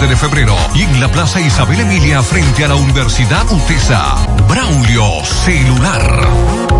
27 de febrero y en la Plaza Isabel Emilia frente a la Universidad UTESA. Braulio Celular.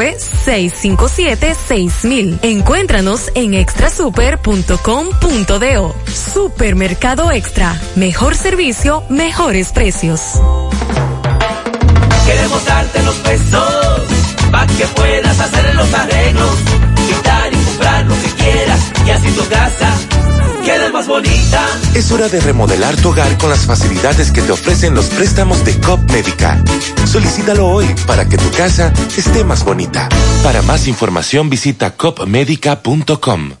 657-6000. Encuéntranos en extrasuper.com.do. Supermercado Extra. Mejor servicio, mejores precios. Queremos darte los pesos para que puedas hacer los arreglos, quitar y comprar lo que quieras y así tu casa quede más bonita. Es hora de remodelar tu hogar con las facilidades que te ofrecen los préstamos de COP Médica. Solicítalo hoy para que tu casa esté más bonita. Para más información visita copmedica.com.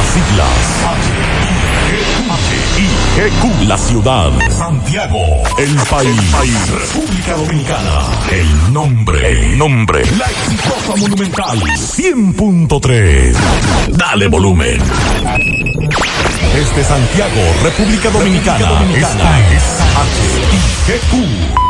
Las siglas GQ, la ciudad. Santiago, el país. República Dominicana. El nombre. El nombre. La exitosa monumental. 100.3. Dale volumen. Desde Santiago, República Dominicana. Esta es HIGQ.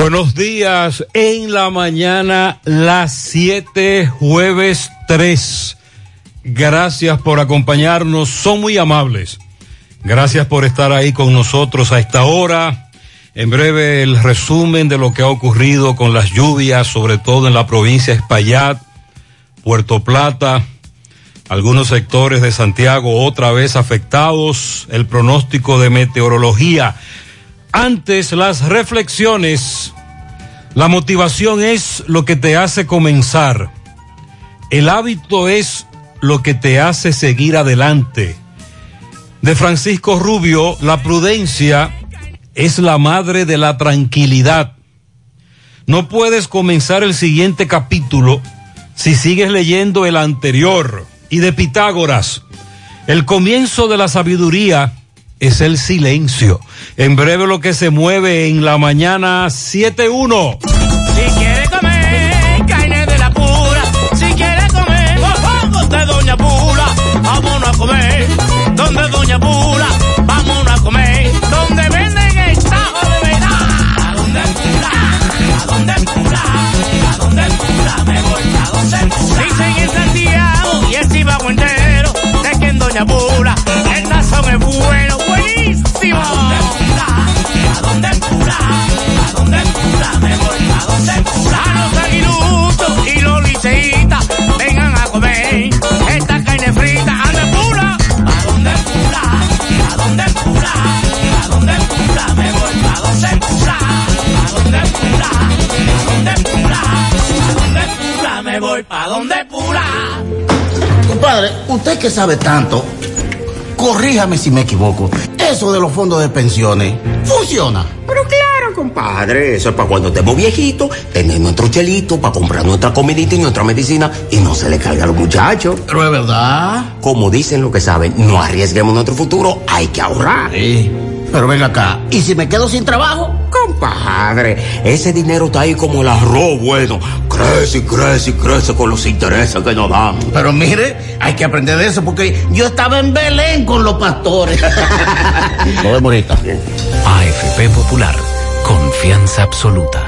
Buenos días en la mañana, las 7, jueves 3 Gracias por acompañarnos, son muy amables. Gracias por estar ahí con nosotros a esta hora. En breve el resumen de lo que ha ocurrido con las lluvias, sobre todo en la provincia de Espaillat, Puerto Plata, algunos sectores de Santiago otra vez afectados, el pronóstico de meteorología. Antes las reflexiones, la motivación es lo que te hace comenzar. El hábito es lo que te hace seguir adelante. De Francisco Rubio, la prudencia es la madre de la tranquilidad. No puedes comenzar el siguiente capítulo si sigues leyendo el anterior. Y de Pitágoras, el comienzo de la sabiduría es el silencio. En breve lo que se mueve en la mañana 7-1. Si quiere comer carne de la pura, si quiere comer de Doña Pula, vámonos a comer. Donde Doña Pula, vámonos a comer. Donde venden el tajo. ¿A dónde Pula? ¿A dónde Pula? ¿A dónde Pula? Me voy a donde Pula. Dicen en Santiago y el Chivago entero, de que en Doña Pula el tazón es bueno, buenísimo. ¿A dónde? ¿A dónde Pula? ¿A dónde Pula? Me voy a donde Pula. A los aguiluchos y los liceitas, vengan a comer esta carne frita. ¿A dónde Pula? ¿A dónde Pula? ¿A dónde Pula? ¿A dónde Pula? Me voy a donde Pula. ¿A dónde Pula? ¿A dónde Pula? ¿A dónde Pula? Me voy pa' donde Pula. Compadre, usted que sabe tanto, corríjame si me equivoco. Eso de los fondos de pensiones, ¿funciona? Pero claro, compadre, eso es para cuando estemos viejitos, tener nuestro chelito para comprar nuestra comidita y nuestra medicina y no se le caiga a los muchachos. Pero es verdad. Como dicen lo que saben, no arriesguemos nuestro futuro, hay que ahorrar. Sí. Pero ven acá, ¿y si me quedo sin trabajo? Compadre, ese dinero está ahí como el arroz bueno. Crece y crece y crece con los intereses que nos dan. Pero mire, hay que aprender de eso porque yo estaba en Belén con los pastores. Lo vemos ahorita. AFP Popular, confianza absoluta.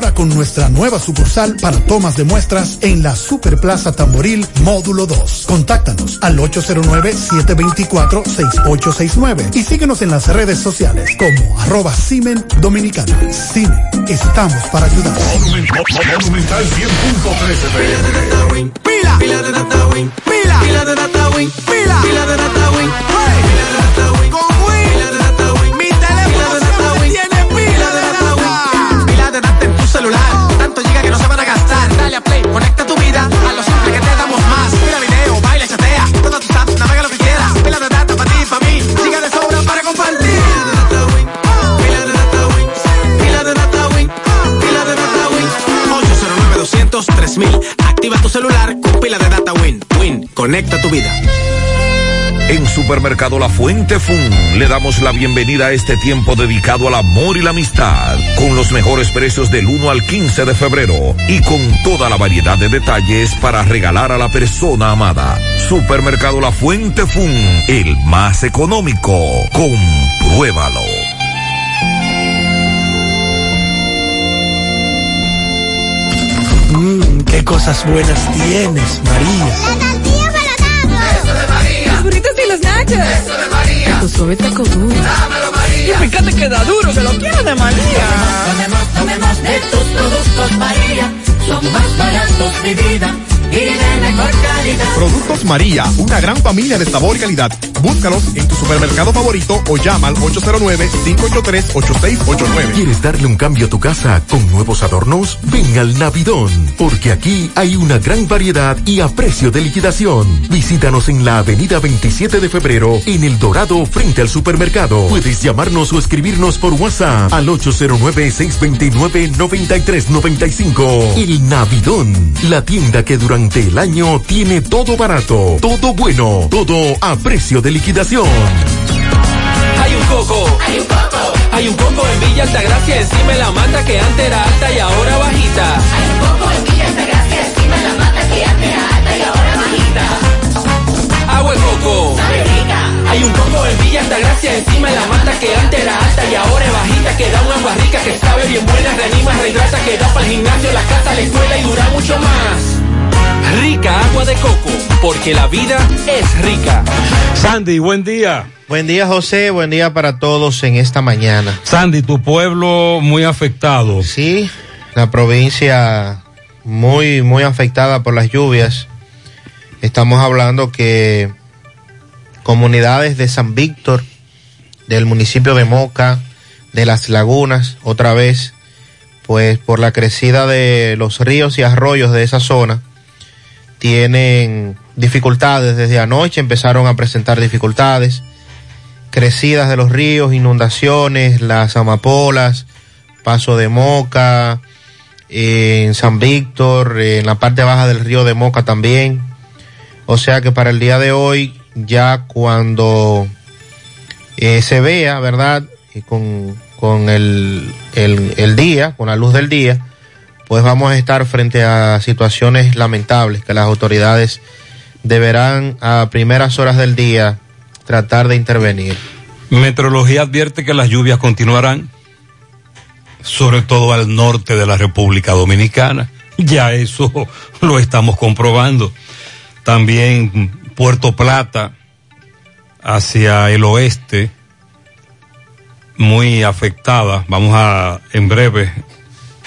con nuestra nueva sucursal para tomas de muestras en la Superplaza Tamboril Módulo 2. Contáctanos al 809-724-6869 y síguenos en las redes sociales como arroba Simen Dominicana. Simen, estamos para ayudar. Monumental 100.13 Pila, pila de data win, pila, pila de data win, pila, pila de data celular con pila de data Win. Win, conecta tu vida. En Supermercado La Fuente Fun le damos la bienvenida a este tiempo dedicado al amor y la amistad, con los mejores precios del 1 al 15 de febrero y con toda la variedad de detalles para regalar a la persona amada. Supermercado La Fuente Fun, el más económico. Compruébalo. Cosas buenas tienes, María. La tortilla para Eso de María. Los burritos y los nachos. Eso de María. Tu suave taco duro. Dámelo, María. Y fíjate que da duro, que lo quiero de María. Tomemos, tomemos de tus productos, María. Son más baratos de vida y de mejor calidad. Productos María, una gran familia de sabor y calidad. Búscalos en tu supermercado favorito o llama al 809-583-8689. ¿Quieres darle un cambio a tu casa con nuevos adornos? Ven al Navidón, porque aquí hay una gran variedad y a precio de liquidación. Visítanos en la avenida 27 de febrero, en El Dorado, frente al supermercado. Puedes llamarnos o escribirnos por WhatsApp al 809-629-9395. El Navidón, la tienda que durante el año tiene todo barato, todo bueno, todo a precio de liquidación. Hay un coco, hay un coco, hay un coco en Villa Altagracia encima de la mata que antes era alta y ahora bajita. Hay un poco en Villa Altagracia encima de la mata que antes era alta y ahora bajita. Agua de coco. Sabe rica. Hay un coco en Villa Altagracia encima de la mata que antes era alta y ahora es bajita que da una agua rica que sabe bien buena, reanima, rehidrata, que da para el gimnasio, la casa, la escuela y dura mucho más. Rica agua de coco, porque la vida es rica. Sandy, buen día. Buen día, José. Buen día para todos en esta mañana. Sandy, tu pueblo muy afectado. Sí, la provincia muy, muy afectada por las lluvias. Estamos hablando que comunidades de San Víctor, del municipio de Moca, de las lagunas, otra vez, pues por la crecida de los ríos y arroyos de esa zona, tienen dificultades. Desde anoche empezaron a presentar dificultades, crecidas de los ríos, inundaciones, las amapolas, paso de moca, eh, en San Víctor, eh, en la parte baja del río de Moca también. O sea que para el día de hoy, ya cuando eh, se vea, ¿verdad? Y con, con el, el, el día, con la luz del día, pues vamos a estar frente a situaciones lamentables que las autoridades deberán a primeras horas del día tratar de intervenir. Meteorología advierte que las lluvias continuarán, sobre todo al norte de la República Dominicana. Ya eso lo estamos comprobando. También Puerto Plata, hacia el oeste, muy afectada. Vamos a, en breve,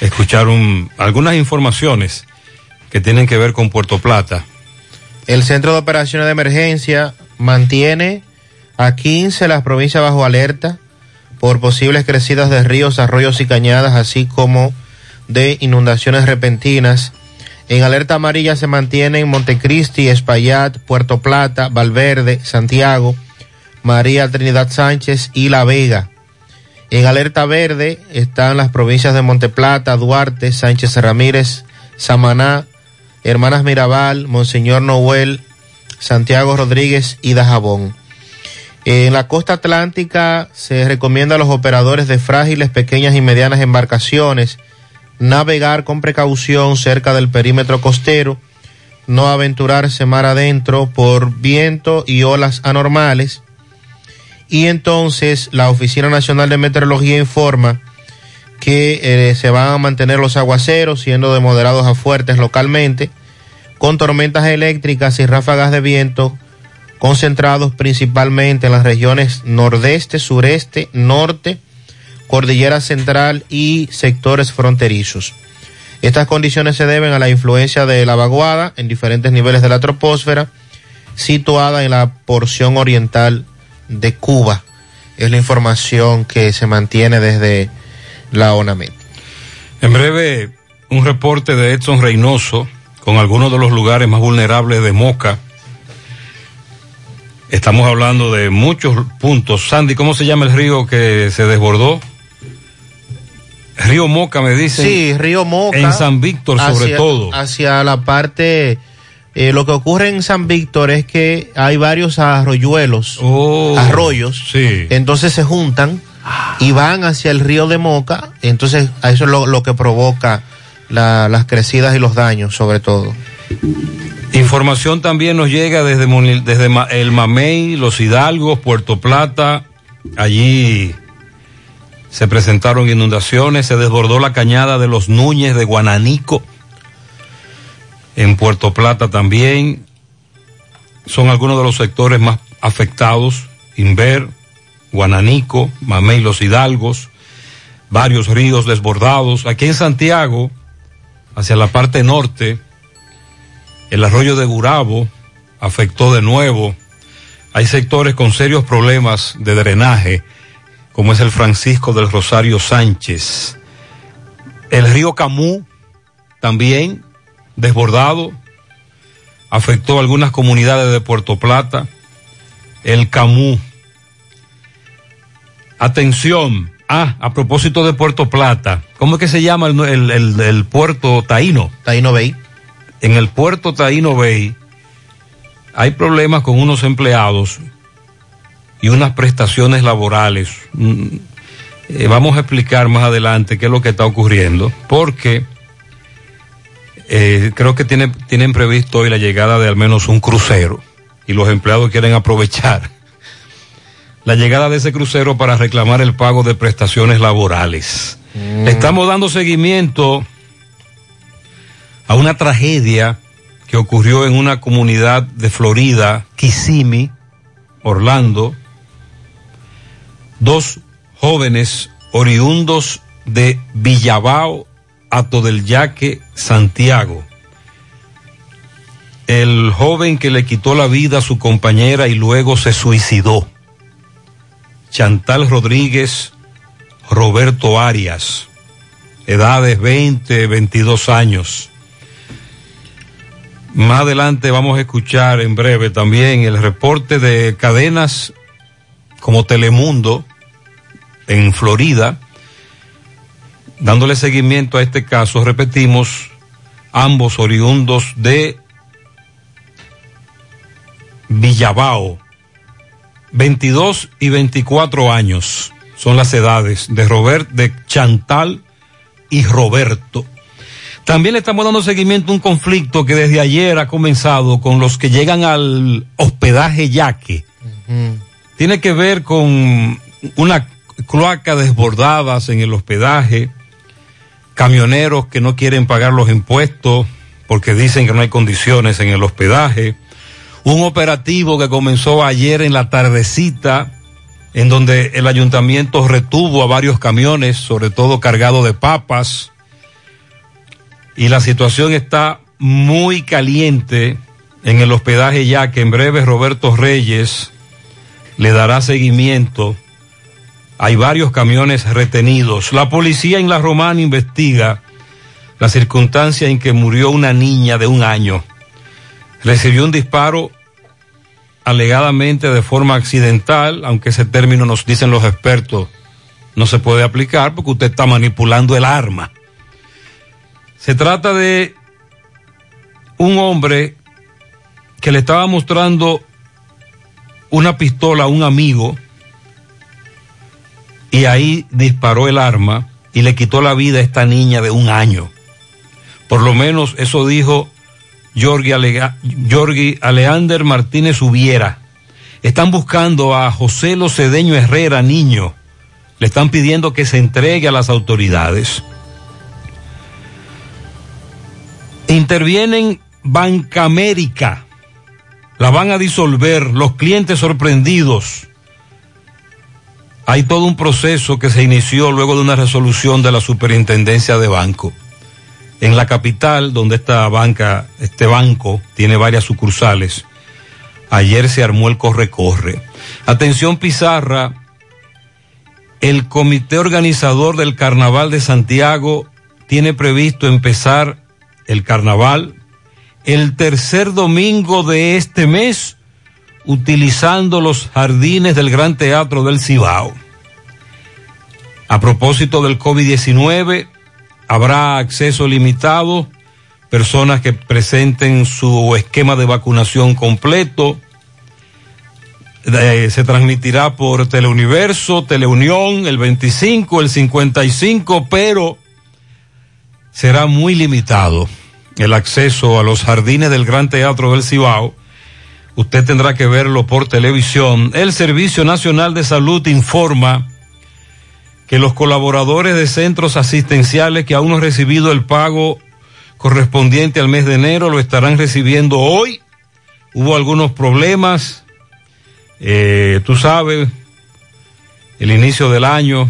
escuchar un, algunas informaciones que tienen que ver con Puerto Plata. El Centro de Operaciones de Emergencia mantiene a 15 las provincias bajo alerta por posibles crecidas de ríos, arroyos y cañadas, así como de inundaciones repentinas. En alerta amarilla se mantienen Montecristi, Espaillat, Puerto Plata, Valverde, Santiago, María Trinidad Sánchez y La Vega. En alerta verde están las provincias de Monteplata, Duarte, Sánchez Ramírez, Samaná, Hermanas Mirabal, Monseñor Noel, Santiago Rodríguez y Dajabón. En la costa atlántica se recomienda a los operadores de frágiles, pequeñas y medianas embarcaciones navegar con precaución cerca del perímetro costero, no aventurarse mar adentro por viento y olas anormales. Y entonces la Oficina Nacional de Meteorología informa que eh, se van a mantener los aguaceros siendo de moderados a fuertes localmente, con tormentas eléctricas y ráfagas de viento concentrados principalmente en las regiones nordeste, sureste, norte, cordillera central y sectores fronterizos. Estas condiciones se deben a la influencia de la vaguada en diferentes niveles de la troposfera, situada en la porción oriental de Cuba. Es la información que se mantiene desde la ONAMED. En breve, un reporte de Edson Reynoso con algunos de los lugares más vulnerables de Moca. Estamos hablando de muchos puntos. Sandy, ¿cómo se llama el río que se desbordó? Río Moca, me dicen. Sí, Río Moca. En San Víctor, sobre hacia- todo. Hacia la parte. Eh, lo que ocurre en San Víctor es que hay varios arroyuelos, arroyos, Oh, sí. entonces se juntan y van hacia el río de Moca, entonces eso es lo, lo que provoca la- las crecidas y los daños, sobre todo. Información también nos llega desde, desde el Mamey, Los Hidalgos, Puerto Plata. Allí se presentaron inundaciones, se desbordó la cañada de los Núñez de Guananico. En Puerto Plata también son algunos de los sectores más afectados. Inver, Guananico, Mamey, Los Hidalgos, varios ríos desbordados. Aquí en Santiago, hacia la parte norte, el arroyo de Gurabo afectó de nuevo. Hay sectores con serios problemas de drenaje, como es el Francisco del Rosario Sánchez. El río Camú también desbordado, afectó algunas comunidades de Puerto Plata. El Camú. Atención. Ah, a propósito de Puerto Plata, ¿cómo es que se llama el, el- el- el puerto Taíno? Taíno Bay. En el puerto Taíno Bay hay problemas con unos empleados y unas prestaciones laborales. Mm, eh, vamos a explicar más adelante qué es lo que está ocurriendo, porque eh, creo que tiene- tienen previsto hoy la llegada de al menos un crucero y los empleados quieren aprovechar la llegada de ese crucero para reclamar el pago de prestaciones laborales. Estamos dando seguimiento a una tragedia que ocurrió en una comunidad de Florida, Kissimmee, Orlando. Dos jóvenes oriundos de Villabao, Ato del Yaque, Santiago. El joven que le quitó la vida a su compañera y luego se suicidó. Chantal Rodríguez, Roberto Arias, edades 20, 22 años. Más adelante vamos a escuchar en breve también el reporte de cadenas como Telemundo en Florida, dándole seguimiento a este caso, repetimos, ambos oriundos de Villabao, 22 y 24 años son las edades de Robert, de Chantal y Roberto. También le estamos dando seguimiento a un conflicto que desde ayer ha comenzado con los que llegan al hospedaje Yaque. Tiene que ver con una cloaca desbordadas en el hospedaje, camioneros que no quieren pagar los impuestos porque dicen que no hay condiciones en el hospedaje, un operativo que comenzó ayer en la tardecita, en donde el ayuntamiento retuvo a varios camiones, sobre todo cargados de papas, y la situación está muy caliente en el hospedaje ya que en breve Roberto Reyes le dará seguimiento. Hay varios camiones retenidos. La policía en La Romana investiga la circunstancia en que murió una niña de un año. Recibió un disparo alegadamente de forma accidental, aunque ese término nos dicen los expertos no se puede aplicar porque usted está manipulando el arma. Se trata de un hombre que le estaba mostrando una pistola a un amigo y ahí disparó el arma y le quitó la vida a esta niña de un año. Por lo menos eso dijo Jorgi Aleander Martínez Ubiera. Están buscando a José Locedeño Herrera, niño. Le están pidiendo que se entregue a las autoridades. Intervienen Banca América. La van a disolver. Los clientes sorprendidos. Hay todo un proceso que se inició luego de una resolución de la superintendencia de banco. En la capital, donde esta banca, este banco, tiene varias sucursales, ayer se armó el corre-corre. Atención Pizarra, el comité organizador del Carnaval de Santiago tiene previsto empezar el carnaval el tercer domingo de este mes utilizando los jardines del Gran Teatro del Cibao. A propósito del COVID-19, habrá acceso limitado, personas que presenten su esquema de vacunación completo. Eh, se transmitirá por Teleuniverso, Teleunión, el 25, el 55, pero será muy limitado el acceso a los jardines del Gran Teatro del Cibao. Usted tendrá que verlo por televisión. El Servicio Nacional de Salud informa que los colaboradores de centros asistenciales que aún no han recibido el pago correspondiente al mes de enero lo estarán recibiendo hoy. Hubo algunos problemas, eh, tú sabes, el inicio del año.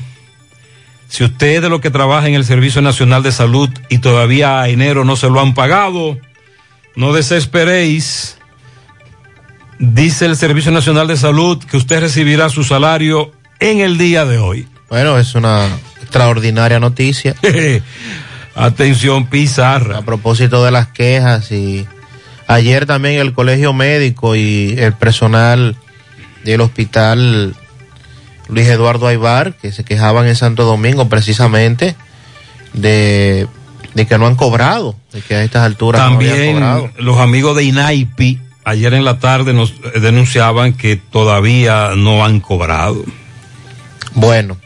Si usted es de los que trabaja en el Servicio Nacional de Salud y todavía a enero no se lo han pagado, no desesperéis. Dice el Servicio Nacional de Salud que usted recibirá su salario en el día de hoy. Bueno, es una extraordinaria noticia. Atención, Pizarra. A propósito de las quejas y ayer también el colegio médico y el personal del hospital Luis Eduardo Aybar, que se quejaban en Santo Domingo precisamente de, de que no han cobrado, de que a estas alturas También no habían cobrado. los amigos de INAIPI ayer en la tarde nos denunciaban que todavía no han cobrado. Bueno,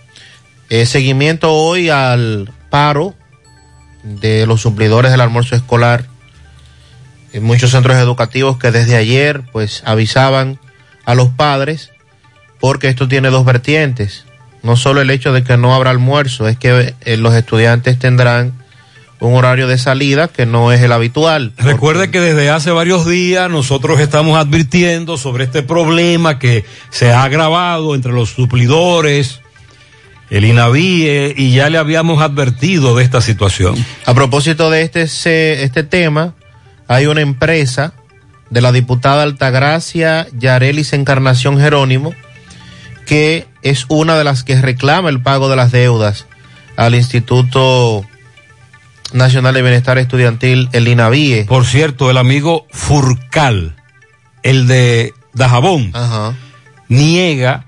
eh, seguimiento hoy al paro de los suplidores del almuerzo escolar en muchos centros educativos que desde ayer pues avisaban a los padres porque esto tiene dos vertientes. No solo el hecho de que no habrá almuerzo, es que eh, los estudiantes tendrán un horario de salida que no es el habitual. Recuerde que desde hace varios días nosotros estamos advirtiendo sobre este problema que se ha agravado entre los suplidores, el INAVIE, y ya le habíamos advertido de esta situación. A propósito de este, este tema, hay una empresa de la diputada Altagracia Yarelis Encarnación Jerónimo, que es una de las que reclama el pago de las deudas al Instituto Nacional de Bienestar Estudiantil, el INAVIE. Por cierto, el amigo Furcal, el de Dajabón, niega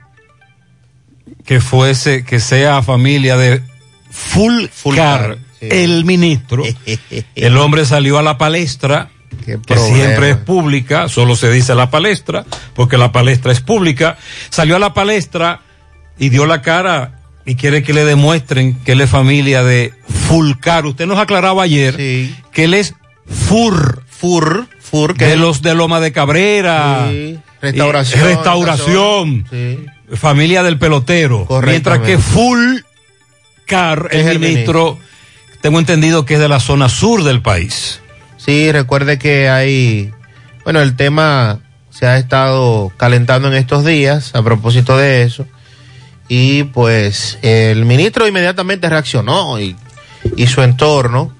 que fuese, que sea familia de Fulcar, el ministro. el hombre salió a la palestra, que problema. siempre es pública, solo se dice la palestra, porque la palestra es pública. Salió a la palestra y dio la cara y quiere que le demuestren que él es familia de Fulcar. Usted nos aclaraba ayer que él es Fur. Fur, Fur, que de es- los de Loma de Cabrera. Sí, restauración, restauración. Familia del pelotero. Mientras que Fulcar, Es el, el ministro, tengo entendido que es de la zona sur del país. Sí, recuerde que hay, bueno, el tema se ha estado calentando en estos días a propósito de eso. Y pues el ministro inmediatamente reaccionó y, y su entorno.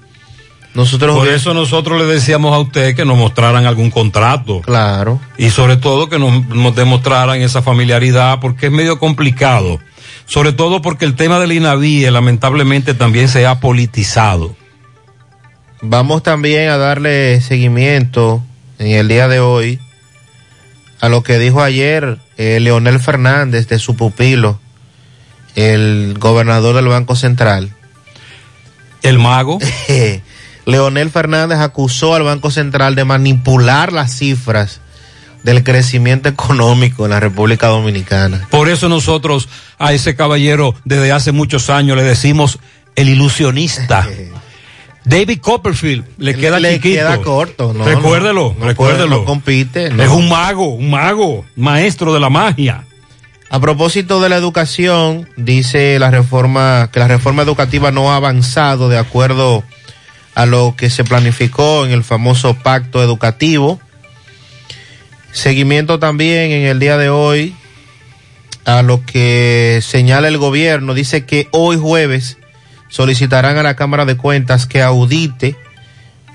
Nosotros Por eso nosotros le decíamos a usted que nos mostraran algún contrato. Claro. Y sobre todo que nos, nos demostraran esa familiaridad, porque es medio complicado. Sobre todo porque el tema del INAVIE lamentablemente también se ha politizado. Vamos también a darle seguimiento en el día de hoy a lo que dijo ayer eh, Leonel Fernández de su pupilo, el gobernador del Banco Central. El mago. Leonel Fernández acusó al Banco Central de manipular las cifras del crecimiento económico en la República Dominicana. Por eso nosotros a ese caballero desde hace muchos años le decimos el ilusionista. David Copperfield le queda Le chiquito. queda corto, ¿no? recuérdelo, no, no recuérdelo. puede, no compite. Es un mago, un mago, maestro de la magia. A propósito de la educación, dice la reforma que la reforma educativa no ha avanzado de acuerdo a lo que se planificó en el famoso pacto educativo. Seguimiento también en el día de hoy a lo que señala el gobierno. Dice que hoy jueves solicitarán a la Cámara de Cuentas que audite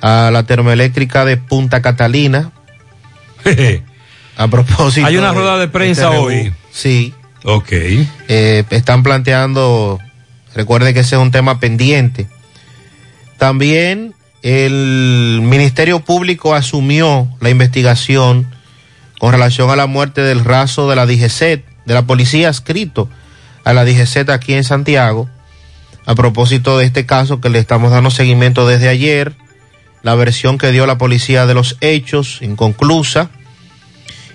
a la termoeléctrica de Punta Catalina. A propósito. Hay una rueda de prensa este hoy. Sí. Ok. Eh, están planteando, recuerde que ese es un tema pendiente. También el Ministerio Público asumió la investigación con relación a la muerte del raso de la DGCET, de la policía adscrito a la DGCET aquí en Santiago. A propósito de este caso que le estamos dando seguimiento desde ayer, la versión que dio la policía de los hechos inconclusa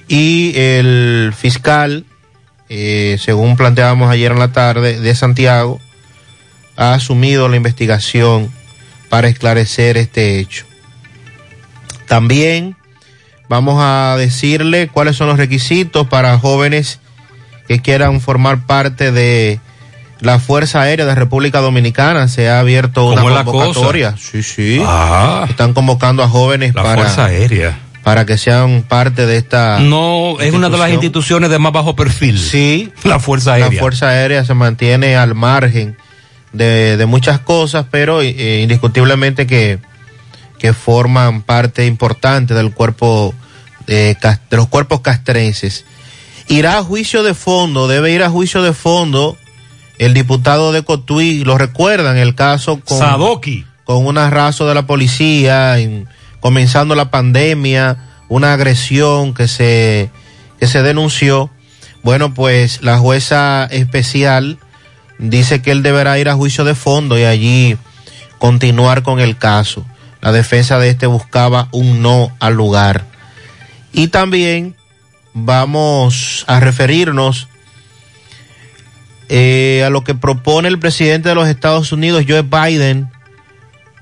y el fiscal eh, según planteábamos ayer en la tarde, de Santiago, ha asumido la investigación para esclarecer este hecho. También vamos a decirle cuáles son los requisitos para jóvenes que quieran formar parte de la Fuerza Aérea de República Dominicana. Se ha abierto una ¿Cómo es la convocatoria. Sí, sí. Ah. Están convocando a jóvenes La para, Fuerza Aérea. Para que sean parte de esta. No, es una de las instituciones de más bajo perfil. Sí. La Fuerza Aérea. La Fuerza Aérea se mantiene al margen de, de muchas cosas, pero eh, indiscutiblemente que, que forman parte importante del cuerpo de, cas- de los cuerpos castrenses. Irá a juicio de fondo, debe ir a juicio de fondo el diputado de Cotuí, lo recuerdan, el caso con, Sadoki. con un arraso de la policía, en- comenzando la pandemia, una agresión que se, que se denunció. Bueno, pues la jueza especial dice que él deberá ir a juicio de fondo y allí continuar con el caso. La defensa de este buscaba un no al lugar. Y también vamos a referirnos eh, a lo que propone el presidente de los Estados Unidos, Joe Biden,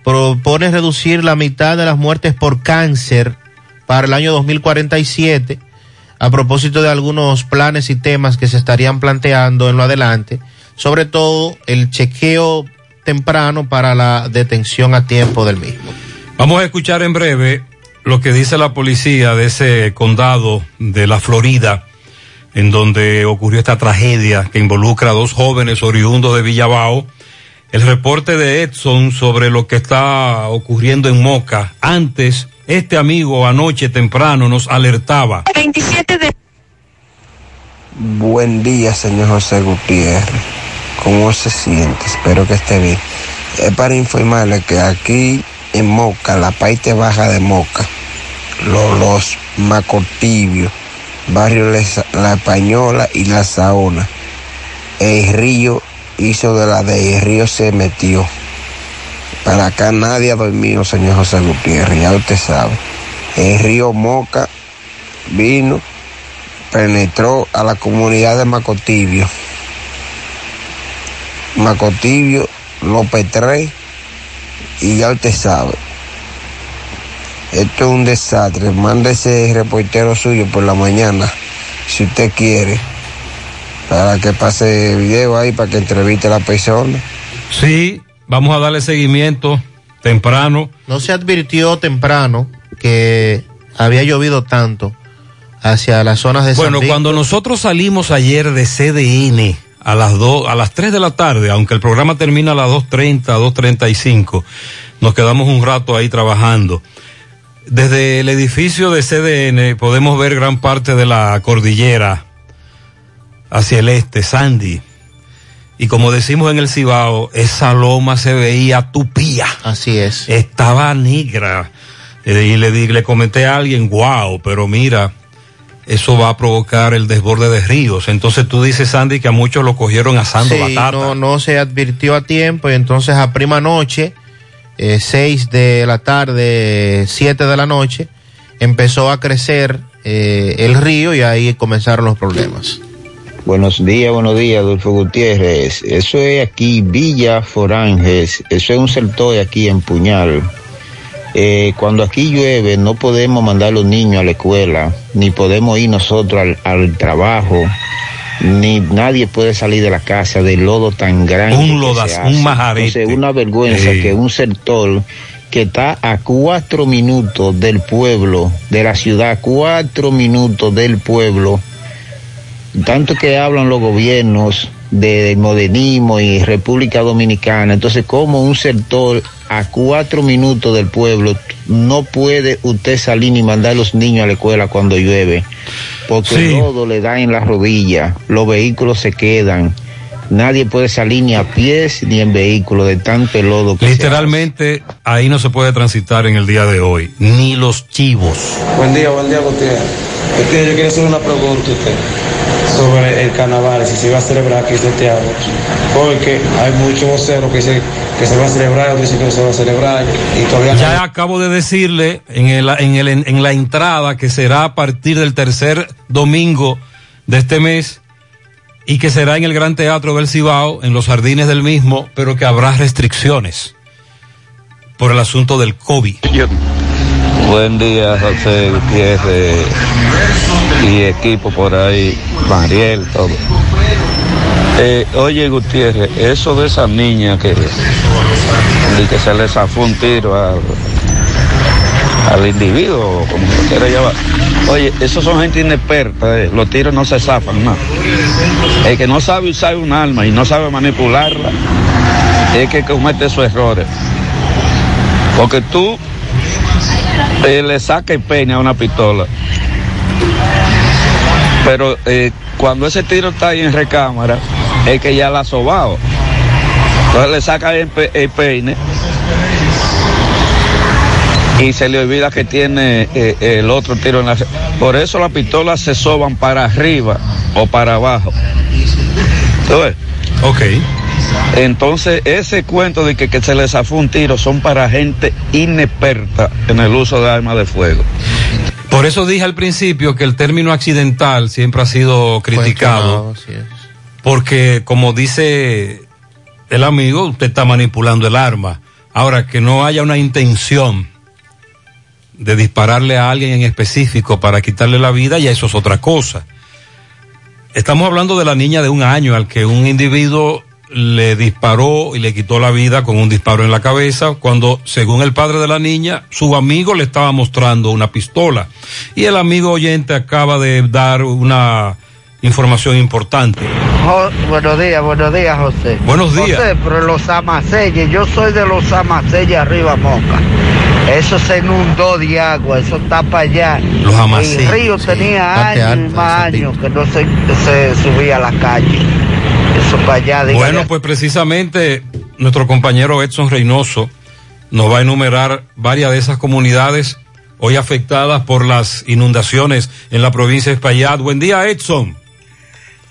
propone reducir la mitad de las muertes por cáncer para el año 2047, a propósito de algunos planes y temas que se estarían planteando en lo adelante, sobre todo el chequeo temprano para la detención a tiempo del mismo. Vamos a escuchar en breve lo que dice la policía de ese condado de la Florida, en donde ocurrió esta tragedia que involucra a dos jóvenes oriundos de Villabao. El reporte de Edson sobre lo que está ocurriendo en Moca. Antes, este amigo anoche temprano nos alertaba. 27 de Buen día, señor José Gutiérrez. ¿Cómo se siente? Espero que esté bien. Es para informarle que aquí en Moca, la parte baja de Moca, los, los Macotibios, barrio La Española y La Saona, el río hizo de la de y río se metió. Para acá nadie ha dormido, señor José Gutiérrez, ya usted sabe. El río Moca vino, penetró a la comunidad de Macotibio. Macotibio, López 3, y ya usted sabe. Esto es un desastre. Mande ese reportero suyo por la mañana, si usted quiere, para que pase video ahí, para que entreviste a la persona. Sí, vamos a darle seguimiento temprano. No se advirtió temprano que había llovido tanto hacia las zonas de San Bueno, Víctor. cuando nosotros salimos ayer de CDN a las dos, a las 3 de la tarde, aunque el programa termina a las 2.30, 2.35, nos quedamos un rato ahí trabajando. Desde el edificio de CDN podemos ver gran parte de la cordillera hacia el este, Sandy. Y como decimos en el Cibao, esa loma se veía tupía. Así es. Estaba negra. Eh, y le, di- le comenté a alguien, wow, pero mira, eso va a provocar el desborde de ríos. Entonces tú dices, Sandy, que a muchos lo cogieron asando Sí, batata. no, no se advirtió a tiempo y entonces a prima noche, eh, 6 de la tarde, 7 de la noche, empezó a crecer eh, el río y ahí comenzaron los problemas. Buenos días, buenos días, Adolfo Gutiérrez. Eso es aquí Villa Foranges. Eso es un sector aquí en Puñal. Eh, cuando aquí llueve no podemos mandar a los niños a la escuela, ni podemos ir nosotros al, al trabajo, ni nadie puede salir de la casa del lodo tan grande. Un lodas, un majarete. Entonces, una vergüenza que un sector que está a cuatro minutos del pueblo, de la ciudad, cuatro minutos del pueblo, tanto que hablan los gobiernos de modernismo y República Dominicana, entonces como un sector a cuatro minutos del pueblo no puede usted salir ni mandar a los niños a la escuela cuando llueve, porque Sí. el lodo le da en las rodillas, los vehículos se quedan, nadie puede salir ni a pies ni en vehículo de tanto lodo que se Literalmente ahí no se puede transitar en el día de hoy, ni los chivos. Buen día, buen día, Gutiérrez. Este, yo quiero hacer una pregunta a usted sobre el carnaval, si se va a celebrar aquí en Santiago. Porque hay muchos voceros que dicen que se va a celebrar, otros dicen que no se va a celebrar, y todavía no- Ya acabo de decirle en, el, en, el, en la entrada que será a partir del tercer domingo de este mes y que será en el Gran Teatro del Cibao, en los jardines del mismo, pero que habrá restricciones por el asunto del COVID. Buen día, José Gutiérrez y equipo por ahí, Mariel, todo. Eh, oye, Gutiérrez, eso de esa niña que, que se le zafó un tiro al, al individuo, como lo quiera llamar. Oye, esos son gente inexperta, eh, los tiros no se zafan, no. El que no sabe usar un arma y no sabe manipularla, es que comete sus errores. Porque tú eh, le saca el peine a una pistola. Pero eh, cuando ese tiro está ahí en recámara, es que ya la ha sobado. Entonces le saca el, pe- el peine y se le olvida que tiene eh, el otro tiro en la... Por eso las pistolas se soban para arriba o para abajo. ¿Tú ves? Ok. Entonces, ese cuento de que, que se les zafó un tiro son para gente inexperta en el uso de armas de fuego. Por eso dije al principio que el término accidental siempre ha sido criticado. Porque como dice el amigo, usted está manipulando el arma. Ahora, que no haya una intención de dispararle a alguien en específico para quitarle la vida, ya eso es otra cosa. Estamos hablando de la niña de un año al que un individuo le disparó y le quitó la vida con un disparo en la cabeza, cuando, según el padre de la niña, su amigo le estaba mostrando una pistola. Y el amigo oyente acaba de dar una información importante. Jo- buenos días, buenos días, José. Buenos días. José, pero los amaselles, yo soy de los amaselles arriba, Moca. Eso se inundó de agua, eso está para allá. Los El río sí, tenía años y más años que no se, se subía a la calle. Eso para allá. dígale Bueno, pues precisamente nuestro compañero Edson Reynoso nos va a enumerar varias de esas comunidades hoy afectadas por las inundaciones en la provincia de Espaillat. Buen día, Edson.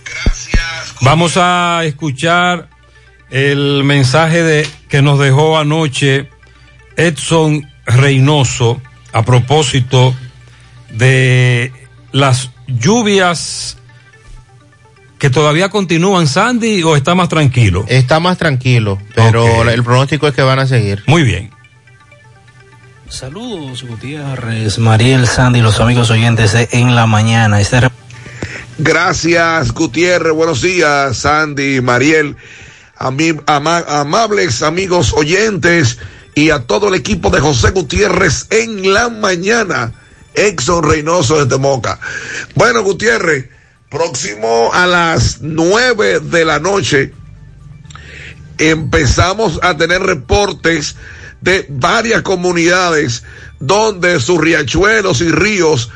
Gracias. Vamos a escuchar el mensaje de, que nos dejó anoche Edson Reynoso a propósito de las lluvias que todavía continúan, Sandy, o está más tranquilo? Está más tranquilo, pero Ok. el pronóstico es que van a seguir. Muy bien. Saludos, Gutiérrez, Mariel, Sandy, los amigos oyentes de En la Mañana. Este Gracias, Gutiérrez. Buenos días, Sandy, Mariel, ami- ama- amables amigos oyentes y a todo el equipo de José Gutiérrez en la mañana. Exxon Reynoso de Temoca. Bueno, Gutiérrez, próximo a las nueve de la noche empezamos a tener reportes de varias comunidades donde sus riachuelos y ríos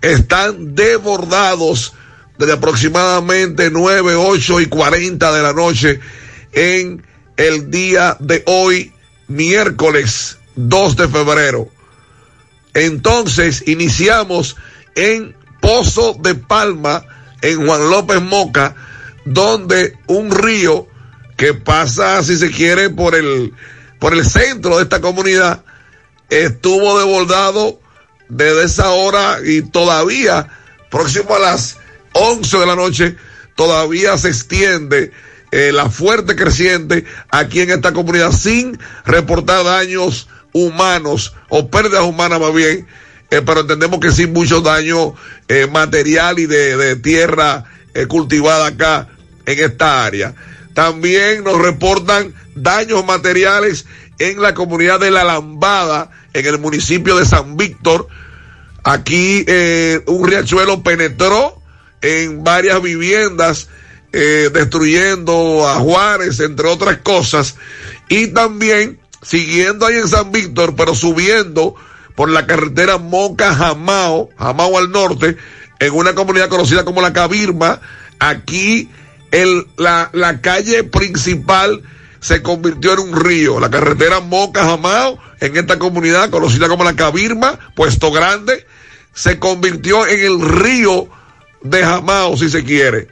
están desbordados desde aproximadamente 9, 8 y 40 de la noche en el día de hoy, miércoles 2 de febrero. Entonces iniciamos en Pozo de Palma, en Juan López Moca, donde un río que pasa, si se quiere, por el, por el centro de esta comunidad, estuvo desbordado desde esa hora y todavía, próximo a las 11 de la noche, todavía se extiende eh, la fuerte creciente aquí en esta comunidad sin reportar daños humanos o pérdidas humanas más bien, eh, pero entendemos que sí mucho daño eh, material y de, de tierra eh, cultivada acá en esta área. También nos reportan daños materiales en la comunidad de La Lambada, en el municipio de San Víctor. Aquí eh, un riachuelo penetró en varias viviendas, eh, destruyendo a Juárez, entre otras cosas. Y también siguiendo ahí en San Víctor, pero subiendo por la carretera Moca Jamao, Jamao al norte, en una comunidad conocida como la Cabirma. Aquí el, la, la calle principal se convirtió en un río. La carretera Moca Jamao, en esta comunidad conocida como la Cabirma, Puesto Grande, se convirtió en el río de Jamao, si se quiere.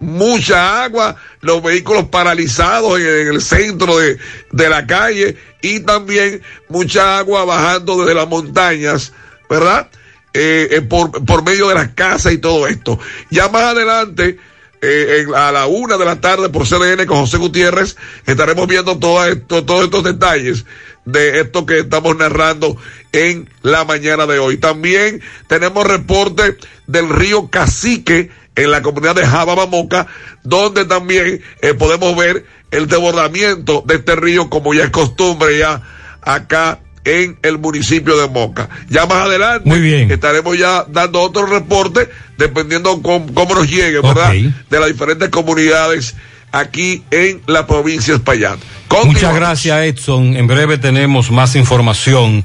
Mucha agua, los vehículos paralizados en, en el centro de, de la calle y también mucha agua bajando desde las montañas, ¿verdad? Eh, eh, por, por medio de las casas y todo esto. Ya más adelante, eh, en- a la una de la tarde por CDN con José Gutiérrez, estaremos viendo todo esto, todos estos detalles de esto que estamos narrando en la mañana de hoy. También tenemos reporte del río Cacique en la comunidad de Jababamoca, donde también eh, podemos ver el desbordamiento de este río como ya es costumbre ya acá en el municipio de Moca. Ya más adelante Muy bien. estaremos ya dando otro reporte dependiendo cómo, cómo nos llegue, ¿verdad? De las diferentes comunidades aquí en la provincia de Espaillat. Muchas gracias, Edson. En breve tenemos más información.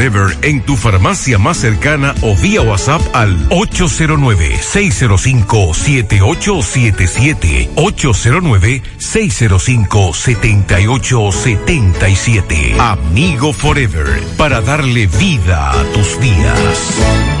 en tu farmacia más cercana o vía WhatsApp al 809-605-7877. 809-605-7877. Amigo Forever, para darle vida a tus días.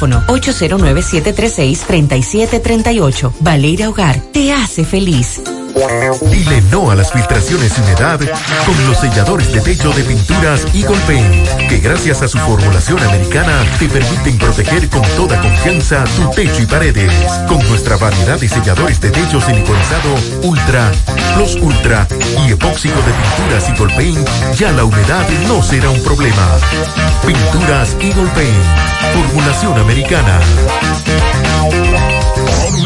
809-736-3738. Valeira Hogar, te hace feliz. Dile no a las filtraciones y humedad con los selladores de techo de pinturas Eagle Paint, que gracias a su formulación americana te permiten proteger con toda confianza tu techo y paredes. Con nuestra variedad de selladores de techo siliconizado Ultra, Plus Ultra y epóxico de pinturas Eagle Paint, ya la humedad no será un problema. Pinturas Eagle Paint, formulación americana.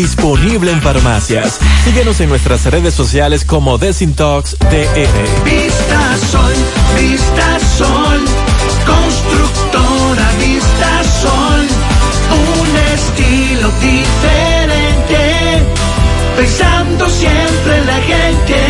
disponible en farmacias. Síguenos en nuestras redes sociales como Desintox DR. Vista Sol, Vista Sol, constructora Vista Sol, un estilo diferente, pensando siempre en la gente,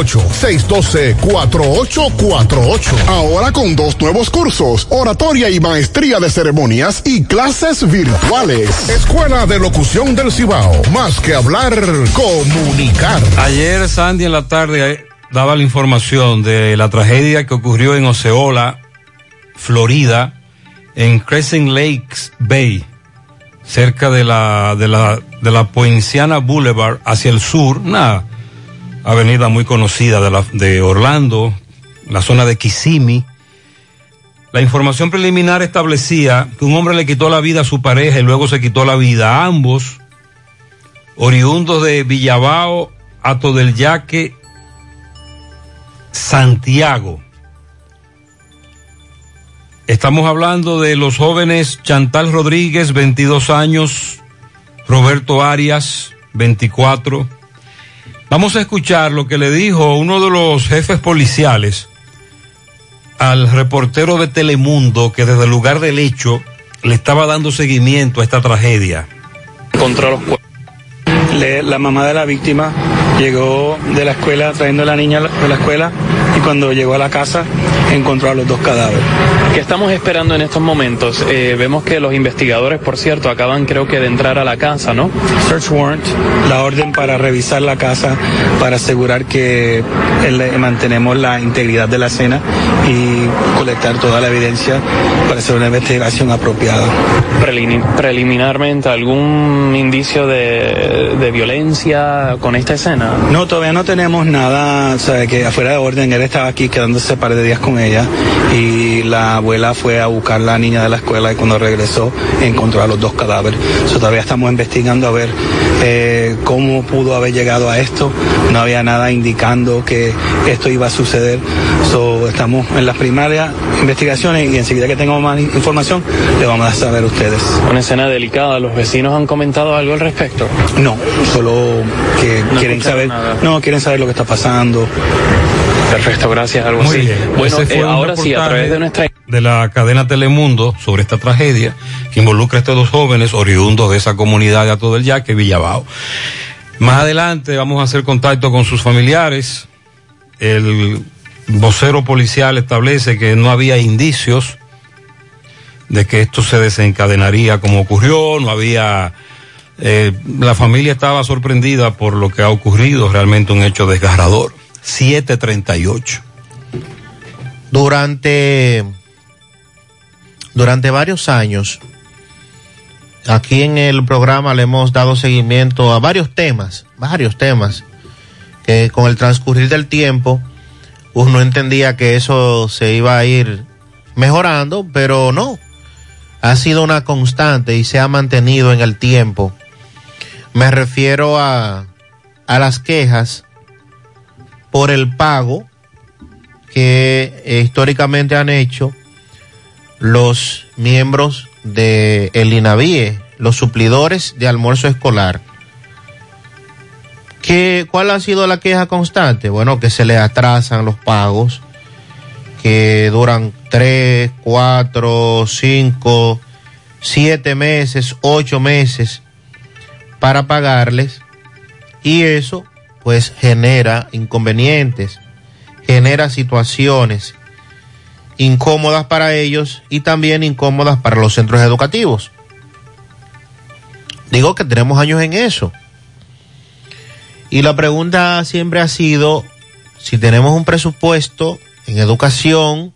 612-4848. Ahora con dos nuevos cursos, oratoria y maestría de ceremonias y clases virtuales. Escuela de Locución del Cibao. Más que hablar, comunicar. Ayer Sandy en la tarde eh, daba la información de la tragedia que ocurrió en Oceola, Florida, en Crescent Lakes Bay, cerca de la, de la, de la Poinciana Boulevard hacia el sur, una avenida muy conocida de, la, de Orlando, la zona de Kissimmee. La información preliminar establecía que un hombre le quitó la vida a su pareja y luego se quitó la vida a ambos, oriundos de Villabao, Ato del Yaque, Santiago. Estamos hablando de los jóvenes Chantal Rodríguez, 22 años, Roberto Arias, 24. Vamos a escuchar lo que le dijo uno de los jefes policiales al reportero de Telemundo que desde el lugar del hecho le estaba dando seguimiento a esta tragedia. Contra los la mamá de la víctima llegó de la escuela trayendo a la niña de la escuela y cuando llegó a la casa encontró a los dos cadáveres. ¿Qué estamos esperando en estos momentos? Eh, vemos que los investigadores, por cierto, acaban creo que de entrar a la casa, ¿no? Search warrant, la orden para revisar la casa, para asegurar que el- mantenemos la integridad de la escena y colectar toda la evidencia para hacer una investigación apropiada. Prelini- preliminarmente, ¿algún indicio de, de violencia con esta escena? No, todavía no tenemos nada, o sea, que afuera de orden, él estaba aquí quedándose un par de días con ella y la abuela fue a buscar a la niña de la escuela y cuando regresó encontró a los dos cadáveres. So, todavía estamos investigando a ver eh, cómo pudo haber llegado a esto. No había nada indicando que esto iba a suceder. So, estamos en las primarias investigaciones y enseguida que tengamos más información le vamos a saber a ustedes. Una escena delicada, ¿los vecinos han comentado algo al respecto? No, solo que No quieren escucharon saber, nada. no, quieren saber lo que está pasando. Perfecto, gracias, algo Muy así. bien. Bueno, Ese fue eh, ahora sí, a través de nuestra de la cadena Telemundo sobre esta tragedia que involucra a estos dos jóvenes oriundos de esa comunidad de Ato del Yaque, Villabao. Más adelante vamos a hacer contacto con sus familiares. El vocero policial establece que no había indicios de que esto se desencadenaría como ocurrió, no había... eh, la familia estaba sorprendida por lo que ha ocurrido, realmente un hecho desgarrador. 738. Durante, durante varios años, aquí en el programa le hemos dado seguimiento a varios temas, varios temas, que con el transcurrir del tiempo uno entendía que eso se iba a ir mejorando, pero no. Ha sido una constante y se ha mantenido en el tiempo. Me refiero a, a las quejas por el pago que eh, históricamente han hecho los miembros de el INAVIE, los suplidores de almuerzo escolar. ¿Qué, ¿Cuál ha sido la queja constante? Bueno, que se le atrasan los pagos, que duran tres, cuatro, cinco, siete meses, ocho meses para pagarles y eso pues genera inconvenientes, genera situaciones incómodas para ellos y también incómodas para los centros educativos. Digo que tenemos años en eso. Y la pregunta siempre ha sido si tenemos un presupuesto en educación,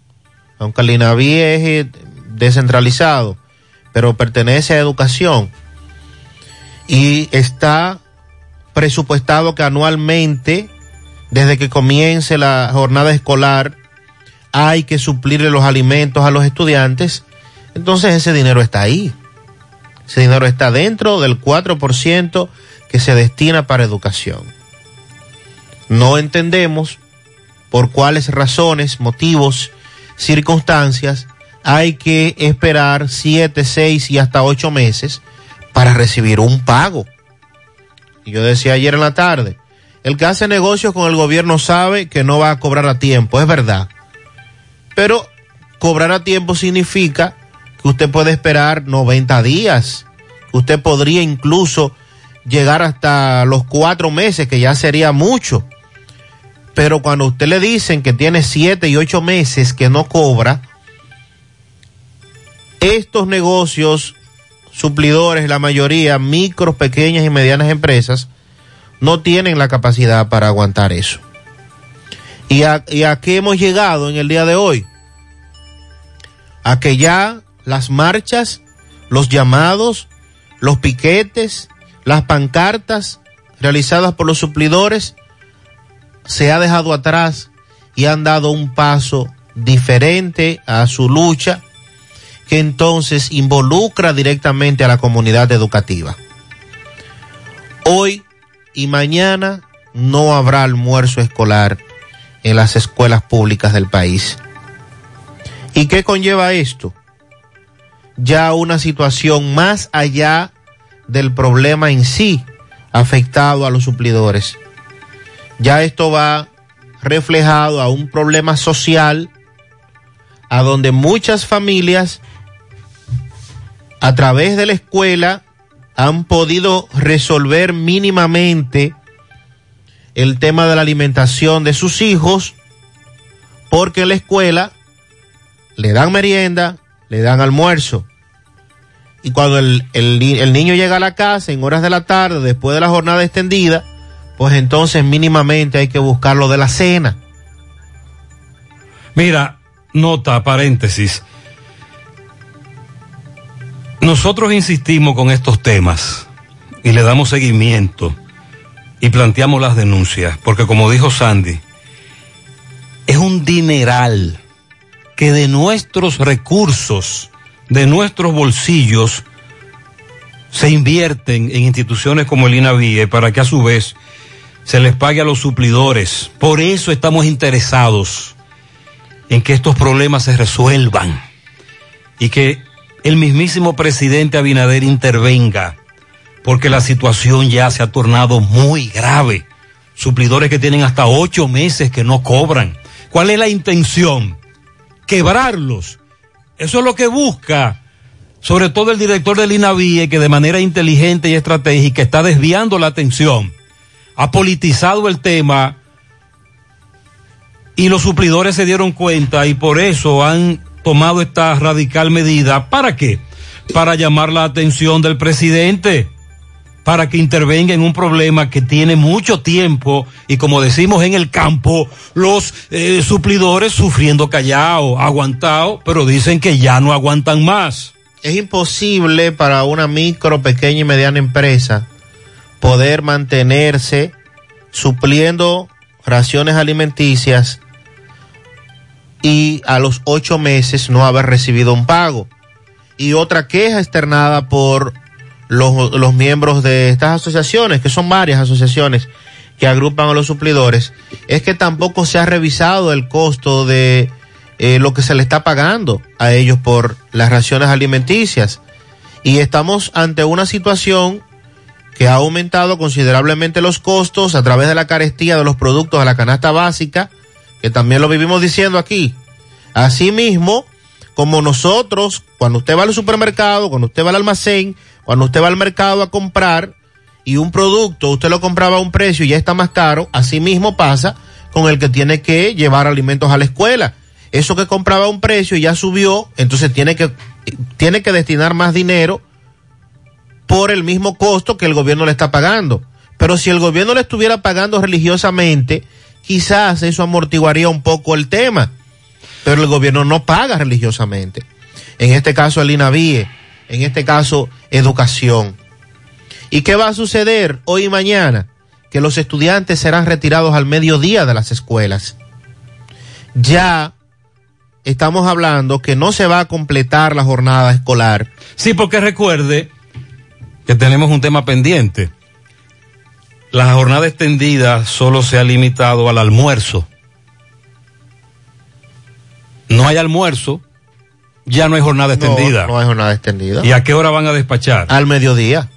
aunque el INAVI es eh, descentralizado, pero pertenece a educación y está presupuestado que anualmente, desde que comience la jornada escolar, hay que suplirle los alimentos a los estudiantes, entonces ese dinero está ahí. Ese dinero está dentro del 4% que se destina para educación. No entendemos por cuáles razones, motivos, circunstancias hay que esperar siete, seis y hasta ocho meses para recibir un pago. Y yo decía ayer en la tarde, el que hace negocios con el gobierno sabe que no va a cobrar a tiempo, es verdad. Pero cobrar a tiempo significa que usted puede esperar 90 días, que usted podría incluso llegar hasta los cuatro meses, que ya sería mucho. Pero cuando usted le dicen que tiene siete y ocho meses que no cobra, estos negocios suplidores, la mayoría, micros, pequeñas y medianas empresas, no tienen la capacidad para aguantar eso. ¿Y a, ¿Y a qué hemos llegado en el día de hoy? A que ya las marchas, los llamados, los piquetes, las pancartas realizadas por los suplidores se ha dejado atrás y han dado un paso diferente a su lucha que entonces involucra directamente a la comunidad educativa. Hoy y mañana no habrá almuerzo escolar en las escuelas públicas del país. ¿Y qué conlleva esto? Ya una situación más allá del problema en sí afectado a los suplidores. Ya esto va reflejado a un problema social a donde muchas familias a través de la escuela han podido resolver mínimamente el tema de la alimentación de sus hijos porque en la escuela le dan merienda, le dan almuerzo. Y cuando el, el, el niño llega a la casa en horas de la tarde, después de la jornada extendida, pues entonces mínimamente hay que buscarlo de la cena. Mira, nota, paréntesis. Nosotros insistimos con estos temas y le damos seguimiento y planteamos las denuncias, porque como dijo Sandy, es un dineral que de nuestros recursos, de nuestros bolsillos, se invierten en instituciones como el INAVIE para que a su vez se les pague a los suplidores. Por eso estamos interesados en que estos problemas se resuelvan y que el mismísimo presidente Abinader intervenga, porque la situación ya se ha tornado muy grave. Suplidores que tienen hasta ocho meses que no cobran. ¿Cuál es la intención? Quebrarlos. Eso es lo que busca, sobre todo el director del INAVIE, que de manera inteligente y estratégica está desviando la atención. Ha politizado el tema y los suplidores se dieron cuenta y por eso han tomado esta radical medida. ¿Para qué? Para llamar la atención del presidente, para que intervenga en un problema que tiene mucho tiempo y como decimos en el campo, los eh, suplidores sufriendo callado, aguantado, pero dicen que ya no aguantan más. Es imposible para una micro, pequeña y mediana empresa poder mantenerse supliendo raciones alimenticias y a los ocho meses no haber recibido un pago. Y otra queja externada por los, los, miembros de estas asociaciones, que son varias asociaciones que agrupan a los suplidores, es que tampoco se ha revisado el costo de eh, lo que se le está pagando a ellos por las raciones alimenticias. Y estamos ante una situación que ha aumentado considerablemente los costos a través de la carestía de los productos de la canasta básica, que también lo vivimos diciendo aquí. Asimismo, como nosotros, cuando usted va al supermercado, cuando usted va al almacén, cuando usted va al mercado a comprar y un producto usted lo compraba a un precio y ya está más caro, así mismo pasa con el que tiene que llevar alimentos a la escuela. Eso que compraba a un precio ya subió, entonces tiene que, tiene que destinar más dinero por el mismo costo que el gobierno le está pagando. Pero si el gobierno le estuviera pagando religiosamente, quizás eso amortiguaría un poco el tema. Pero el gobierno no paga religiosamente. En este caso el INAVIE, en este caso educación. ¿Y qué va a suceder hoy y mañana? Que los estudiantes serán retirados al mediodía de las escuelas. Ya estamos hablando que no se va a completar la jornada escolar. Sí, porque recuerde que tenemos un tema pendiente. La jornada extendida solo se ha limitado al almuerzo. No hay almuerzo, ya no hay jornada extendida. No, no hay jornada extendida. ¿Y a qué hora van a despachar? Al mediodía.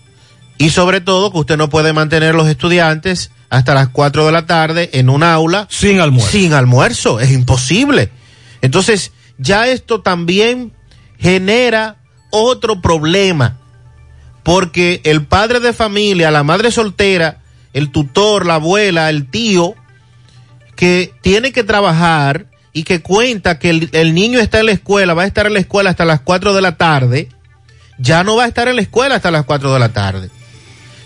Y sobre todo que usted no puede mantener los estudiantes hasta las 4 de la tarde en un aula. Sin almuerzo. Sin almuerzo, es imposible. Entonces, ya esto también genera otro problema. Porque el padre de familia, la madre soltera, el tutor, la abuela, el tío, que tiene que trabajar y que cuenta que el, el, niño está en la escuela, va a estar en la escuela hasta las 4 de la tarde, ya no va a estar en la escuela hasta las 4 de la tarde.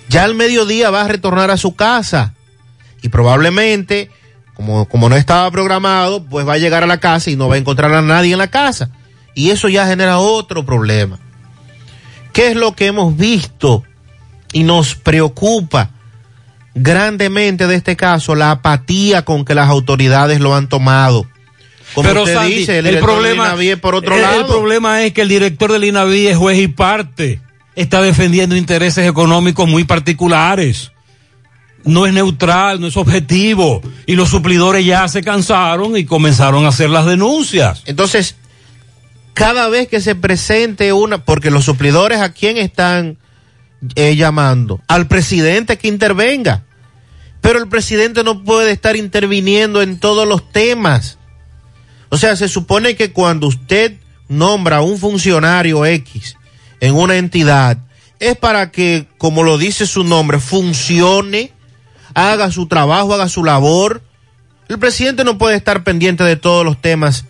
Ya al mediodía va a retornar a su casa y probablemente, como, como no estaba programado, pues va a llegar a la casa y no va a encontrar a nadie en la casa. Y eso ya genera otro problema. ¿Qué es lo que hemos visto y nos preocupa grandemente de este caso? La apatía con que las autoridades lo han tomado. Como Pero usted Sandy, dice, el, el problema, del por otro el, lado. el problema es que el director del INAVI es juez y parte. Está defendiendo intereses económicos muy particulares. No es neutral, no es objetivo. Y los suplidores ya se cansaron y comenzaron a hacer las denuncias. Entonces, cada vez que se presente una, porque los suplidores a quién están eh, llamando, al presidente que intervenga. Pero el presidente no puede estar interviniendo en todos los temas. O sea, se supone que cuando usted nombra a un funcionario X en una entidad, es para que, como lo dice su nombre, funcione, haga su trabajo, haga su labor. El presidente no puede estar pendiente de todos los temas,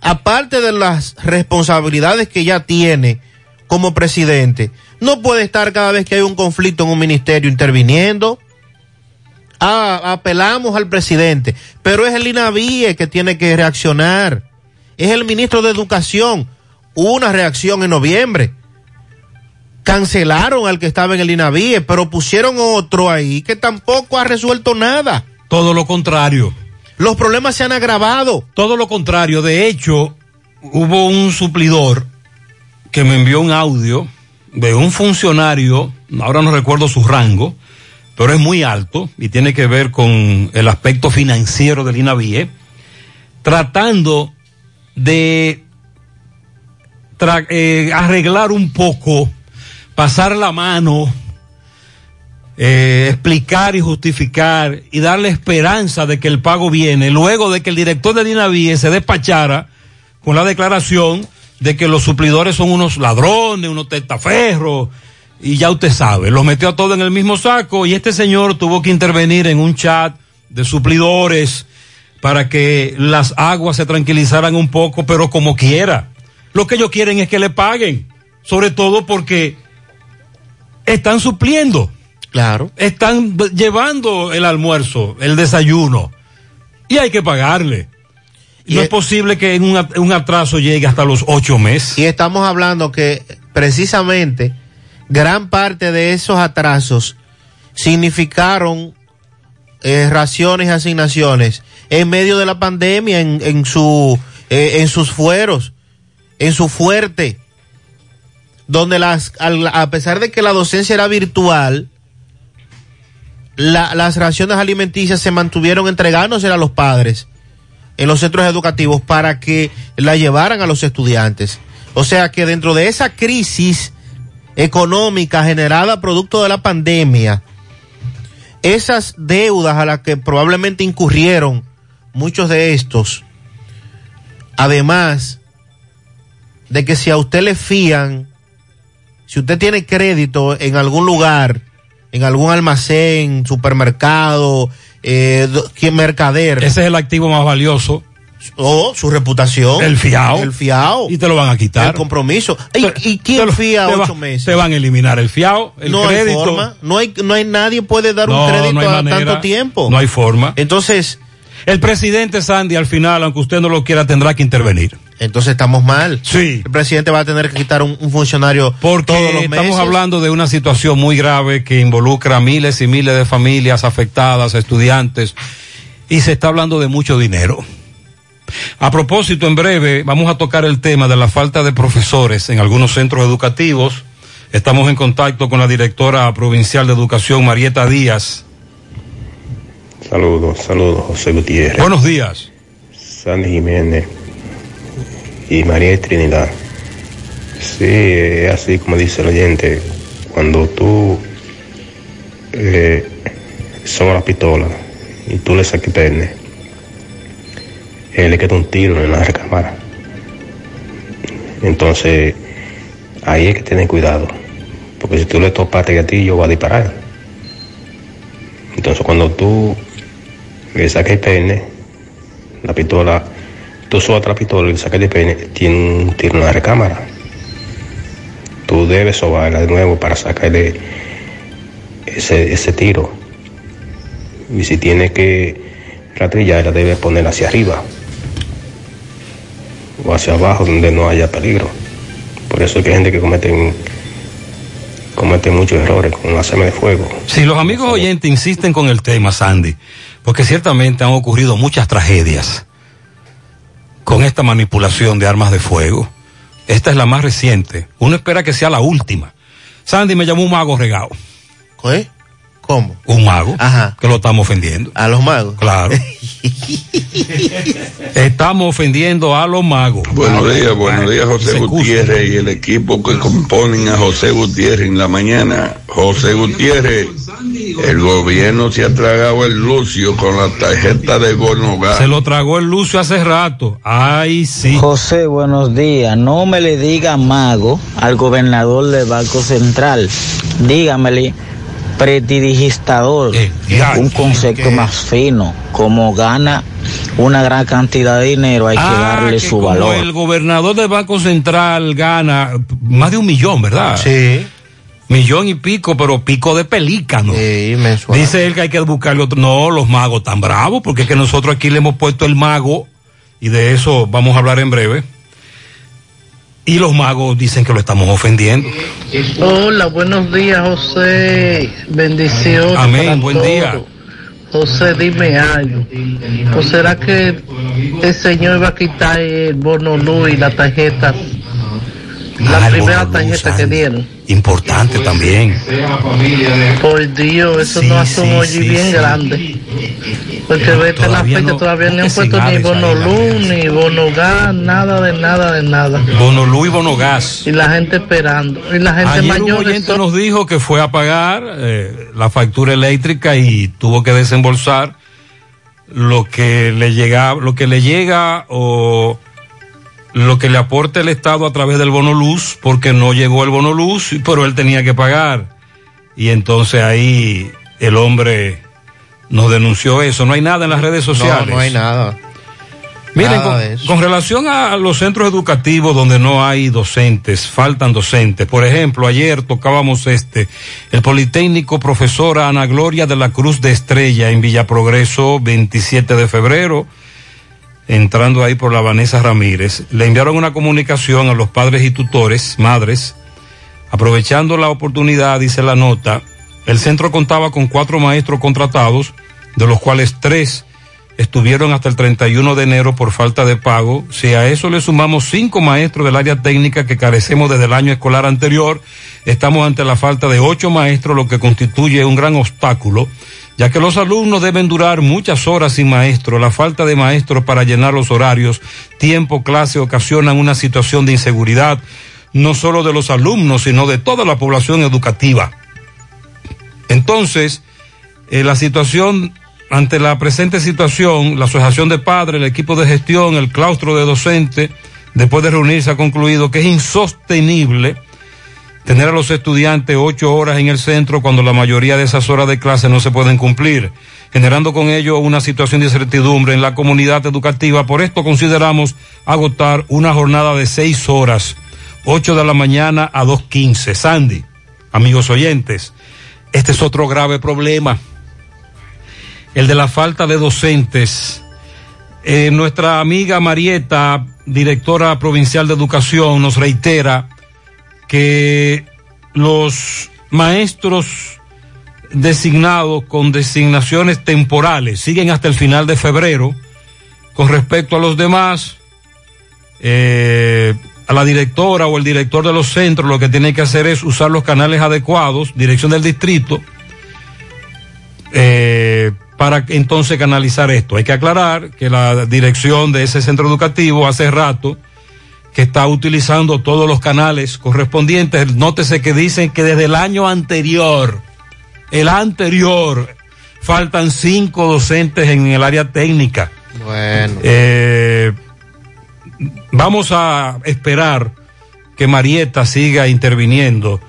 aparte de las responsabilidades que ya tiene como presidente. No puede estar cada vez que hay un conflicto en un ministerio interviniendo. Ah, apelamos al presidente, pero es el INAVIE que tiene que reaccionar. Es el ministro de Educación. Hubo una reacción en noviembre. cancelaron al que estaba en el INAVIE, pero pusieron otro ahí que tampoco ha resuelto nada. Todo lo contrario. Los problemas se han agravado. Todo lo contrario. De hecho, hubo un suplidor que me envió un audio de un funcionario, ahora no recuerdo su rango, pero es muy alto y tiene que ver con el aspecto financiero del INAVIE, tratando de tra- eh, arreglar un poco, pasar la mano, eh, explicar y justificar y darle esperanza de que el pago viene, luego de que el director del INAVIE se despachara con la declaración de que los suplidores son unos ladrones, unos testaferros, y ya usted sabe, los metió a todos en el mismo saco y este señor tuvo que intervenir en un chat de suplidores para que las aguas se tranquilizaran un poco, pero como quiera. Lo que ellos quieren es que le paguen, sobre todo porque están supliendo. Claro. Están llevando el almuerzo, el desayuno, y hay que pagarle. Y no es posible que en un, un atraso llegue hasta los ocho meses. Y estamos hablando que precisamente gran parte de esos atrasos significaron eh, raciones y asignaciones en medio de la pandemia, en, en su, eh, en sus fueros, en su fuerte, donde las, al- a pesar de que la docencia era virtual, la- las raciones alimenticias se mantuvieron entregándose a los padres en los centros educativos para que la llevaran a los estudiantes. O sea que dentro de esa crisis económica generada producto de la pandemia, esas deudas a las que probablemente incurrieron muchos de estos, además de que si a usted le fían, si usted tiene crédito en algún lugar, en algún almacén, supermercado, eh, que mercader. Ese es el activo más valioso. O su reputación. El fiao. El fiao. Y te lo van a quitar. El compromiso. ¿Y, y quién lo- fía te va- ocho meses? Te van a eliminar el fiao, el no crédito. hay forma. No hay, no hay nadie puede dar No, un crédito no a manera. tanto tiempo. No hay forma. Entonces. El presidente Sandy, al final, aunque usted no lo quiera, tendrá que intervenir. Entonces estamos mal. Sí. El presidente va a tener que quitar un, un funcionario Porque todos los meses. estamos hablando de una situación muy grave que involucra a miles y miles de familias afectadas, estudiantes, y se está hablando de mucho dinero. A propósito, en breve vamos a tocar el tema de la falta de profesores en algunos centros educativos. Estamos en contacto con la directora provincial de educación, Marieta Díaz. Saludos, saludos, José Gutiérrez. Buenos días. Sandy Jiménez y María Trinidad. Sí, es así como dice el oyente. Cuando tú eh, son la pistola y tú le saques perne, él le queda un tiro en la recámara. Entonces, ahí hay que tener cuidado. Porque si tú le topaste el gatillo, va a disparar. Entonces, cuando tú le saques el peine, la pistola, tú sueltas la pistola y le sacas el peine, tiene un tiro en la recámara. Tú debes sobarla de nuevo para sacarle ese, ese tiro. Y si tienes que ratrillarla, debes ponerla hacia arriba o hacia abajo donde no haya peligro. Por eso es que hay gente que comete, comete muchos errores con la de fuego. Si los amigos oyentes insisten con el tema, Sandy, porque ciertamente han ocurrido muchas tragedias con esta manipulación de armas de fuego. Esta es la más reciente. Uno espera que sea la última. Sandy me llamó un mago regado. ¿Qué? ¿Cómo? Un mago. Ajá. Que lo estamos ofendiendo. A los magos. Claro. estamos ofendiendo a los magos. Buenos días, buenos días José Gutiérrez y el equipo que componen a José Gutiérrez en la mañana. José Gutiérrez, el gobierno se ha tragado el lucio con la tarjeta de bono gas. Se lo tragó el Lucio hace rato. Ay, sí. José, buenos días. No me le diga mago al gobernador del Banco Central. Dígamele pretidigistador. un concepto más fino. Como gana una gran cantidad de dinero, hay que Ah, darle que su como valor. El gobernador del Banco Central gana más de un millón, ¿verdad? Sí. Millón y pico, pero pico de pelícano. Dice él que hay que buscarle otro. No, los magos tan bravos, porque es que nosotros aquí le hemos puesto el mago, y de eso vamos a hablar en breve. Y los magos dicen que lo estamos ofendiendo. Hola, buenos días, José. Bendiciones. Amén, buen todos. día. José, dime algo. ¿O será que el señor va a quitar el bono luz y la tarjeta? La primera tarjeta que dieron. Importante también. Por Dios, eso Sí, no hace un hoyo sí, bien sí. grande. Porque vete la fecha, no- todavía no han puesto ni señales bono ahí, la luz, ni bono gas, nada de nada de nada. Bono luz y bono gas. Y la gente esperando. Y la gente Ayer un mayor. de oyente nos dijo que fue a pagar eh, la factura eléctrica y tuvo que desembolsar lo que le llega, lo que le llega o lo que le aporta el Estado a través del bono luz, porque no llegó el bono luz, pero él tenía que pagar. Y entonces ahí el hombre nos denunció eso. No hay nada en las redes sociales. No, no hay nada. Miren, con, con relación a los centros educativos donde no hay docentes, faltan docentes. Por ejemplo, ayer tocábamos este, el Politécnico Profesora Ana Gloria de la Cruz de Estrella en Villa Progreso, 27 de febrero, entrando ahí por la Vanessa Ramírez. Le enviaron una comunicación a los padres y tutores, madres, aprovechando la oportunidad, dice la nota, el centro contaba con cuatro maestros contratados, de los cuales tres estuvieron hasta el 31 de enero por falta de pago. Si a eso le sumamos cinco maestros del área técnica que carecemos desde el año escolar anterior, estamos ante la falta de ocho maestros, lo que constituye un gran obstáculo, ya que los alumnos deben durar muchas horas sin maestro. La falta de maestros para llenar los horarios, tiempo, clase, ocasionan una situación de inseguridad, no solo de los alumnos, sino de toda la población educativa. Entonces, eh, la situación, ante la presente situación, la Asociación de Padres, el equipo de gestión, el claustro de docentes, después de reunirse, ha concluido que es insostenible tener a los estudiantes ocho horas en el centro cuando la mayoría de esas horas de clase no se pueden cumplir, generando con ello una situación de incertidumbre en la comunidad educativa. Por esto consideramos agotar una jornada de seis horas, ocho de la mañana a dos quince. Sandy, amigos oyentes, este es otro grave problema, el de la falta de docentes. Eh, nuestra amiga Marieta, directora provincial de educación, nos reitera que los maestros designados con designaciones temporales siguen hasta el final de febrero. Con respecto a los demás, eh, a la directora o el director de los centros lo que tiene que hacer es usar los canales adecuados, dirección del distrito, eh, para entonces canalizar esto. Hay que aclarar que la dirección de ese centro educativo hace rato que está utilizando todos los canales correspondientes. Nótese que dicen que desde el año anterior, el anterior, faltan cinco docentes en el área técnica. Bueno. Eh, vamos a esperar que Marieta siga interviniendo.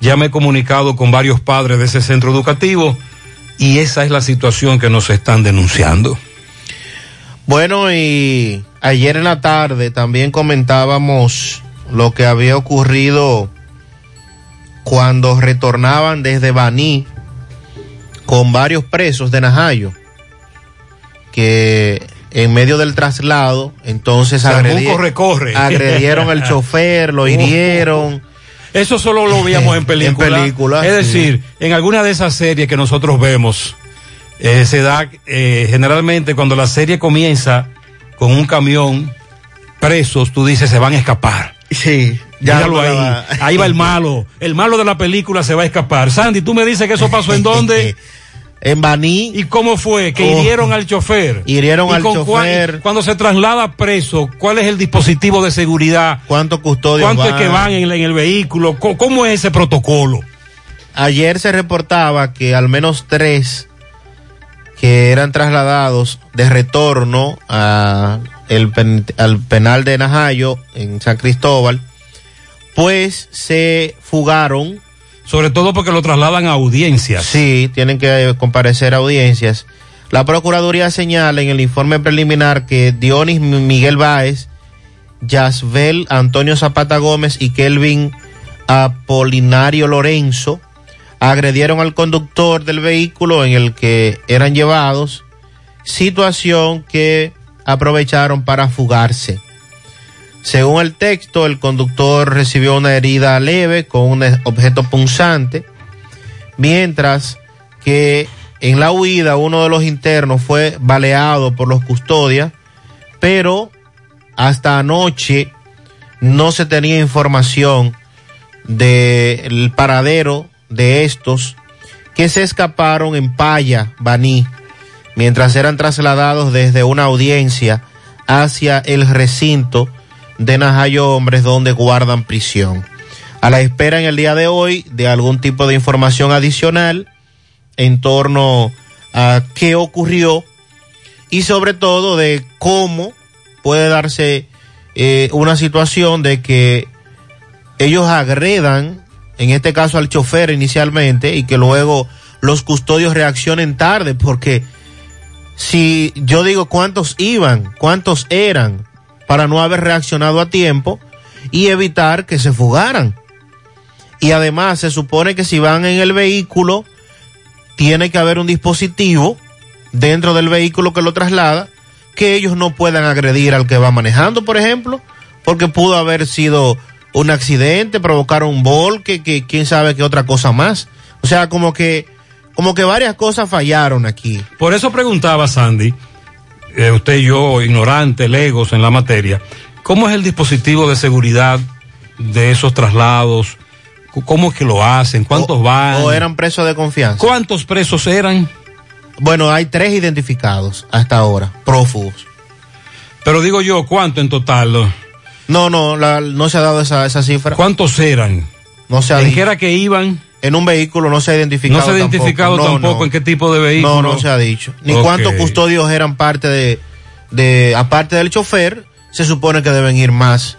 Ya me he comunicado con varios padres de ese centro educativo y esa es la situación que nos están denunciando. Bueno, y ayer en la tarde también comentábamos lo que había ocurrido cuando retornaban desde Baní con varios presos de Najayo, que en medio del traslado, entonces Se armó un agredi- corre-corre. agredieron al chofer, lo hirieron. Eso solo lo veíamos en película. En película, Es sí. decir, en alguna de esas series que nosotros vemos, eh, se da eh, generalmente cuando la serie comienza con un camión presos, tú dices se van a escapar. Sí, ya ya lo ahí. va- Ahí va el malo. El malo de la película se va a escapar. Sandy, tú me dices que eso pasó en dónde? En Baní. ¿Y cómo fue? Que Oh. hirieron al chofer. Hirieron ¿Y al con cuál- chofer. cuando se traslada preso, ¿cuál es el dispositivo de seguridad? ¿Cuántos custodios ¿Cuánto es van? que van en, en el vehículo? ¿Cómo, cómo es ese protocolo? Ayer se reportaba que al menos tres que eran trasladados de retorno a el pen- al penal de Najayo en San Cristóbal, pues se fugaron. Sobre todo porque lo trasladan a audiencias. Sí, tienen que comparecer a audiencias. La Procuraduría señala en el informe preliminar que Dionis Miguel Báez, Yasbel Antonio Zapata Gómez y Kelvin Apolinario Lorenzo agredieron al conductor del vehículo en el que eran llevados, situación que aprovecharon para fugarse. Según el texto, el conductor recibió una herida leve con un objeto punzante, mientras que en la huida uno de los internos fue baleado por los custodias, pero hasta anoche no se tenía información del paradero de estos que se escaparon en Paya, Baní, mientras eran trasladados desde una audiencia hacia el recinto de Najayo Hombres donde guardan prisión. A la espera en el día de hoy de algún tipo de información adicional en torno a qué ocurrió y sobre todo de cómo puede darse eh, una situación de que ellos agredan, en este caso al chofer inicialmente, y que luego los custodios reaccionen tarde, porque si yo digo cuántos iban, cuántos eran, para no haber reaccionado a tiempo y evitar que se fugaran. Y además se supone que si van en el vehículo, tiene que haber un dispositivo dentro del vehículo que lo traslada, que ellos no puedan agredir al que va manejando, por ejemplo, porque pudo haber sido un accidente, provocar un volque, que quién sabe qué otra cosa más. O sea, como que, como que varias cosas fallaron aquí. Por eso preguntaba Sandy, eh, usted y yo, ignorante, legos en la materia, ¿cómo es el dispositivo de seguridad de esos traslados? ¿Cómo es que lo hacen? ¿Cuántos van? ¿O eran presos de confianza? ¿Cuántos presos eran? Bueno, hay tres identificados hasta ahora, prófugos. Pero digo yo, ¿cuánto en total? No, no, la- no se ha dado esa, esa cifra. ¿Cuántos eran? No se ha ¿En qué era que iban? En un vehículo no se ha identificado. No se ha identificado tampoco, tampoco, No, no. en qué tipo de vehículo. No, no se ha dicho. Ni Ok. cuántos custodios eran parte de, de, aparte del chofer, se supone que deben ir más,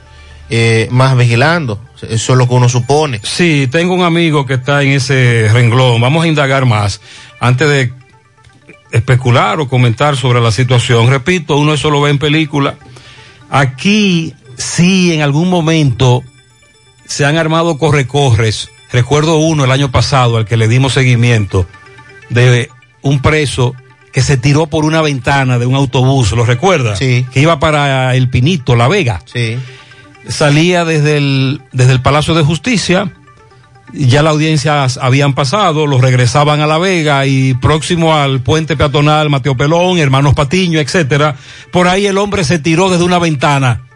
eh, más vigilando. Eso es lo que uno supone. Sí, tengo un amigo que está en ese renglón. Vamos a indagar más. Antes de especular o comentar sobre la situación, repito, uno eso lo ve en película. Aquí sí, en algún momento se han armado corre-corres. Recuerdo uno el año pasado al que le dimos seguimiento de un preso que se tiró por una ventana de un autobús, ¿lo recuerda? Sí. Que iba para el Pinito, La Vega. Sí. Salía desde el, desde el Palacio de Justicia, ya la audiencia habían pasado, los regresaban a La Vega y próximo al puente peatonal Mateo Pelón, Hermanos Patiño, etcétera, por ahí el hombre se tiró desde una ventana.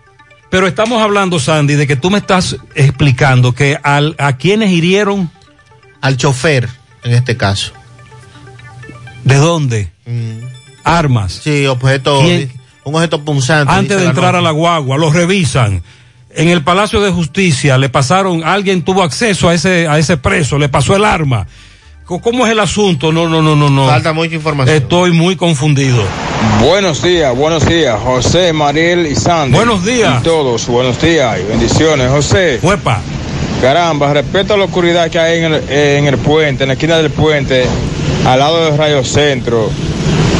Pero estamos hablando, Sandy, de que tú me estás explicando que al, a quienes hirieron. Al chofer, en este caso. ¿De dónde? Armas. Sí, objeto, ¿Quién? un objeto punzante. Antes de entrar a la guagua, los revisan. En el Palacio de Justicia le pasaron, alguien tuvo acceso a ese, a ese preso, le pasó el arma. ¿Cómo es el asunto? No, no, no, no, no. Falta mucha información. Estoy muy confundido. Buenos días, buenos días, José, Mariel y Sandy. Buenos días. Y todos, buenos días y bendiciones, José. Huepa. Caramba, respeto a la oscuridad que hay en el, en el puente, en la esquina del puente, al lado del rayo centro,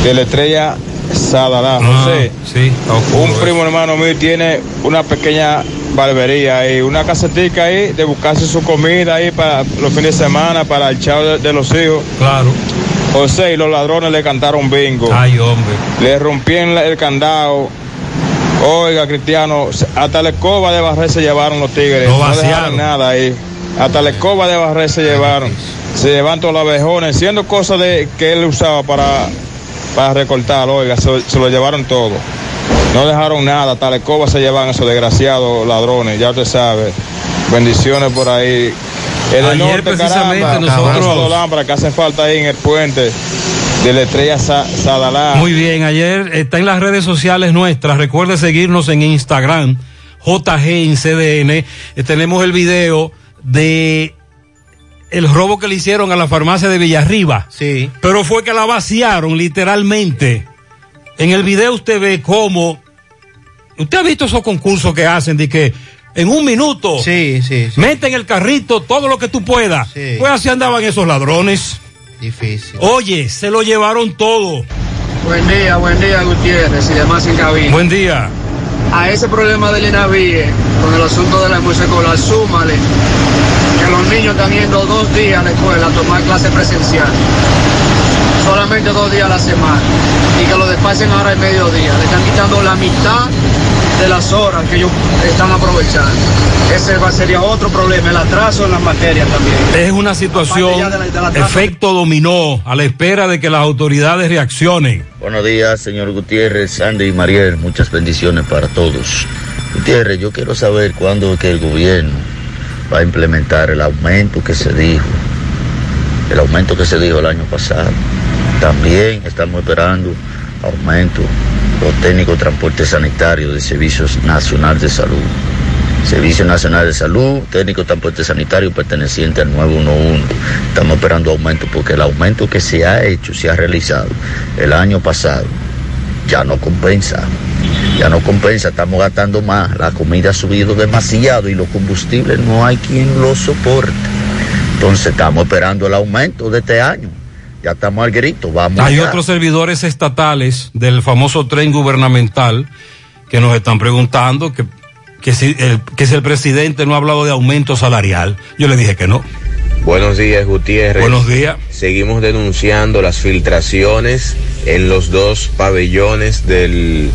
de la estrella Sadalá. José, Ah, Sí, está oscuro, un primo hermano mío tiene una pequeña barbería ahí, una casetica ahí de buscarse su comida ahí para los fines de semana, para el chavo de, de los hijos. Claro. José y los ladrones le cantaron bingo. Ay, hombre. Le rompieron el candado. Oiga, Cristiano, hasta la escoba de barrer se llevaron los tigres. No vaciaron. dejaron nada ahí. Hasta la escoba de barrer se llevaron. Se llevan todos los abejones, siendo cosas de, que él usaba para, para recortar, oiga, se, se lo llevaron todo. No dejaron nada, la escoba se llevan esos desgraciados ladrones, ya usted sabe. Bendiciones por ahí. El Ayer, norte, precisamente, caramba, nosotros- esos lámparas que hacen falta ahí en el puente de la estrella Sa- Sadalá. Muy bien, ayer está en las redes sociales nuestras. Recuerde seguirnos en Instagram, JG en CDN. Eh, tenemos el video de el robo que le hicieron a la farmacia de Villarriba. Sí. Pero fue que la vaciaron literalmente. En el video usted ve cómo. Usted ha visto esos concursos que hacen de que en un minuto sí, sí, mete en el carrito todo lo que tú puedas. Sí. Pues así andaban esos ladrones. Difícil. Oye, se lo llevaron todo. Buen día, buen día Gutiérrez y demás en cabina. Buen día. A ese problema del INAVIE con el asunto de la escolar, súmale que los niños están yendo dos días a la escuela a tomar clase presencial. Solamente dos días a la semana. Y que lo despasen ahora al mediodía. Le están quitando la mitad de las horas que ellos están aprovechando. Ese sería otro problema, el atraso en las materias también. Es una situación, de la- de la efecto dominó, a la espera de que las autoridades reaccionen. Buenos días, señor Gutiérrez, Sandy y Mariel. Muchas bendiciones para todos. Gutiérrez, yo quiero saber cuándo es que el gobierno va a implementar el aumento que se dijo, el aumento que se dijo el año pasado. También estamos esperando aumento los técnicos de transporte sanitario de Servicios Nacional de Salud. Servicio Nacional de Salud, técnico de transporte sanitario perteneciente al 911. Estamos esperando aumento porque el aumento que se ha hecho, se ha realizado el año pasado, ya no compensa. Ya no compensa, estamos gastando más. La comida ha subido demasiado y los combustibles no hay quien los soporte. Entonces estamos esperando el aumento de este año. Ya estamos al grito, vamos. Hay allá. otros servidores estatales del famoso tren gubernamental que nos están preguntando que, que, si el, que si el presidente no ha hablado de aumento salarial. Yo le dije que no. Buenos días, Gutiérrez. Buenos días. Seguimos denunciando las filtraciones en los dos pabellones del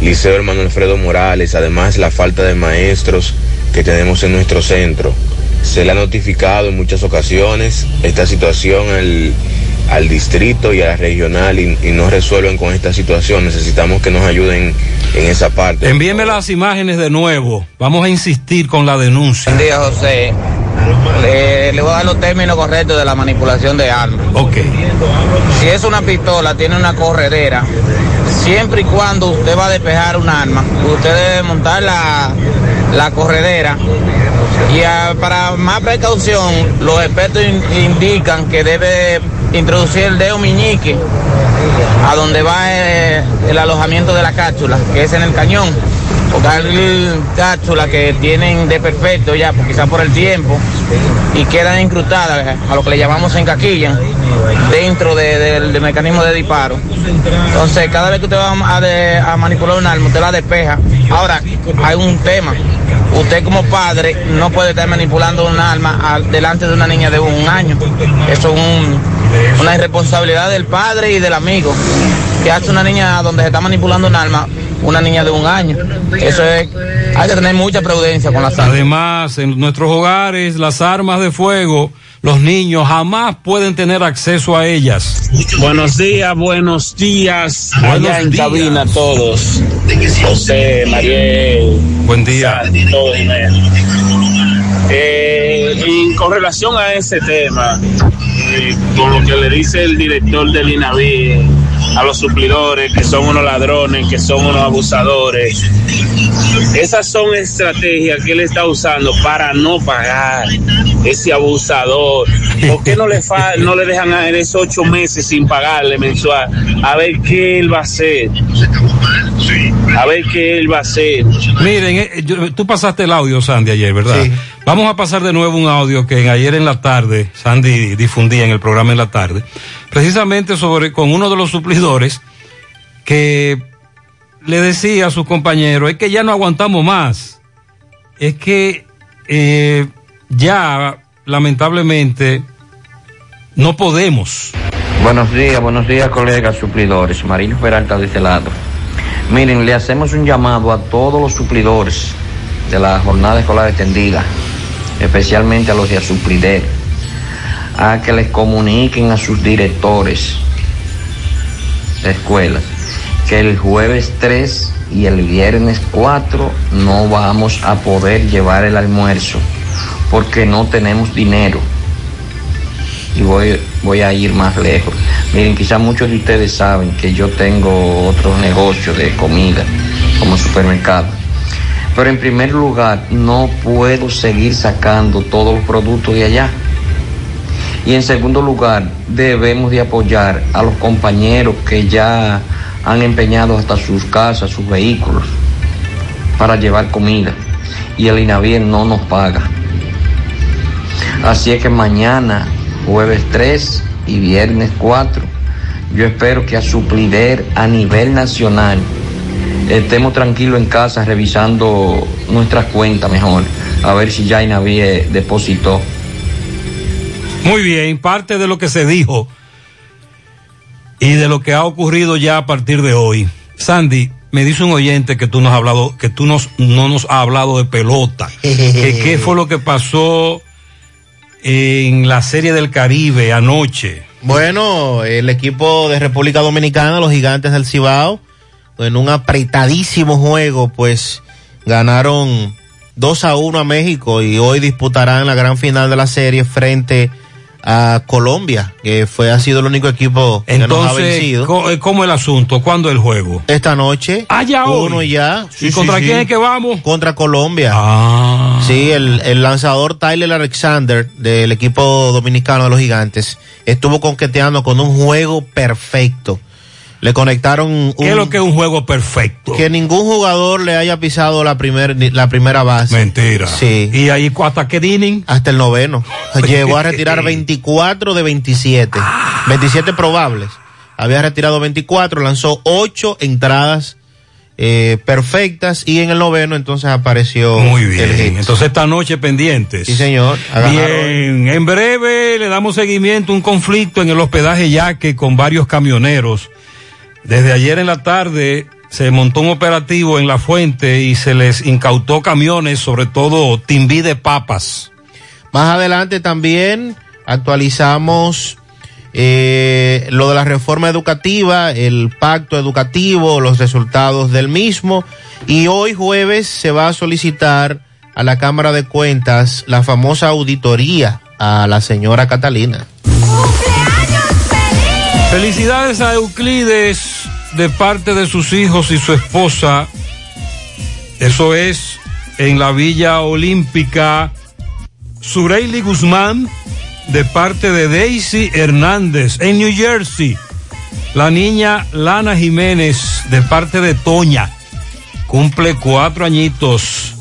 Liceo Hermano Alfredo Morales, además la falta de maestros que tenemos en nuestro centro. Se le ha notificado en muchas ocasiones esta situación al, al distrito y a la regional y, y no resuelven con esta situación. Necesitamos que nos ayuden en esa parte. Envíeme las imágenes de nuevo. Vamos a insistir con la denuncia. Buen día, José. Le, le voy a dar los términos correctos de la manipulación de armas. Ok. Si es una pistola, tiene una corredera. Siempre y cuando usted va a despejar un arma, usted debe montar la, la corredera. Y ah, para más precaución, los expertos in- indican que debe introducir el dedo meñique a donde va eh, el alojamiento de la cápsula, que es en el cañón. Hay cápsulas que tienen de perfecto ya, pues quizás por el tiempo, y quedan incrustadas a lo que le llamamos encaquillan dentro de- del, del mecanismo de disparo. Entonces, cada vez que usted va a, de- a manipular un arma, usted la despeja. Ahora, hay un tema. Usted como padre no puede estar manipulando un arma delante de una niña de un año. Eso es un- una irresponsabilidad del padre y del amigo. Que hace una niña donde se está manipulando un arma, una niña de un año. Eso es, hay que tener mucha prudencia con las armas. Además, en nuestros hogares, las armas de fuego, los niños jamás pueden tener acceso a ellas. Buenos días, buenos días. Buenos allá en días. cabina todos. José, Mariel. Buen día. Todos. Eh, y con relación a ese tema, con lo que le dice el director del INAVI a los suplidores, que son unos ladrones, que son unos abusadores, esas son estrategias que él está usando para no pagar ese abusador. ¿Por qué no le, fa- no le dejan a él esos ocho meses sin pagarle mensual? A ver qué él va a hacer. A ver qué él va a hacer. Miren, eh, yo- tú pasaste el audio, Sandy, ayer, ¿verdad? Vamos a pasar de nuevo un audio que ayer en la tarde, Sandy difundía en el programa en la tarde, precisamente sobre con uno de los suplidores que le decía a sus compañeros, es que ya no aguantamos más, es que eh, ya lamentablemente no podemos. Buenos días, buenos días, colegas suplidores. Marino Peralta de este lado. Miren, le hacemos un llamado a todos los suplidores de la jornada escolar extendida, especialmente a los de Suplider, a que les comuniquen a sus directores de escuelas que el jueves 3 y el viernes 4 no vamos a poder llevar el almuerzo porque no tenemos dinero y voy, voy a ir más lejos. Miren, quizás muchos de ustedes saben que yo tengo otro negocio de comida como supermercado. Pero en primer lugar, no puedo seguir sacando todos los productos de allá. Y en segundo lugar, debemos de apoyar a los compañeros que ya han empeñado hasta sus casas, sus vehículos, para llevar comida. Y el INAVIE no nos paga. Así es que mañana, jueves 3 y viernes 4, yo espero que a Suplider a nivel nacional estemos tranquilos en casa revisando nuestras cuentas mejor, a ver si ya INAVIE depositó. Muy bien, parte de lo que se dijo y de lo que ha ocurrido ya a partir de hoy. Sandy, Me dice un oyente que tú nos has hablado, que tú nos, no nos has hablado de pelota. que qué fue lo que pasó en la Serie del Caribe anoche. Bueno, el equipo de República Dominicana, los gigantes del Cibao, en un apretadísimo juego, pues ganaron 2 a 1 a México y hoy disputarán la gran final de la serie frente a Colombia, que fue ha sido el único equipo que nos ha Entonces, vencido. eh, ¿cómo el asunto? ¿Cuándo el juego? Esta noche. Ah, ya hoy. Uno y ya. ¿Y contra quién es que vamos? Contra Colombia. Ah. Sí, el, el lanzador Tyler Alexander del equipo dominicano de los gigantes estuvo conqueteando con un juego perfecto. Le conectaron un, ¿Qué es lo que es un juego perfecto? que ningún jugador le haya pisado la, primer, la primera base. Mentira. Sí. ¿Y ahí hasta qué inning? Hasta el noveno. Llegó a retirar 24 de 27. 27 probables. Había retirado 24, lanzó 8 entradas eh, perfectas y en el noveno entonces apareció Muy el bien. hit. Entonces esta noche pendientes. Sí, señor. Bien, en breve le damos seguimiento a un conflicto en el hospedaje Yaque con varios camioneros. Desde ayer en la tarde se montó un operativo en la fuente y se les incautó camiones, sobre todo timbí de papas. Más adelante también actualizamos eh, lo de la reforma educativa, el pacto educativo, los resultados del mismo. Y hoy jueves se va a solicitar a la Cámara de Cuentas la famosa auditoría a la señora Catalina. Felicidades a Euclides de parte de sus hijos y su esposa. Eso es en la Villa Olímpica. Sureili Guzmán de parte de Daisy Hernández en New Jersey. La niña Lana Jiménez de parte de Toña. Cumple cuatro añitos.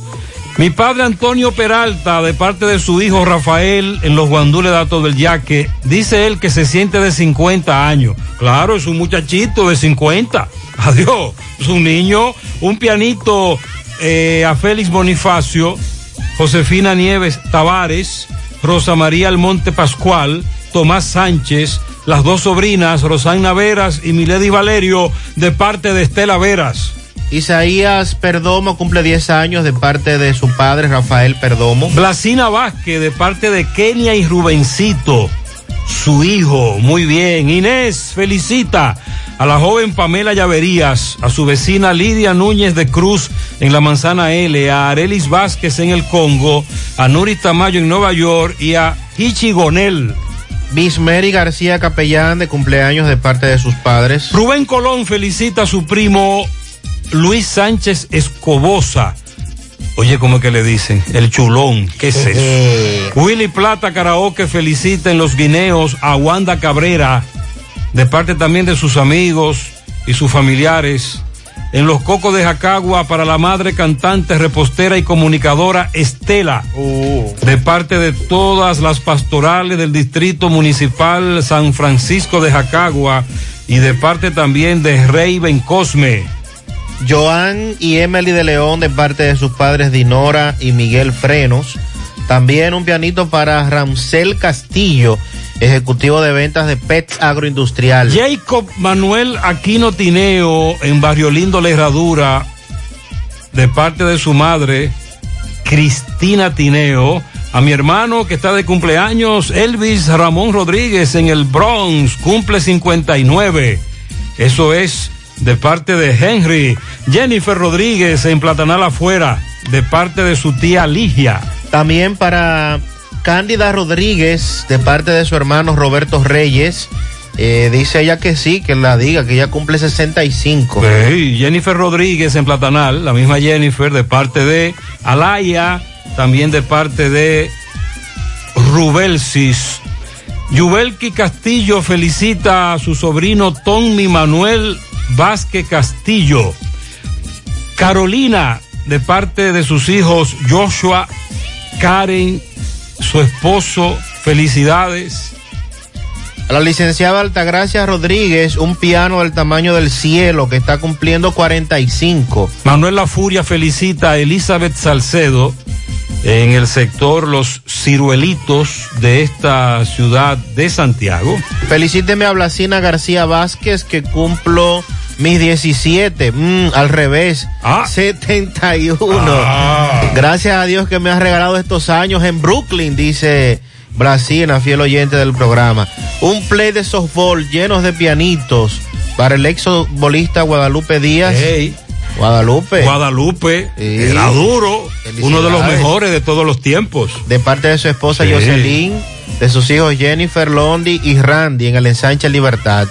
Mi padre Antonio Peralta, de parte de su hijo Rafael, en los guandules datos del yaque, dice él que se siente de 50 años. Claro, es un muchachito de 50. Adiós, es un niño, un pianito eh, a Félix Bonifacio, Josefina Nieves Tavares, Rosa María Almonte Pascual, Tomás Sánchez, las dos sobrinas, Rosana Veras y Milady Valerio, de parte de Estela Veras. Isaías Perdomo cumple 10 años de parte de su padre Rafael Perdomo. Blasina Vázquez de parte de Kenia y Rubencito, su hijo. Muy bien. Inés felicita a la joven Pamela Llaverías, a su vecina Lidia Núñez de Cruz en la Manzana L, a Arelis Vázquez en el Congo, a Nuri Tamayo en Nueva York y a Hichi Gonel. Bismeri García Capellán de cumpleaños de parte de sus padres. Rubén Colón felicita a su primo Luis Sánchez Escobosa. Oye, ¿cómo es que le dicen? El chulón. ¿Qué es eso? Willy Plata Karaoke felicita en los guineos a Wanda Cabrera, de parte también de sus amigos y sus familiares. En los cocos de Jacagua para la madre cantante, repostera y comunicadora Estela, de parte de todas las pastorales del Distrito Municipal San Francisco de Jacagua y de parte también de Rey Bencosme. Joan y Emily de León de parte de sus padres Dinora y Miguel Frenos. También un pianito para Ramsel Castillo, ejecutivo de ventas de Pets Agroindustrial. Jacob Manuel Aquino Tineo en Barrio Lindo La Herradura, de parte de su madre, Cristina Tineo. A mi hermano que está de cumpleaños, Elvis Ramón Rodríguez en el Bronx, cumple 59. Eso es de parte de Henry. Jennifer Rodríguez en Platanal afuera, de parte de su tía Ligia. También para Cándida Rodríguez, de parte de su hermano Roberto Reyes. Eh, dice ella que sí, que la diga, que ella cumple 65. Sí, Jennifer Rodríguez en Platanal, la misma Jennifer de parte de Alaya, también de parte de Rubelsis. Yubelki Castillo felicita a su sobrino Tommy Manuel Vázquez Castillo. Carolina, de parte de sus hijos Joshua, Karen, su esposo, felicidades. A la licenciada Altagracia Rodríguez, un piano del tamaño del cielo que está cumpliendo 45. Manuel La Furia felicita a Elizabeth Salcedo en el sector Los Ciruelitos de esta ciudad de Santiago. Felicíteme a Blasina García Vázquez que cumplo Mis 17, mm, al revés, 71. Gracias a Dios que me ha regalado estos años en Brooklyn, dice Brasina, fiel oyente del programa. Un play de softball llenos de pianitos para el exobolista Guadalupe Díaz. Guadalupe. Guadalupe. Era duro. Uno de los mejores de todos los tiempos. De parte de su esposa Sí. Jocelyn, de sus hijos Jennifer, Londi y Randy en el ensanche Libertad.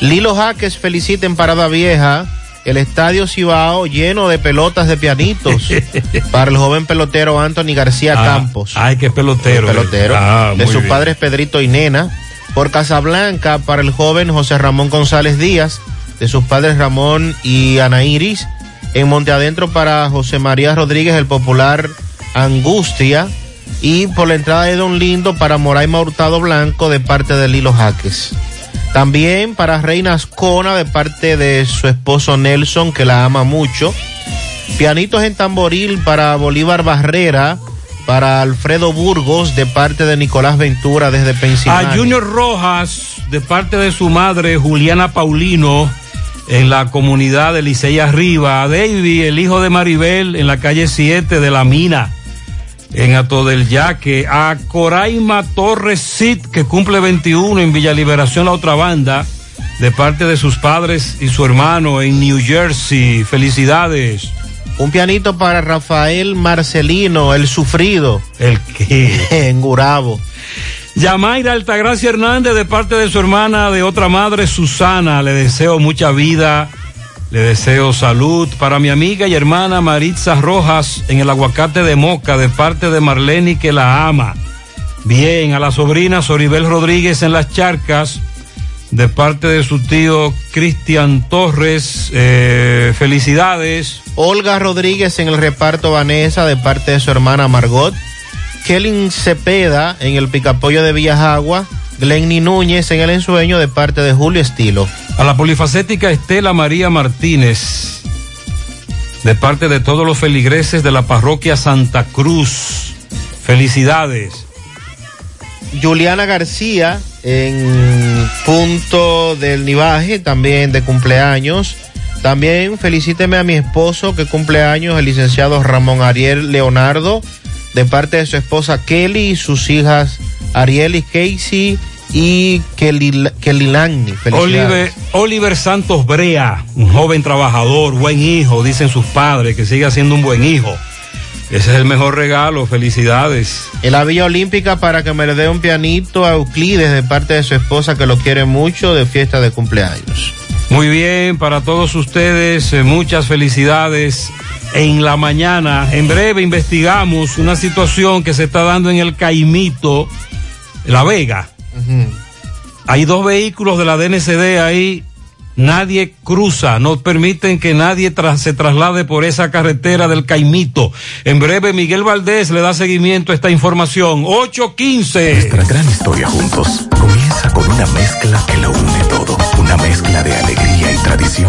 Lilo Jaques felicita en Parada Vieja el estadio Cibao lleno de pelotas de pianitos para el joven pelotero Anthony García Ah, Campos. Ay, qué pelotero. El pelotero. Ah, de sus bien. padres Pedrito y Nena. Por Casablanca para el joven José Ramón González Díaz. De sus padres Ramón y Ana Iris. En Monte Adentro para José María Rodríguez, el popular Angustia. Y por la entrada de Don Lindo para Moraima Hurtado Blanco de parte de Lilo Jaques. También para Reina Ascona de parte de su esposo Nelson, que la ama mucho. Pianitos en tamboril para Bolívar Barrera, para Alfredo Burgos de parte de Nicolás Ventura desde Pensilvania. A Junior Rojas, de parte de su madre, Juliana Paulino, en la comunidad de Licey Arriba. A David, el hijo de Maribel, en la calle 7 de La Mina, en Ato del Yaque. A Coraima Torres Cid, que cumple 21 en Villa Liberación, la otra banda, de parte de sus padres y su hermano en New Jersey. Felicidades. Un pianito para Rafael Marcelino, el sufrido. ¿El qué? en Gurabo. Yamaira Altagracia Hernández de parte de su hermana de otra madre Susana. Le deseo mucha vida, le deseo salud. Para mi amiga y hermana Maritza Rojas en el aguacate de Moca de parte de Marlene que la ama. Bien, a la sobrina Soribel Rodríguez en las charcas de parte de su tío Cristian Torres. eh, felicidades. Olga Rodríguez en el reparto Vanessa de parte de su hermana Margot. Kelly Cepeda en el Picapollo de Villajagua. Glenny Núñez en el ensueño de parte de Julio Estilo. A la polifacética Estela María Martínez, de parte de todos los feligreses de la parroquia Santa Cruz. Felicidades. Juliana García en punto del Nivaje, también de cumpleaños. También felicíteme a mi esposo que cumpleaños, el licenciado Ramón Ariel Leonardo, de parte de su esposa Kelly y sus hijas Ariel y Casey y Kelly, Kelly. Felicidades. Oliver, Oliver Santos Brea, un joven trabajador, buen hijo, dicen sus padres, que siga siendo un buen hijo. Ese es el mejor regalo, felicidades. En la Villa Olímpica para que me le dé un pianito a Euclides de parte de su esposa que lo quiere mucho de fiesta de cumpleaños. Muy bien, para todos ustedes, eh, muchas felicidades. En la mañana, en breve, investigamos una situación que se está dando en el Caimito, La Vega. Hay dos vehículos de la DNCD ahí, nadie cruza, no permiten que nadie tra- se traslade por esa carretera del Caimito. En breve, Miguel Valdés le da seguimiento a esta información. 815. Nuestra gran historia juntos comienza con una mezcla que lo une todo. Una mezcla de alegría y tradición,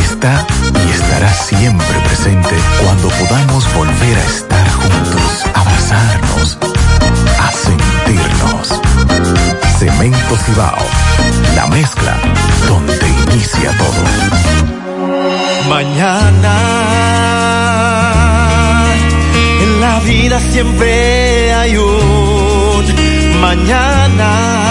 está y estará siempre presente cuando podamos volver a estar juntos, abrazarnos, a sentirnos. Cemento Cibao, la mezcla donde inicia todo. Mañana, en la vida siempre hay un mañana.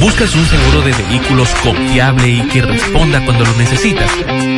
¿Buscas un seguro de vehículos confiable y que responda cuando lo necesitas?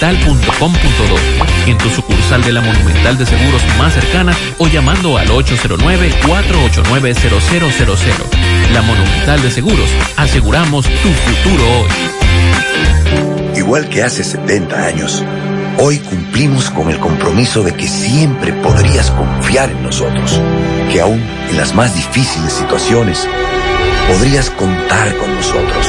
www.lamonumental.com.do, en tu sucursal de la Monumental de Seguros más cercana o llamando al 809-489-0000. La Monumental de Seguros, aseguramos tu futuro hoy. Igual que hace 70 años, hoy cumplimos con el compromiso de que siempre podrías confiar en nosotros, que aún en las más difíciles situaciones podrías contar con nosotros,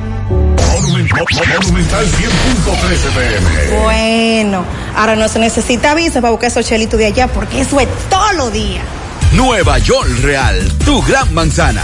Monumental 100.13 pm. Bueno, ahora no se necesita visa para buscar esos chelitos de allá porque eso es todo lo día. Nueva York Real, tu gran manzana.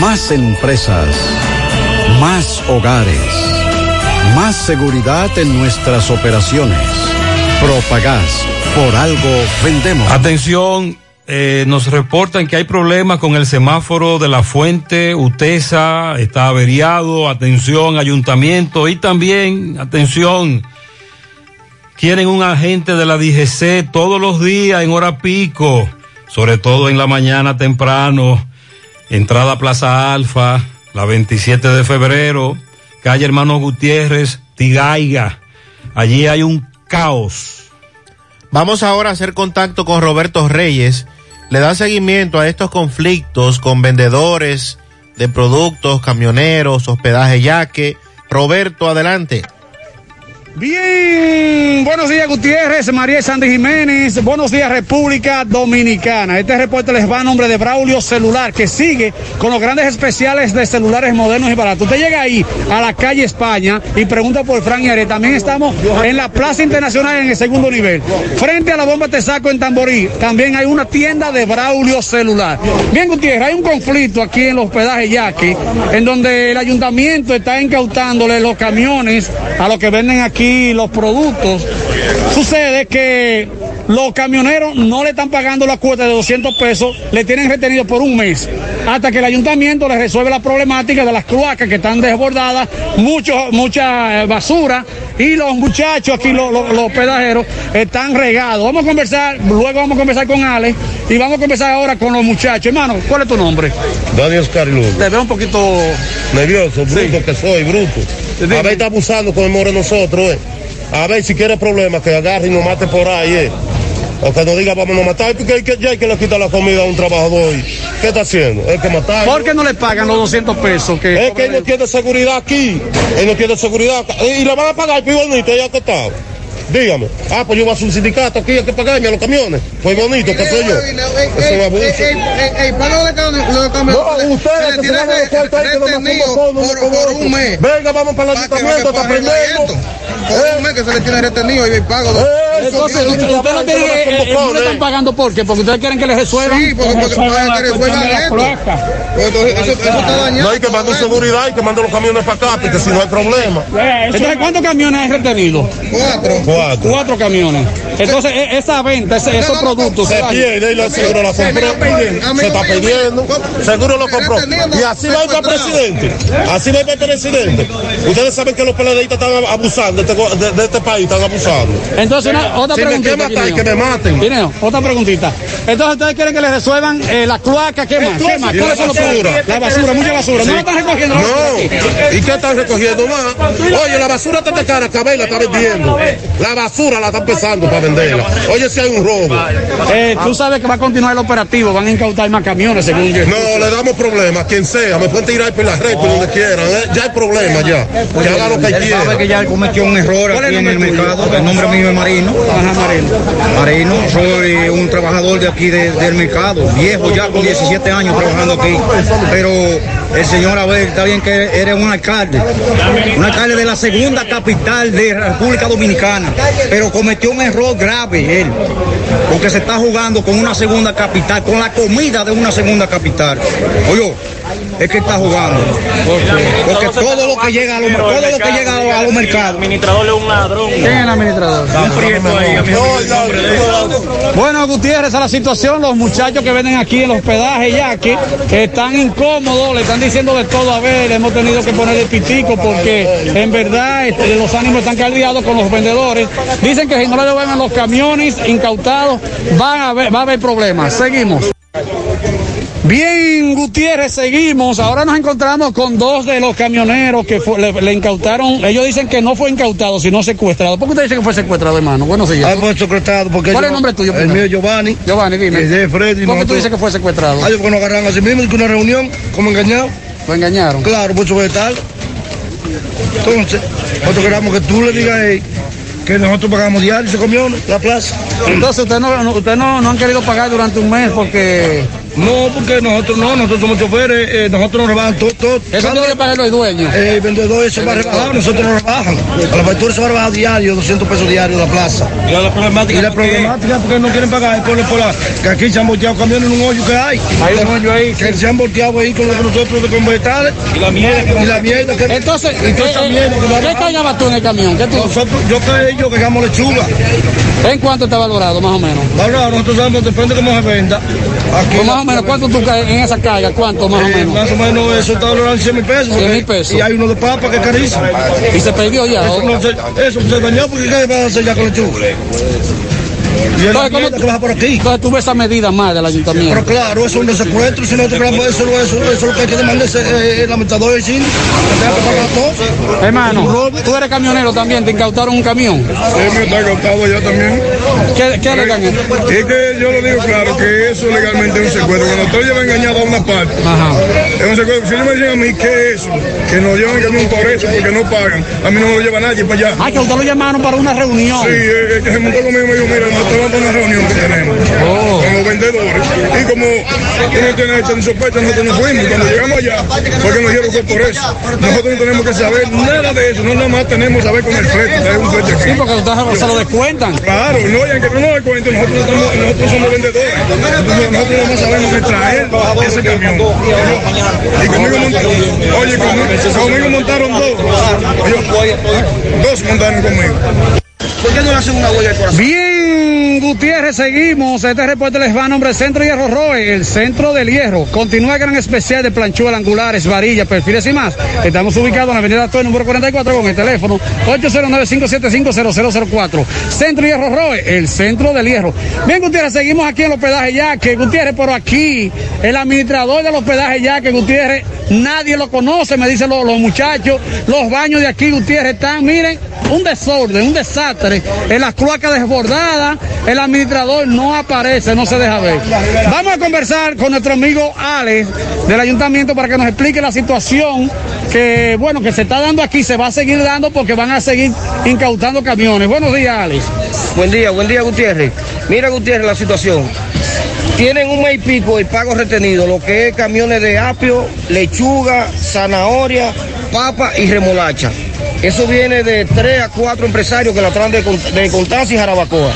Más empresas. Más hogares. Más seguridad en nuestras operaciones. Propagás. Por algo vendemos. Atención, eh, nos reportan que hay problemas con el semáforo de la fuente UTESA, está averiado, atención, ayuntamiento y también, atención, quieren un agente de la DGC todos los días en hora pico, sobre todo en la mañana temprano, entrada Plaza Alfa, la 27 de febrero, calle Hermano Gutiérrez, Tigaiga, allí hay un caos. Vamos ahora a hacer contacto con Roberto Reyes. Le da seguimiento a estos conflictos con vendedores de productos, camioneros, hospedaje yaque. Roberto, adelante. Bien, buenos días Gutiérrez, María Sandy Jiménez, buenos días República Dominicana. Este reporte les va a nombre de Braulio Celular, que sigue con los grandes especiales de celulares modernos y baratos. Usted llega ahí a la calle España y pregunta por Fran Yare. También estamos en la Plaza Internacional en el segundo nivel. Frente a la bomba Tesaco en Tamborí, también hay una tienda de Braulio Celular. Bien Gutiérrez, hay un conflicto aquí en los hospedajes Yaqui, en donde el ayuntamiento está incautándole los camiones a los que venden aquí los productos. Sucede que los camioneros no le están pagando la cuota de 200 pesos, le tienen retenido por un mes, hasta que el ayuntamiento les resuelve la problemática de las cloacas que están desbordadas, mucho, mucha eh, basura, y los muchachos aquí, los, los, los pedajeros, están regados. Vamos a conversar, luego vamos a conversar con Ale, y vamos a conversar ahora con los muchachos. Hermano, ¿cuál es tu nombre? Daniel Oscar Luz. Te veo un poquito... Nervioso, bruto que soy, bruto. A ver, está abusando con el more de nosotros, eh. A ver, si quiere problemas, que agarre y nos mate por ahí, eh. O que nos diga, vamos a matar, porque que, ya hay que le quita la comida a un trabajador. ¿Qué está haciendo? Hay que matar. ¿Por qué no le pagan los 200 pesos? Que es que él no tiene seguridad aquí. Él no tiene seguridad. Y le van a pagar el bonito, ya que está. Dígame. Ah, pues yo voy a un sindicato aquí, hay que pagarme a los camiones. Pues bonito, ¿qué soy yo? Es un abuso. No, ustedes que se van a los cuartos ahí que no más por un mes. Venga, vamos para el ayuntamiento hasta aprenderlo. Por un mes que se le tiene retenido y pago. Entonces, ustedes no tienen que, no están pagando por qué, porque ustedes quieren que les resuelvan. Sí, porque, resuelvan esto. Entonces, eso, está dañado. No hay que mandar seguridad y que manden los camiones para acá, porque si no hay problema. Entonces, ¿cuántos camiones hay retenidos? Cuatro. Cuatro. Cuatro camiones. Entonces, e- esa venta, ese- esos productos. Se pierde y la seguro la compró. Se está pidiendo. Seguro lo compró. Y así va el presidente. Así va el presidente. Ustedes saben que los PLDistas están abusando de este, de, de este país, están abusando. Entonces, una, otra si preguntita. me matar, que me maten. Guineo, otra preguntita. Entonces, ¿ustedes quieren que les resuelvan eh, la cloaca? ¿Qué más? ¿Qué más? ¿Cuáles son los basura. productos? La basura, mucha basura. ¿No la están recogiendo? la basura aquí? No. ¿Y qué están recogiendo más? Oye, la basura está de cara, Cabel la está vendiendo. La basura la están pesando para venderla. Oye, si hay un robo. Eh, tú sabes que va a continuar el operativo, van a incautar más camiones, según yo. No, le damos problemas, quien sea. Me pueden tirar por la red, por donde quieran. ¿eh? Ya hay problemas, ya. Que haga lo que quiera. sabe que ya cometió un error ¿Cuál es aquí en el mercado. El nombre mío es Marino. Ajá, Marino. Marino, soy un trabajador de aquí de- del mercado, viejo ya con 17 años trabajando aquí. Pero el señor Abel, está bien que eres un alcalde, un alcalde de la segunda capital de República Dominicana, pero cometió un error grave él, porque se está jugando con una segunda capital, con la comida de una segunda capital. Oye, es que está jugando. Porque todo lo que llega a los, todo lo que llega a los mercados. El administrador es un ladrón. ¿Quién es el administrador? A. Bueno, Gutiérrez, a la situación, los muchachos que venden aquí en los hospedajes ya que están incómodos, le están diciendo de todo a ver, hemos tenido que poner el pitico porque en verdad este, los ánimos están caldeados con los vendedores. Dicen que si no le devuelven los camiones incautados, van a haber, va a haber problemas. Seguimos. Gutiérrez, seguimos. Ahora nos encontramos con dos de los camioneros que fue- le, le incautaron. Ellos dicen que no fue incautado, sino secuestrado. ¿Por qué usted dice que fue secuestrado, hermano? Bueno, se Ah, fue secuestrado porque ¿Cuál es el yo- nombre tuyo? El mío es Giovanni. Giovanni, dime. Y de Freddy. ¿Por qué tú dices que fue secuestrado? Ah, yo porque nos agarraron así mismo, que una reunión, como engañado. ¿Lo engañaron? Claro, mucho vegetal. Entonces, nosotros queramos que tú le digas a él que nosotros pagamos diario ese comió la plaza. Entonces ustedes no, ustedes no, no han querido pagar durante un mes porque No, porque nosotros no, nosotros somos choferes, eh, nosotros nos rebajan todo. todo Eso tiene que pagar los dueños. Eh, el vendedor se va rebajado, nosotros nos rebajan. A la factura se va a rebajar diario, 200 pesos diarios en la plaza. Y la problemática. Y la problemática porque no quieren pagar es por, por la, que aquí se han volteado camiones en un hoyo que hay. Hay un hoyo ahí. Que se han volteado vehículos de nosotros con vegetales. Y la mierda que Y la mierda que Entonces, y toda esa ¿qué, mierda que va ¿qué cargabas tú en el camión? ¿Qué tú? Nosotros, yo que yo cargamos lechuga. ¿En cuánto está valorado, más o menos? Ahora nosotros sabemos, depende de cómo se venda. Aquí Pues más o menos, ¿cuánto tú caes en esa carga? ¿Cuánto más o Eh, menos? más o menos eso está valorado en 100 mil pesos. 100 mil pesos. Y hay uno de papa que es carísimo. Y se perdió ya. Eso, ¿o? no se, eso se dañó porque ¿qué va a hacer ya con lechuga? Y es la Entonces, ¿cómo mierda que baja por aquí. Entonces tú ves esa medida más del ayuntamiento. Pero claro, eso es un secuestro, si nosotros queremos eso, eso, eso es lo que hay que demandar es eh, el aumentador del todo. Hermano, tú eres camionero también, te incautaron un camión. Sí, me está cautado ya también. ¿Qué, qué le ganan? Es que yo lo digo claro, que eso legalmente es un secuestro. Cuando usted lleva engañado a una parte, es un secuestro. Si ellos me dicen a mí que es eso, que nos llevan el camión por eso, porque no pagan, a mí no me lo lleva nadie para allá. Ah, que usted lo llamaron para una reunión. Sí, eh, que se montó conmigo y me dijo, mira, a una reunión que tenemos con los vendedores. Y como tú no tienes esto ni sospecha, nosotros nos fuimos. Cuando llegamos allá, fue que nos dieron fue por eso. Nosotros no tenemos que saber nada de eso, no nada más tenemos que saber con el flete, traer un flete aquí. Sí, porque ustedes se lo descuentan. Claro, no, y aunque no nos descuenten, nosotros, no estamos- nosotros somos vendedores. Nosotros, más sabemos que traer ese camión. Y conmigo montaron, oye, conmigo, conmigo montaron dos. Ellos- dos montaron conmigo. ¿Por qué no le hacen una huella al corazón? Bien, Gutiérrez, seguimos. Este reporte les va a nombre Centro Hierro Roe, el centro del hierro. Continúa el gran especial de planchuelas angulares, varillas, perfiles y más. Estamos ubicados en la avenida Actual número 44 con el teléfono 809-575-0004. Centro Hierro Roe, el centro del hierro. Bien, Gutiérrez, seguimos aquí en el hospedaje ya que Gutiérrez, por aquí, el administrador del hospedaje ya que Gutiérrez, nadie lo conoce, me dicen los, los muchachos. Los baños de aquí, Gutiérrez, están, miren, un desorden, un desastre. En las cloacas desbordadas, el administrador no aparece, no se deja ver. Vamos a conversar con nuestro amigo Alex del ayuntamiento para que nos explique la situación que, bueno, que se está dando aquí, se va a seguir dando porque van a seguir incautando camiones. Buenos días, Alex. Buen día, buen día, Gutiérrez. Mira, Gutiérrez, la situación. Tienen un mes y pico el pago retenido, lo que es camiones de apio, lechuga, zanahoria, papa y remolacha. Eso viene de tres a cuatro empresarios que la traen de, de y Jarabacoa.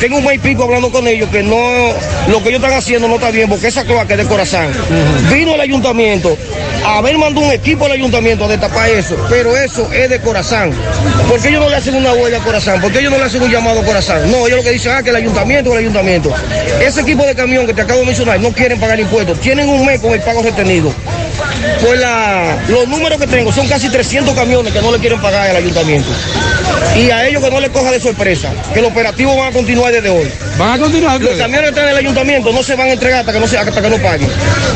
Tengo un mes y pico hablando con ellos que no, lo que ellos están haciendo no está bien porque esa cloaca es de Corazán. Vino el ayuntamiento, a ver mandó un equipo al ayuntamiento a destapar eso, pero eso es de Corazán. ¿Por qué ellos no le hacen una huella a Corazán? ¿Por qué ellos no le hacen un llamado a Corazán? No, ellos lo que dicen, ah, que el ayuntamiento, el ayuntamiento. Ese equipo de camión que te acabo de mencionar no quieren pagar impuestos, tienen un mes con el pago retenido. Pues la, los números que tengo son casi 300 camiones que no le quieren pagar al ayuntamiento. Y a ellos que no les coja de sorpresa, que el operativo va a continuar desde hoy. ¿Van a continuar? Los camiones que están en el ayuntamiento no se van a entregar hasta que no, se, hasta que no paguen.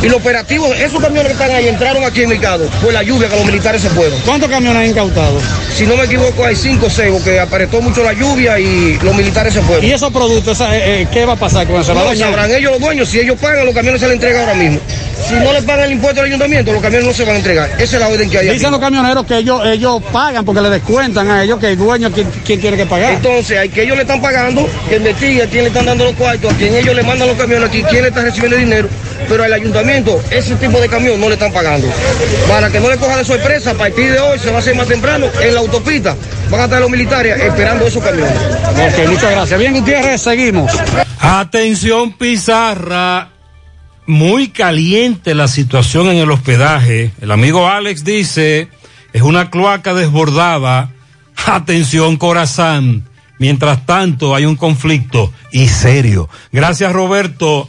Y los operativos, esos camiones que están ahí entraron aquí en Mercado por la lluvia que los militares se fueron. ¿Cuántos camiones han incautado? Si no me equivoco, hay cinco o seis, porque apretó mucho la lluvia y los militares se fueron. ¿Y esos productos, esa, eh, eh, qué va a pasar con eso? ¿Se va a No, sabrán ellos los dueños, si ellos pagan, los camiones se les entregan ahora mismo. Si no les pagan el impuesto al ayuntamiento, los camiones no se van a entregar. Esa es la orden que hay. aquí. Dicen los camioneros que ellos, ellos pagan porque le descuentan a ellos que el dueño quien, quien tiene que pagar. Entonces, hay que ellos le están pagando, que investigue a quién le están dando los cuartos, a quién ellos le mandan los camiones, aquí, quién le está recibiendo el dinero. Pero al ayuntamiento, ese tipo de camión no le están pagando. Para que no le coja de sorpresa, a partir de hoy se va a hacer más temprano en la autopista. Van a estar los militares esperando esos camiones. Ok, muchas gracias. Bien, Gutiérrez, seguimos. Atención Pizarra, muy caliente la situación en el hospedaje. El amigo Alex dice, es una cloaca desbordada. Atención Corazán. Mientras tanto hay un conflicto y serio. Gracias Roberto.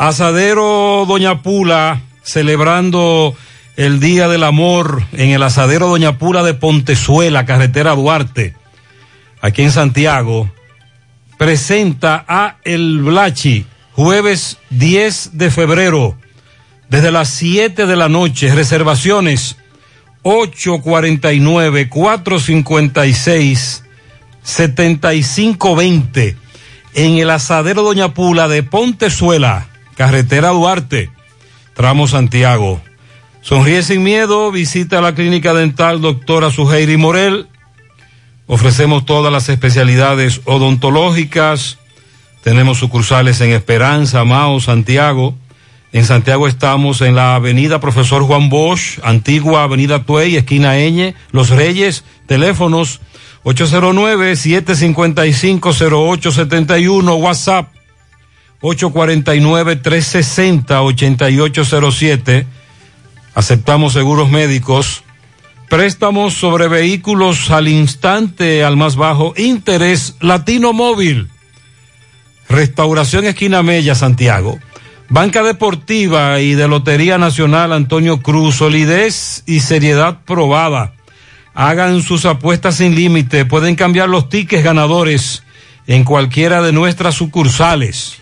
Asadero Doña Pula, celebrando el Día del Amor en el Asadero Doña Pula de Pontezuela, carretera Duarte, aquí en Santiago presenta a El Blachi, jueves 10 de febrero, desde las 7 de la noche. Reservaciones 849-456-7520 en el asadero Doña Pula de Pontezuela, carretera Duarte, tramo Santiago. Sonríe sin miedo, visita la clínica dental doctora Suheiri Morel. Ofrecemos todas las especialidades odontológicas. Tenemos sucursales en Esperanza, Mao, Santiago. En Santiago estamos en la avenida Profesor Juan Bosch, antigua avenida Tuey, esquina Eñe, Los Reyes, teléfonos 809-755-0871, WhatsApp 849-360-8807. Aceptamos seguros médicos. Préstamos sobre vehículos al instante, al más bajo interés, Latino Móvil. Restauración Esquina Mella, Santiago. Banca Deportiva y de Lotería Nacional Antonio Cruz, solidez y seriedad probada. Hagan sus apuestas sin límite, pueden cambiar los tickets ganadores en cualquiera de nuestras sucursales.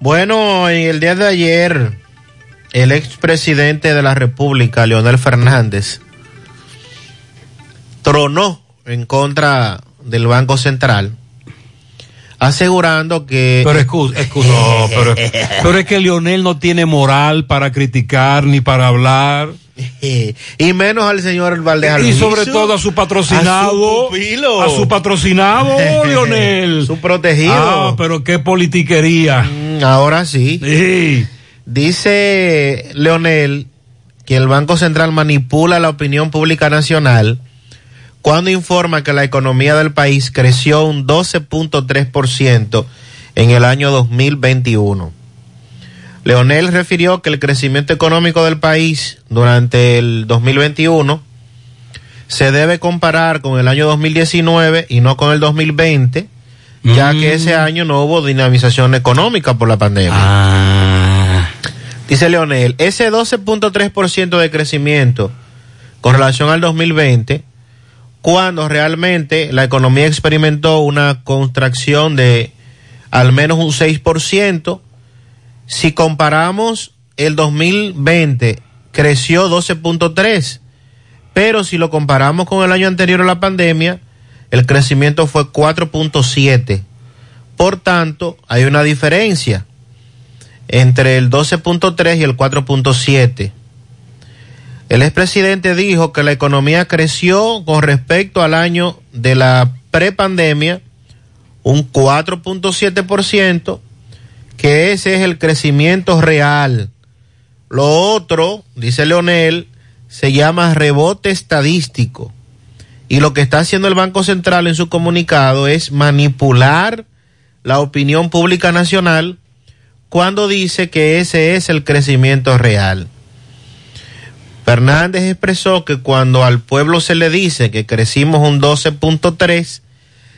Bueno, en el día de ayer, el expresidente de la República, Leonel Fernández, tronó en contra del Banco Central, asegurando que... Pero excusa, excusa, no, pero, pero es que Leonel no tiene moral para criticar ni para hablar. y menos al señor Valdez Y sobre todo a su patrocinado. A su pupilo. A su patrocinado, Leonel. Su protegido. Ah, pero qué politiquería. Mm, Ahora sí. Sí. Dice Leonel que el Banco Central manipula la opinión pública nacional cuando informa que la economía del país creció un 12.3% en el año 2021. Leonel refirió que el crecimiento económico del país durante el 2021 se debe comparar con el año 2019 y no con el 2020, ya que ese año no hubo dinamización económica por la pandemia. Dice Leonel, ese 12.3% de crecimiento con relación al 2020, cuando realmente la economía experimentó una contracción de al menos un 6%, si comparamos el 2020 creció 12.3, pero si lo comparamos con el año anterior a la pandemia, el crecimiento fue 4.7. Por tanto, hay una diferencia entre el 12.3 y el 4.7. El expresidente dijo que la economía creció con respecto al año de la prepandemia un 4.7%, que ese es el crecimiento real. Lo otro, dice Leonel, se llama rebote estadístico. Y lo que está haciendo el Banco Central en su comunicado es manipular la opinión pública nacional cuando dice que ese es el crecimiento real. Fernández expresó que cuando al pueblo se le dice que crecimos un 12.3,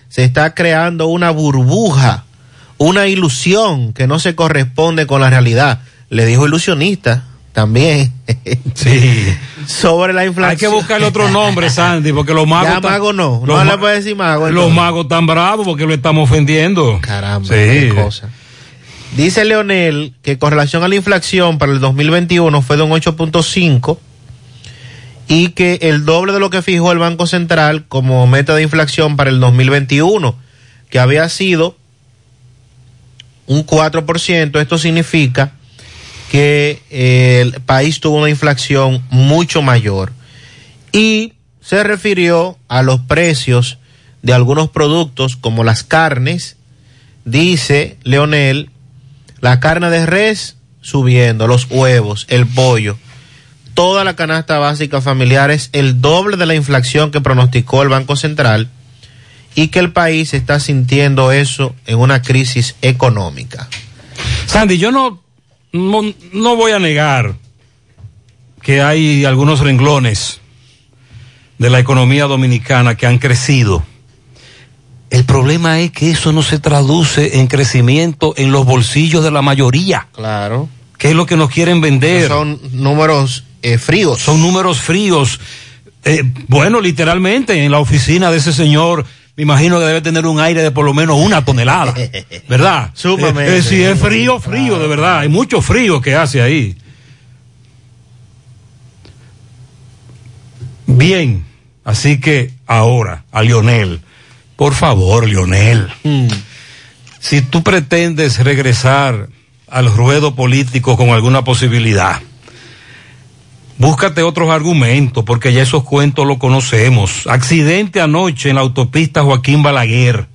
se está creando una burbuja, una ilusión que no se corresponde con la realidad. Le dijo ilusionista también. Sí. Sobre la inflación. Hay que buscarle otro nombre, Sandy, porque los magos. Ya tan- mago no, los no ma- le puede decir mago. Los entonces. magos tan bravos porque lo estamos ofendiendo. Caramba, Sí. qué cosa. Dice Leonel que con relación a la inflación para el 2021 fue de un 8.5 y que el doble de lo que fijó el Banco Central como meta de inflación para el 2021, que había sido un 4%. Esto significa que eh, el país tuvo una inflación mucho mayor. Y se refirió a los precios de algunos productos como las carnes. Dice Leonel, la carne de res subiendo, los huevos, el pollo. Toda la canasta básica familiar es el doble de la inflación que pronosticó el Banco Central y que el país está sintiendo eso en una crisis económica. Sandy, yo no, no, no voy a negar que hay algunos renglones de la economía dominicana que han crecido. El problema es que eso no se traduce en crecimiento en los bolsillos de la mayoría. Claro. Que es lo que nos quieren vender. Son números eh, fríos. Son números fríos. Eh, bueno, literalmente, en la oficina de ese señor, me imagino que debe tener un aire de por lo menos una tonelada. ¿Verdad? Sumamente. Eh, eh, si es frío, frío, de verdad. Hay mucho frío que hace ahí. Bien, así que ahora a Lionel, por favor, Lionel, si tú pretendes regresar al ruedo político con alguna posibilidad, búscate otros argumentos, porque ya esos cuentos los conocemos. Accidente anoche en la autopista Joaquín Balaguer.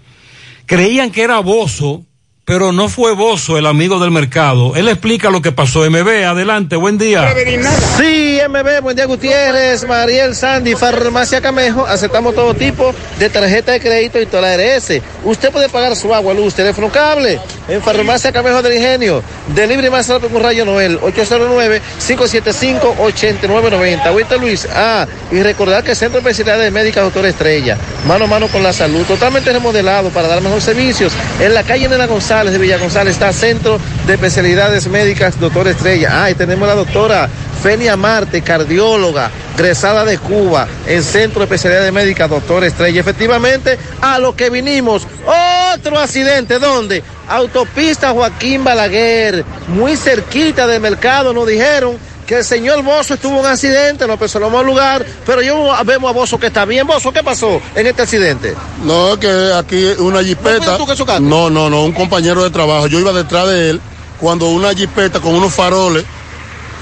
Creían que era Bozo pero no fue Bozo el amigo del mercado. Él explica lo que pasó. MB, adelante, buen día. Sí, MB, buen día Gutiérrez, Mariel Sandy, Farmacia Camejo, aceptamos todo tipo de tarjeta de crédito y toda la ARS. Usted puede pagar su agua, luz, teléfono, cable en Farmacia Camejo del Ingenio. Delibre más rápido con Rayo Noel, 809-575-8990. Ahorita Luis, ah, y recordar que el Centro de Especialidades Médicas Doctor Estrella, mano a mano con la salud, totalmente remodelado para dar mejores servicios. En la calle Nena González de Villa González está Centro de Especialidades Médicas Doctor Estrella. Ah, y tenemos la doctora Fenia Marte, cardióloga, egresada de Cuba, en Centro de Especialidades Médicas, doctor Estrella. Efectivamente, a lo que vinimos, otro accidente, ¿dónde? Autopista Joaquín Balaguer, muy cerquita del mercado, nos dijeron que el señor Bozo estuvo en un accidente, nos personamos al lugar, pero yo vemos a Bozo que está bien. Bozo, ¿qué pasó en este accidente? No, es que aquí una jipeta. tú que? No, no, no, un compañero de trabajo. Yo iba detrás de él cuando una jipeta con unos faroles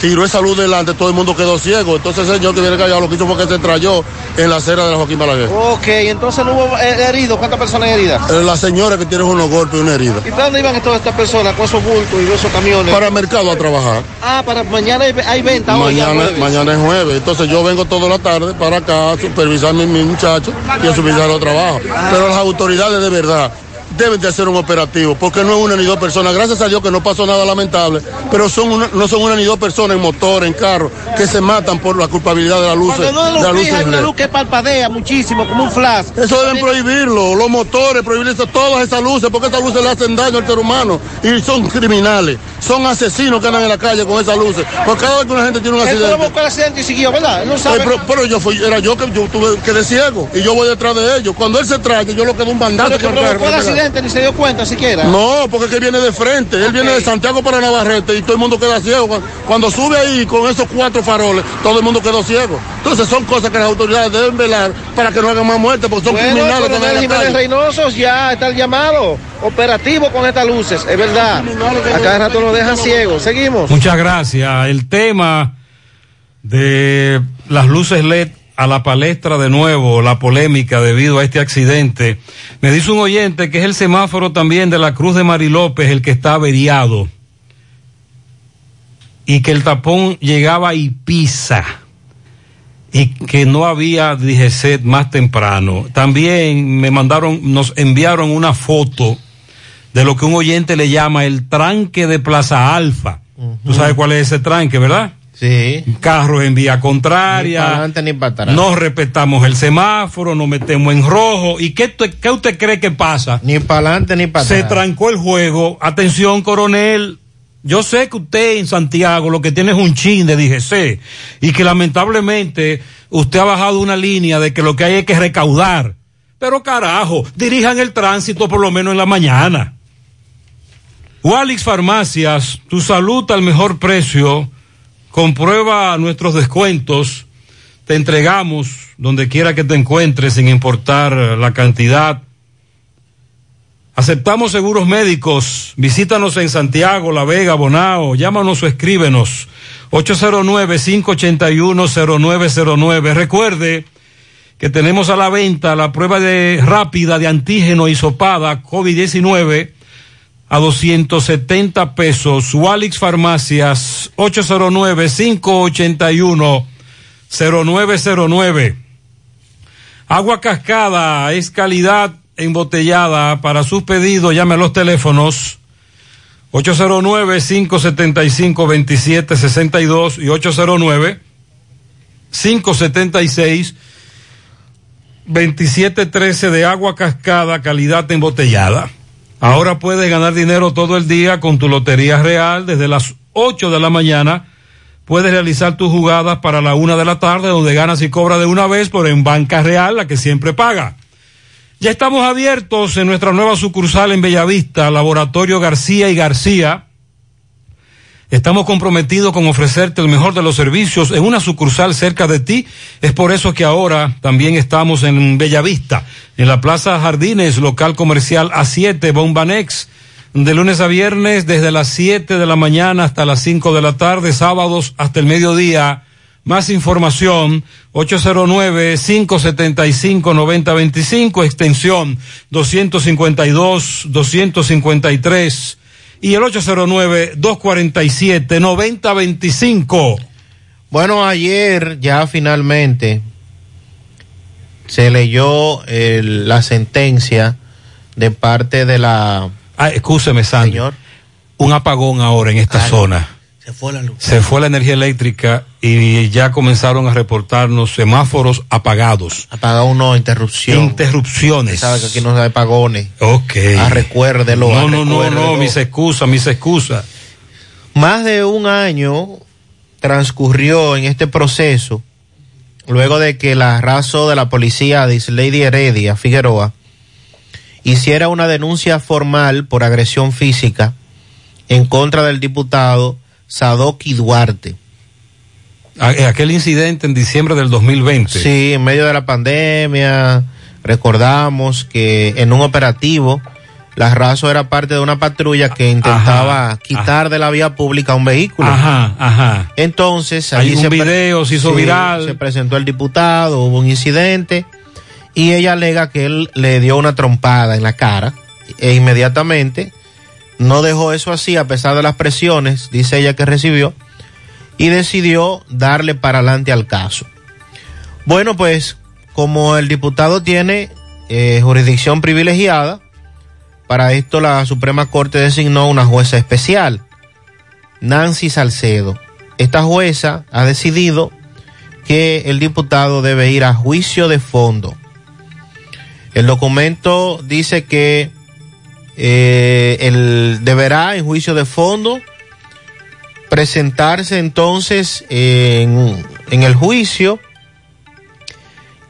tiró esa luz delante, todo el mundo quedó ciego. Entonces el señor que viene callado lo que hizo fue que se trayó en la acera de la Joaquín Balaguer. Ok, entonces no hubo eh, heridos. ¿Cuántas personas heridas? Eh, La señora que tiene unos golpes y una herida. ¿Y para dónde iban todas estas personas con esos bultos y esos camiones? Para el mercado a trabajar. Ah, para mañana hay, hay venta hoy. Mañana, jueves. mañana es jueves. Entonces yo vengo toda la tarde para acá a supervisar a mis, mis muchachos y a supervisar los trabajos. Pero las autoridades de verdad deben de hacer un operativo, porque no es una ni dos personas. Gracias a Dios que no pasó nada lamentable, pero son una- no son una ni dos personas en motor, en carro, que se matan por la culpabilidad de la luz. No de la luz hay una luz que parpadea muchísimo, como un flash. Eso deben prohibirlo, los motores, prohibir eso, todas esas luces, porque esas luces le hacen daño al ser humano y son criminales, son asesinos que andan en la calle con esas luces. Porque cada vez que una gente tiene un Él accidente. provocó el accidente y siguió, ¿verdad? Él no sabe. Eh, pero, pero yo fui, era yo que yo tuve quedé ciego y yo voy detrás de ellos. Cuando él se trae, yo lo quedo un bandazo. Pero que el provocó el carro. accidente ni se dio cuenta siquiera. No, porque es que viene de frente. Él viene de Santiago para Navarrete y todo el mundo queda ciego. Cuando, cuando sube ahí con esos cuatro faroles, todo el mundo quedó ciego. Entonces son cosas que las autoridades deben velar para que no hagan más muertes, porque son Bueno, criminales coronel en la calle. Reynosos ya está el llamado operativo con estas luces, es verdad. A cada rato nos dejan ciegos. Seguimos. Muchas gracias. El tema de las luces LED a la palestra de nuevo, la polémica debido a este accidente. Me dice un oyente que es el semáforo también de la Cruz de Mari López el que está averiado y que el tapón llegaba a Ipiza y que no había DGCET más temprano. También me mandaron, nos enviaron una foto de lo que un oyente le llama el tranque de Plaza Alfa. Tú sabes cuál es ese tranque, ¿verdad? Sí. Carros en vía Ni contraria. para adelante ni para atrás. No respetamos el semáforo, nos metemos en rojo. ¿Y qué, qué usted cree que pasa? Ni para adelante ni para Se atrás. trancó el juego. Atención, coronel. Yo sé que usted en Santiago lo que tiene es un chin de DGC y que lamentablemente usted ha bajado una línea de que lo que hay es que recaudar. Pero carajo, dirijan el tránsito por lo menos en la mañana. Walix Farmacias, tu salud al mejor precio. Comprueba nuestros descuentos. Te entregamos donde quiera que te encuentres sin importar la cantidad. Aceptamos seguros médicos. Visítanos en Santiago, La Vega, Bonao. Llámanos o escríbenos. 809-581-0909. Recuerde que tenemos a la venta la prueba de rápida de antígeno hisopada COVID-19 a 270 pesos. Walix Farmacias 809-581-0909. Agua cascada es calidad embotellada. Para sus pedidos llame a los teléfonos 809-575-2762 y 809-576-2713 de agua cascada, calidad embotellada. Ahora puedes ganar dinero todo el día con tu Lotería Real desde las 8 de la mañana. Puedes realizar tus jugadas para la una de la tarde donde ganas y cobras de una vez, pero en Banca Real, la que siempre paga. Ya estamos abiertos en nuestra nueva sucursal en Bellavista, Laboratorio García y García. Estamos comprometidos con ofrecerte el mejor de los servicios en una sucursal cerca de ti. Es por eso que ahora también estamos en Bellavista, en la Plaza Jardines, local comercial A7, Bombanex, de lunes a viernes desde las 7 de la mañana hasta las 5 de la tarde, sábados hasta el mediodía, Más información, 809-575-9025, extensión 252, 253 y el 809-247-9025. Bueno, ayer ya finalmente se leyó el- la sentencia de parte de la... Ah, escúcheme, Sandy. Un apagón ahora en esta zona. Se fue la luz. Se fue la energía eléctrica y ya comenzaron a reportarnos semáforos apagados. Apagado uno, interrupción. Interrupciones. Sabe que aquí no hay apagones. Ok. Ah, recuérdelo. No, ah, no, no, no, mis excusas, mis excusas. Más de un año transcurrió en este proceso luego de que la raso de la policía de Lady Heredia Figueroa hiciera una denuncia formal por agresión física en contra del diputado Sadoki Duarte. Eh, Aquel incidente en diciembre del 2020. Sí, en medio de la pandemia, recordamos que en un operativo, la raso era parte de una patrulla que intentaba quitar de la vía pública un vehículo. Ajá, ajá. Entonces, Hay allí un se video, se hizo sí, viral. Se presentó el diputado, hubo un incidente y ella alega que él le dio una trompada en la cara e inmediatamente no dejó eso así a pesar de las presiones, dice ella que recibió, y decidió darle para adelante al caso. Bueno, pues como el diputado tiene eh, jurisdicción privilegiada, para esto la Suprema Corte designó una jueza especial, Nancy Salcedo. Esta jueza ha decidido que el diputado debe ir a juicio de fondo. El documento dice que eh, él deberá en juicio de fondo presentarse entonces en, en el juicio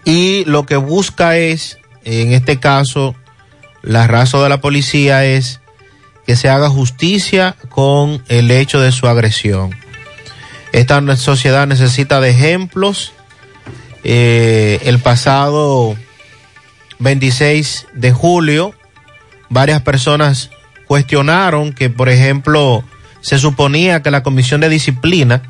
y lo que busca es, en este caso, la razón de la policía es que se haga justicia con el hecho de su agresión. Esta sociedad necesita de ejemplos. Eh, el pasado 26 de julio, varias personas cuestionaron que, por ejemplo, se suponía que la Comisión de Disciplina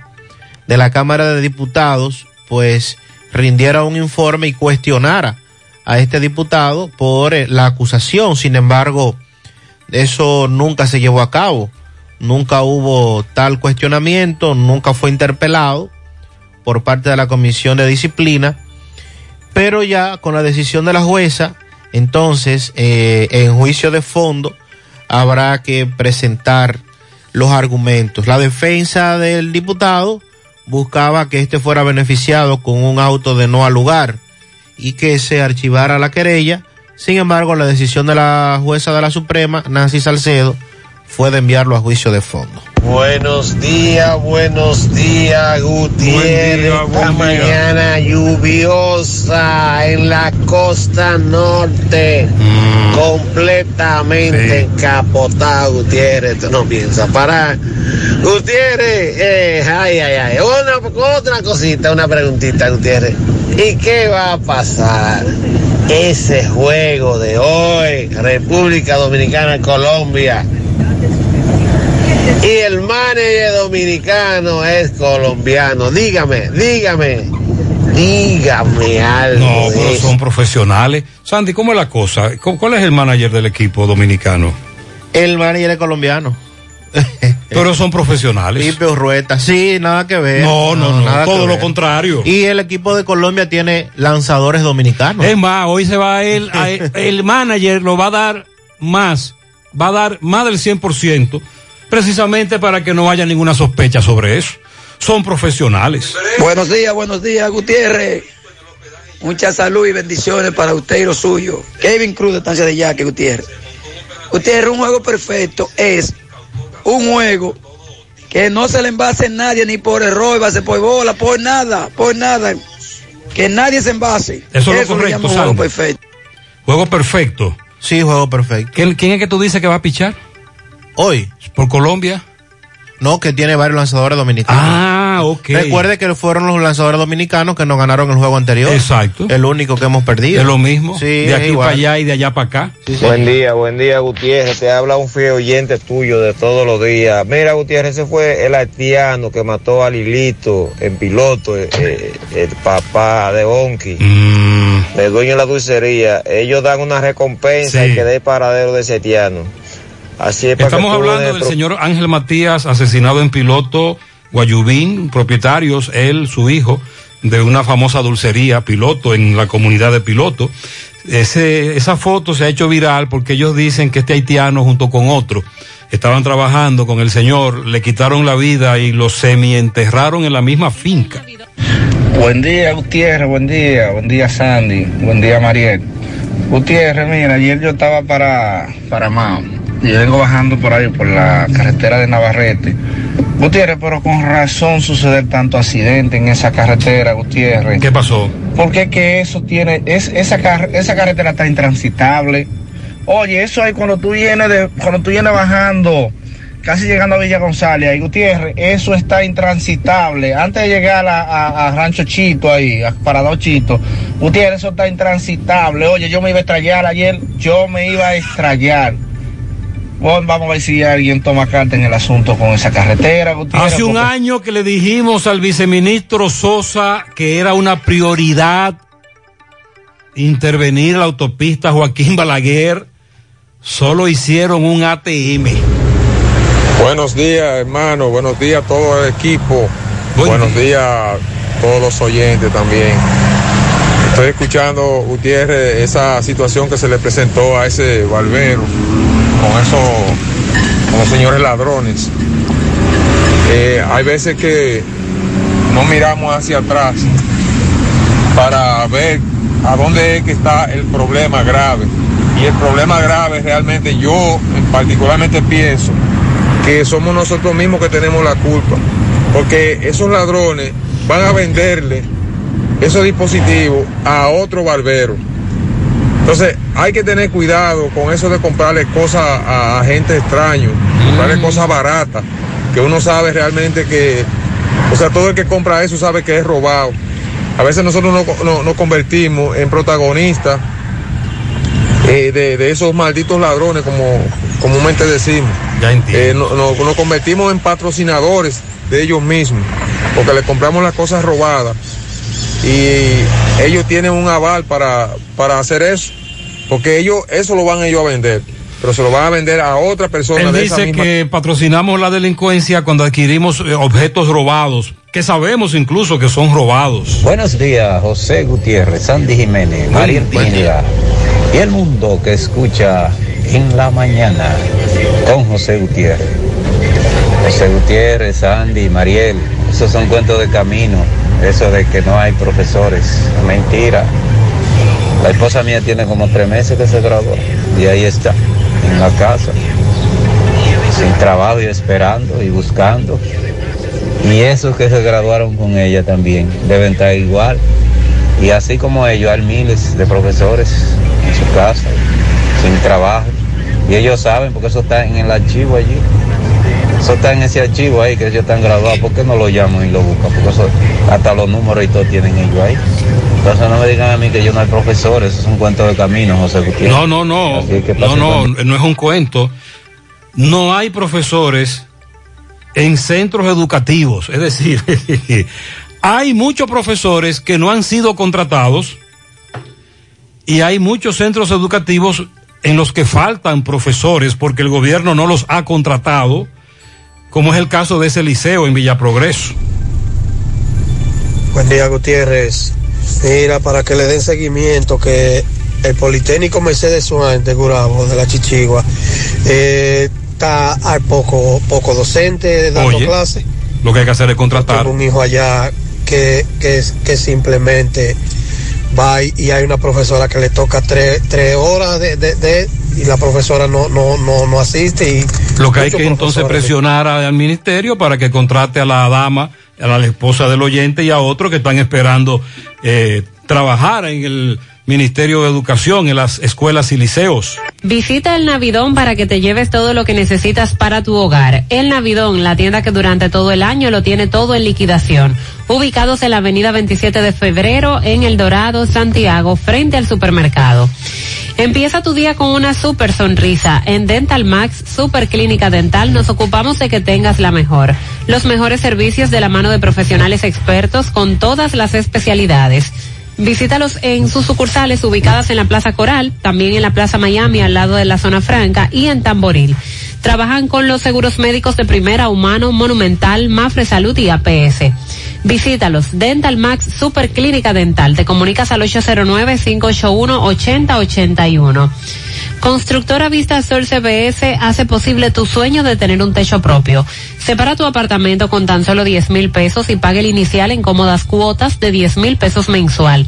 de la Cámara de Diputados, pues, rindiera un informe y cuestionara a este diputado por eh, la acusación. Sin embargo, eso nunca se llevó a cabo. Nunca hubo tal cuestionamiento, nunca fue interpelado por parte de la Comisión de Disciplina. Pero ya con la decisión de la jueza, entonces, eh, en juicio de fondo, habrá que presentar los argumentos. La defensa del diputado buscaba que éste fuera beneficiado con un auto de no al lugar y que se archivara la querella. Sin embargo, la decisión de la jueza de la Suprema, Nancy Salcedo, fue de enviarlo a juicio de fondo. Buenos días, buenos días, Gutiérrez. Esta mañana lluviosa en la costa norte. Completamente encapotado, Gutiérrez. Tú no piensas parar. Gutiérrez, eh, ay, ay, ay. Una, otra cosita, una preguntita, Gutiérrez. ¿Y qué va a pasar? Ese juego de hoy, República Dominicana, Colombia. Y el manager dominicano es colombiano. Dígame, dígame, dígame algo. No, pero son profesionales. Sandy, ¿cómo es la cosa? ¿Cu- ¿Cuál es el manager del equipo dominicano? El manager es colombiano. Pero son profesionales. Pipe Urrueta, sí, nada que ver. No, no, no, nada todo lo ver. contrario. Y el equipo de Colombia tiene lanzadores dominicanos. Es más, hoy se va él, a- el manager lo va a dar más, va a dar más del 100%, precisamente para que no haya ninguna sospecha sobre eso. Son profesionales. Buenos días, buenos días, Gutiérrez. Mucha salud y bendiciones para usted y los suyos. Kevin Cruz de Estancia de Yaque, Gutiérrez. Gutiérrez, un juego perfecto es un juego que no se le envase nadie ni por error, base por bola, por nada, por nada. Que nadie se envase. Eso es lo correcto, juego perfecto. Juego perfecto. Sí, juego perfecto. ¿Quién, quién es que tú dices que va a pichar? Hoy. ¿Por Colombia? No, que tiene varios lanzadores dominicanos. Ah, ok. Recuerde que fueron los lanzadores dominicanos que nos ganaron el juego anterior. Exacto. El único que hemos perdido. Es lo mismo. Sí, de aquí igual. para allá y de allá para acá. Buen día, buen día Gutiérrez, te habla un fiel oyente tuyo de todos los días. Mira Gutiérrez, ese fue el haitiano que mató a Lilito en piloto, eh, eh, el papá de Onki, el dueño de la dulcería. Ellos dan una recompensa Sí. y que dé paradero de ese haitiano. Así es Estamos hablando des del señor Ángel Matías, asesinado en piloto Guayubín, propietarios, él, su hijo, de una famosa dulcería, piloto, en la comunidad de piloto. Ese, esa foto se ha hecho viral porque ellos dicen que este haitiano junto con otro estaban trabajando con el señor, le quitaron la vida y lo semienterraron en la misma finca. Buen día, Gutiérrez, buen día, buen día, Sandy, buen día, Mariel. Gutiérrez, mira, ayer yo estaba para, para Mao y yo vengo bajando por ahí, por la carretera de Navarrete. Gutiérrez, pero con razón suceder tanto accidente en esa carretera, Gutiérrez. ¿Qué pasó? Porque es que eso tiene, es, esa, car- esa carretera está intransitable. Oye, eso hay cuando tú vienes de, cuando tú vienes bajando, casi llegando a Villa González, ahí Gutiérrez, eso está intransitable. Antes de llegar a, a- a Rancho Chito ahí, a Parador Chito, Gutiérrez, eso está intransitable. Oye, yo me iba a estrellar ayer, yo me iba a estrellar. Bueno, vamos a ver si alguien toma carta en el asunto con esa carretera, Gutiérrez. Hace un porque- año que le dijimos al viceministro Sosa que era una prioridad intervenir la autopista Joaquín Balaguer. Solo hicieron un ATM. Buenos días, hermano. Buenos días a todo el equipo. Buenos días a todos los oyentes también. Estoy escuchando, Gutiérrez, esa situación que se le presentó a ese barbero con esos, con los señores ladrones. Eh, hay veces que no miramos hacia atrás para ver a dónde es que está el problema grave. Y el problema grave realmente yo en particularmente pienso que somos nosotros mismos que tenemos la culpa. Porque esos ladrones van a venderle esos dispositivos a otro barbero. Entonces hay que tener cuidado con eso de comprarle cosas a, a gente extraño, comprarle cosas baratas, que uno sabe realmente que, o sea, todo el que compra eso sabe que es robado. A veces nosotros nos no, nos convertimos en protagonistas eh, de, de esos malditos ladrones, como comúnmente decimos. Eh, no- no- nos convertimos en patrocinadores de ellos mismos, porque le compramos las cosas robadas y ellos tienen un aval para, para hacer eso, porque ellos eso lo van ellos a vender, pero se lo van a vender a otra persona Él de esa dice misma que patrocinamos la delincuencia cuando adquirimos eh, objetos robados, que sabemos incluso que son robados. Buenos días, José Gutiérrez, Sandy Jiménez, Mariel Pineda y el mundo que escucha en la mañana con José Gutiérrez. José Gutiérrez, Sandy, Mariel, esos son cuentos de camino, eso de que no hay profesores, mentira. La esposa mía tiene como tres meses que se graduó y ahí está, en la casa, sin trabajo y esperando y buscando. Y esos que se graduaron con ella también deben estar igual. Y así como ellos, hay miles de profesores en su casa, sin trabajo. Y ellos saben, porque eso está en el archivo allí. Eso está en ese archivo ahí, que ellos están graduados. ¿Por qué no lo llaman y lo buscan? Porque eso, hasta los números y todo tienen ellos ahí. Entonces no me digan a mí que yo no hay profesores, eso es un cuento de camino, José Gutiérrez. No, no, no. Que No, no, buen- no es un cuento. No hay profesores en centros educativos. Es decir, hay muchos profesores que no han sido contratados y hay muchos centros educativos en los que faltan profesores porque el gobierno no los ha contratado, como es el caso de ese liceo en Villa Progreso. Buen día, Gutiérrez. Mira, para que le den seguimiento, que el Politécnico Mercedes Suárez de Gurabo, de la Chichigua, eh, está hay poco, poco docente dando clases. Lo que hay que hacer es contratar. Tengo un hijo allá que, que, que simplemente va y, y hay una profesora que le toca tres, tres horas de, de- de- y la profesora no, no, no, no asiste y Lo que hay que entonces presionar al ministerio para que contrate a la dama, a la esposa del oyente y a otros que están esperando eh, trabajar en el Ministerio de Educación en las escuelas y liceos. Visita el Navidón para que te lleves todo lo que necesitas para tu hogar. El Navidón, la tienda que durante todo el año lo tiene todo en liquidación. Ubicados en la avenida 27 de febrero en El Dorado, Santiago, frente al supermercado. Empieza tu día con una super sonrisa. En Dental Max Super Clínica Dental nos ocupamos de que tengas la mejor. Los mejores servicios de la mano de profesionales expertos con todas las especialidades. Visítalos en sus sucursales ubicadas en la Plaza Coral, también en la Plaza Miami al lado de la Zona Franca y en Tamboril. Trabajan con los seguros médicos de primera, humano, monumental, Mafre Salud y APS. Visítalos, Dental Max Super Clínica Dental. Te comunicas al 809-581-8081. Constructora Vista Sol CBS hace posible tu sueño de tener un techo propio. Separa tu apartamento con tan solo 10 mil pesos y pague el inicial en cómodas cuotas de 10 mil pesos mensual.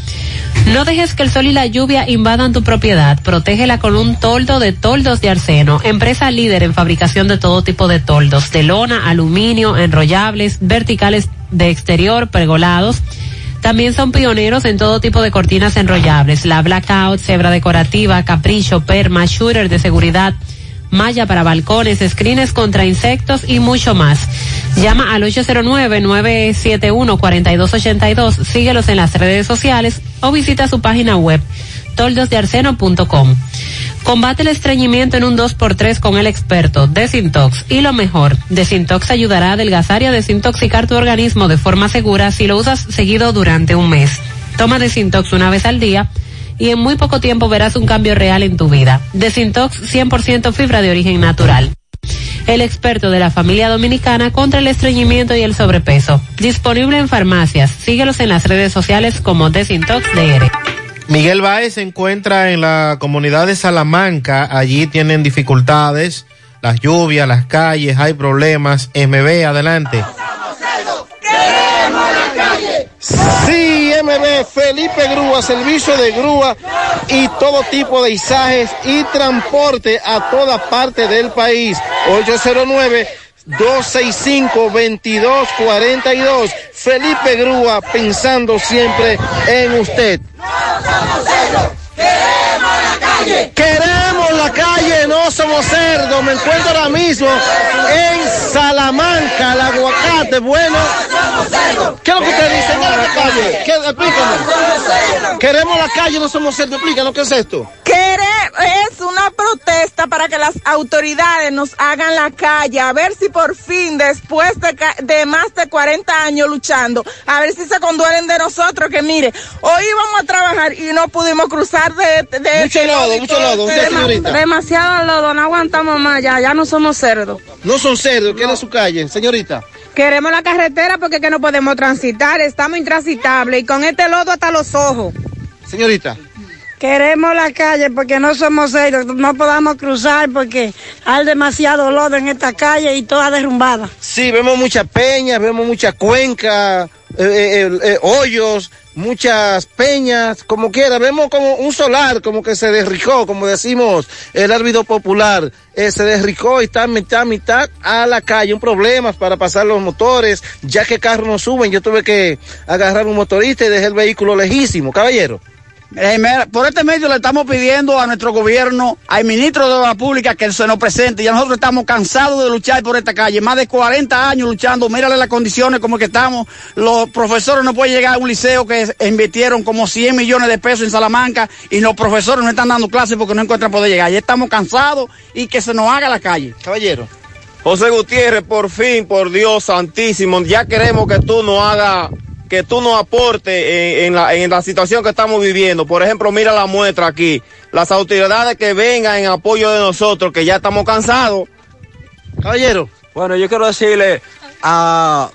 No dejes que el sol y la lluvia invadan tu propiedad. Protégela con un toldo de toldos de arseno. Empresa líder en fabricación de todo tipo de toldos, de lona, aluminio, enrollables, verticales de exterior, pergolados. También son pioneros en todo tipo de cortinas enrollables, la blackout, cebra decorativa, capricho, perma, shooter de seguridad, malla para balcones, screens contra insectos y mucho más. Llama al 809-971-4282, síguelos en las redes sociales o visita su página web toldosdearseno.com. Combate el estreñimiento en un 2x3 con el experto Desintox y lo mejor, Desintox ayudará a adelgazar y a desintoxicar tu organismo de forma segura si lo usas seguido durante un mes. Toma Desintox una vez al día y en muy poco tiempo verás un cambio real en tu vida. Desintox 100% fibra de origen natural. El experto de la familia dominicana contra el estreñimiento y el sobrepeso. Disponible en farmacias. Síguelos en las redes sociales como Desintox DR. Miguel Báez se encuentra en la comunidad de Salamanca. Allí tienen dificultades, las lluvias, las calles, hay problemas. MB, adelante. Sí, MB, Felipe Grúa, servicio de grúa y todo tipo de izajes y transporte a toda parte del país. 809 265-2242. Felipe Grúa, pensando siempre en usted. Queremos la calle, no somos cerdos. Me encuentro ahora mismo en Salamanca, el aguacate. Bueno, ¿qué es lo que usted dice en la calle? ¿Qué, explícame. Queremos la calle, no somos cerdos. Explícanos qué es esto. Es una protesta para que las autoridades nos hagan la calle, a ver si por fin, después de, de más de 40 años luchando, a ver si se conduelen de nosotros, que mire, hoy íbamos a trabajar y no pudimos cruzar de... de Mucho lodo, mucho lodo. Usted, Demasiado lodo, no aguantamos más, ya, ya no somos cerdos. No son cerdos, ¿qué es su calle, señorita? Queremos la carretera porque que no podemos transitar, estamos intransitables y con este lodo hasta los ojos. Señorita. Queremos la calle porque no somos serios, no podamos cruzar porque hay demasiado lodo en esta calle y toda derrumbada. Sí, vemos muchas peñas, vemos muchas cuencas, eh, eh, eh, hoyos, muchas peñas, como quiera. Vemos como un solar, como que se derricó, como decimos el árbitro popular. eh, se derricó y está mitad, mitad a la calle. Un problema para pasar los motores, ya que carros no suben. Yo tuve que agarrar un motorista y dejé el vehículo lejísimo, caballero. Eh, por este medio le estamos pidiendo a nuestro gobierno, al ministro de Obras Públicas que se nos presente. Ya nosotros estamos cansados de luchar por esta calle. Más de 40 años luchando. Mírale las condiciones como que estamos. Los profesores no pueden llegar a un liceo que invirtieron como 100 millones de pesos en Salamanca y los profesores no están dando clases porque no encuentran poder llegar. Ya estamos cansados y que se nos haga la calle. Caballero. José Gutiérrez, por fin, por Dios santísimo, ya queremos que tú nos hagas, que tú nos aportes en, en la, en la situación que estamos viviendo. Por ejemplo, mira la muestra aquí. Las autoridades que vengan en apoyo de nosotros, que ya estamos cansados. Caballero. Bueno, yo quiero decirle a,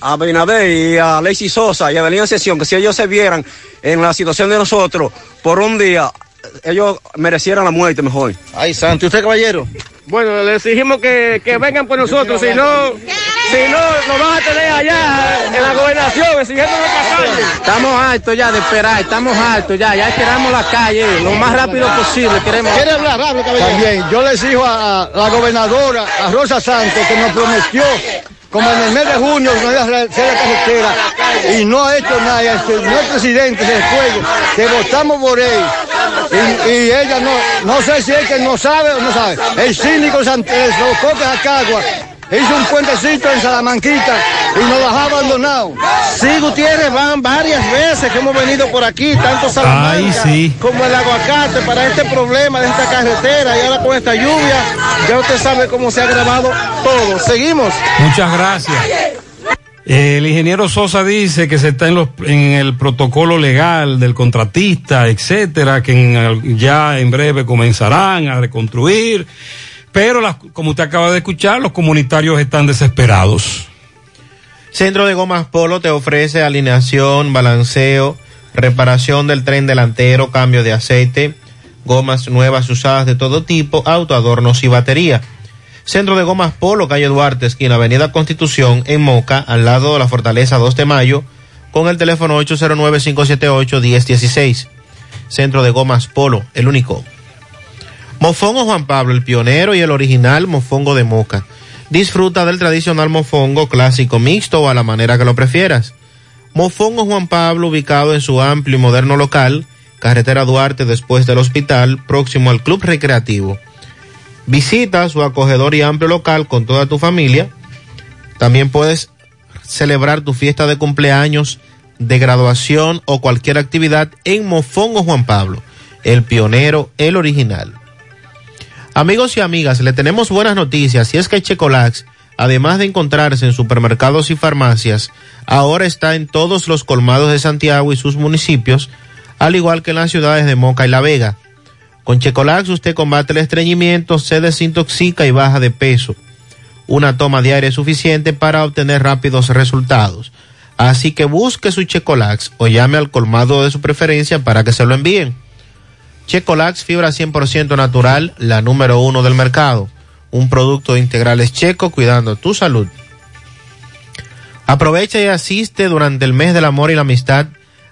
a Bernabé y a Lacey Sosa y a Belén Sesión que si ellos se vieran en la situación de nosotros por un día, ellos merecieran la muerte mejor. Ay, santo. ¿Y usted, caballero? Bueno, les exigimos que, que vengan por nosotros, si no, si no, nos van a tener allá en la gobernación exigiendo nuestra calle. Estamos hartos ya de esperar, estamos hartos ya, ya esperamos la calle lo más rápido posible. Queremos. ¿Quiere hablar rápido, caballero? También, yo le exijo a, a la gobernadora, a Rosa Santos, que nos prometió, como en el mes de junio, nos iba a hacer la carretera, y no ha hecho nada. El señor presidente del juego, que votamos por él, y, y ella no, no sé si es que no sabe o no sabe. El síndico Santés, los coques a Cagua, hizo un puentecito en Salamanquita y nos dejó abandonados. Sí, Gutiérrez, van varias veces que hemos venido por aquí, tanto Salamanca Ay, sí. como el aguacate, para este problema de esta carretera y ahora con esta lluvia, ya usted sabe cómo se ha agravado todo. Seguimos. Muchas gracias. El ingeniero Sosa dice que se está en, los, en el protocolo legal del contratista, etcétera, que en- ya en breve comenzarán a reconstruir, pero las- como usted acaba de escuchar, los comunitarios están desesperados. Centro de Gomas Polo te ofrece alineación, balanceo, reparación del tren delantero, cambio de aceite, gomas nuevas usadas de todo tipo, autoadornos y batería. Centro de Gomas Polo, calle Duarte, esquina Avenida Constitución, en Moca, al lado de la Fortaleza 2 de Mayo, con el teléfono 809-578-1016. Centro de Gomas Polo, el único. Mofongo Juan Pablo, el pionero y el original mofongo de Moca. Disfruta del tradicional mofongo clásico mixto o a la manera que lo prefieras. Mofongo Juan Pablo, ubicado en su amplio y moderno local, carretera Duarte después del hospital, próximo al Club Recreativo. Visita su acogedor y amplio local con toda tu familia. También puedes celebrar tu fiesta de cumpleaños, de graduación o cualquier actividad en Mofongo Juan Pablo, el pionero, el original. Amigos y amigas, le tenemos buenas noticias y es que Checolax, además de encontrarse en supermercados y farmacias, ahora está en todos los colmados de Santiago y sus municipios, al igual que en las ciudades de Moca y La Vega. Con Checolax usted combate el estreñimiento, se desintoxica y baja de peso. Una toma diaria es suficiente para obtener rápidos resultados. Así que busque su Checolax o llame al colmado de su preferencia para que se lo envíen. Checolax, fibra 100% natural, la número uno del mercado. Un producto de integrales checo cuidando tu salud. Aprovecha y asiste durante el mes del amor y la amistad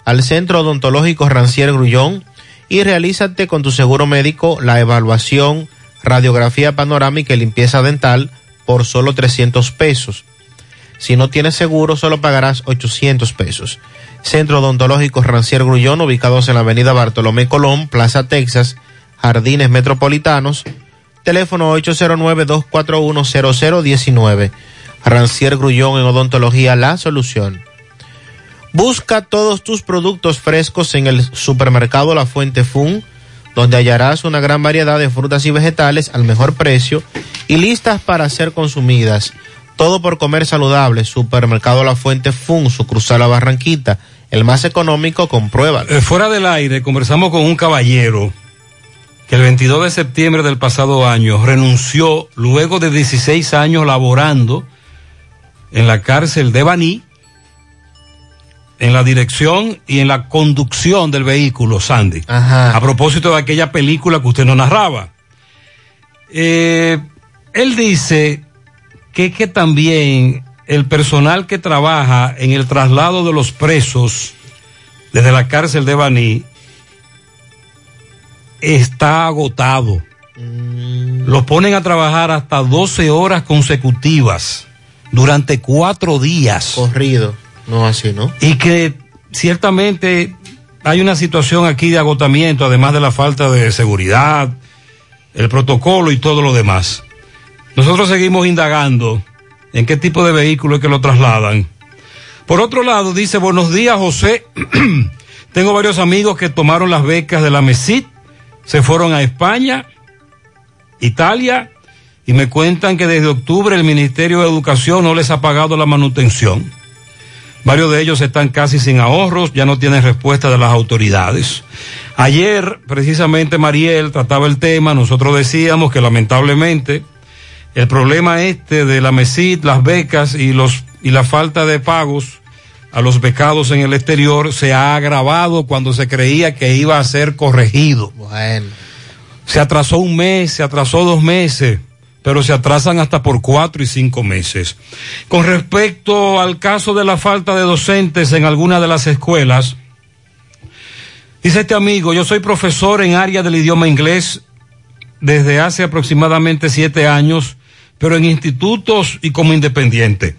al Centro Odontológico Rancier Grullón y realízate con tu seguro médico la evaluación, radiografía panorámica y limpieza dental por solo 300 pesos. Si no tienes seguro, solo pagarás 800 pesos. Centro Odontológico Rancier Grullón, ubicados en la avenida Bartolomé Colón, Plaza Texas, Jardines Metropolitanos, teléfono 809-241-0019. Rancier Grullón en Odontología, la solución. Busca todos tus productos frescos en el supermercado La Fuente Fun, donde hallarás una gran variedad de frutas y vegetales al mejor precio y listas para ser consumidas. Todo por comer saludable. Supermercado La Fuente Fun, su cruzar la Barranquita, el más económico, compruébalo. Eh, fuera del aire, conversamos con un caballero que el 22 de septiembre del pasado año renunció luego de 16 años laborando en la cárcel de Baní, en la dirección y en la conducción del vehículo, Sandy. A propósito de aquella película que usted nos narraba. Eh, él dice que, que también el personal que trabaja en el traslado de los presos desde la cárcel de Baní está agotado. Los ponen a trabajar hasta 12 horas consecutivas durante cuatro días. Corrido, no así, ¿no? Y que ciertamente hay una situación aquí de agotamiento, además de la falta de seguridad, el protocolo y todo lo demás. Nosotros seguimos indagando en qué tipo de vehículo es que lo trasladan. Por otro lado, dice, buenos días, José. Tengo varios amigos que tomaron las becas de la MESIT, se fueron a España, Italia, y me cuentan que desde octubre el Ministerio de Educación no les ha pagado la manutención. Varios de ellos están casi sin ahorros, ya no tienen respuesta de las autoridades. Ayer, precisamente, Mariel trataba el tema, nosotros decíamos que lamentablemente el problema este de la MESID, las becas y, los, y la falta de pagos a los becados en el exterior se ha agravado cuando se creía que iba a ser corregido. Bueno. Se atrasó un mes, se atrasó dos meses, pero se atrasan hasta por cuatro y cinco meses. Con respecto al caso de la falta de docentes en alguna de las escuelas, dice este amigo, yo soy profesor en área del idioma inglés desde hace aproximadamente siete años, pero en institutos y como independiente.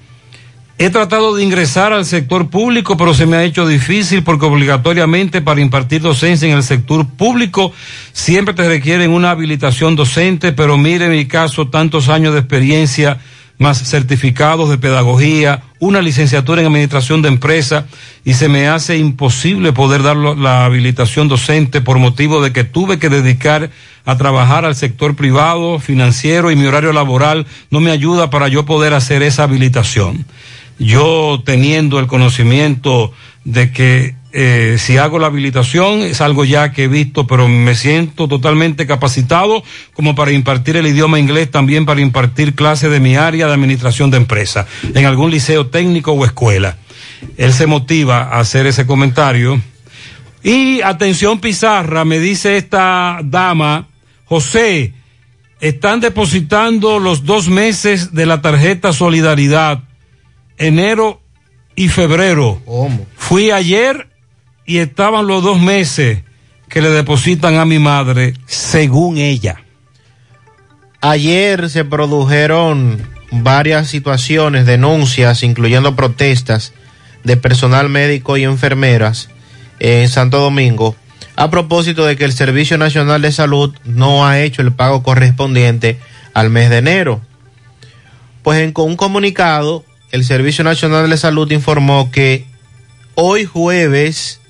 He tratado de ingresar al sector público, pero se me ha hecho difícil porque obligatoriamente para impartir docencia en el sector público siempre te requieren una habilitación docente, pero mire mi caso, tantos años de experiencia, más certificados de pedagogía, una licenciatura en administración de empresa y se me hace imposible poder dar la habilitación docente por motivo de que tuve que dedicar a trabajar al sector privado, financiero y mi horario laboral no me ayuda para yo poder hacer esa habilitación. Yo teniendo el conocimiento de que eh, si hago la habilitación es algo ya que he visto, pero me siento totalmente capacitado como para impartir el idioma inglés, también para impartir clases de mi área de administración de empresa, en algún liceo técnico o escuela. Él se motiva a hacer ese comentario. Y atención Pizarra, me dice esta dama, José, están depositando los dos meses de la tarjeta Solidaridad enero y febrero. Fui ayer y estaban los dos meses que le depositan a mi madre, según ella. Ayer se produjeron varias situaciones, denuncias, incluyendo protestas de personal médico y enfermeras en Santo Domingo, a propósito de que el Servicio Nacional de Salud no ha hecho el pago correspondiente al mes de enero. Pues en un comunicado, el Servicio Nacional de Salud informó que hoy jueves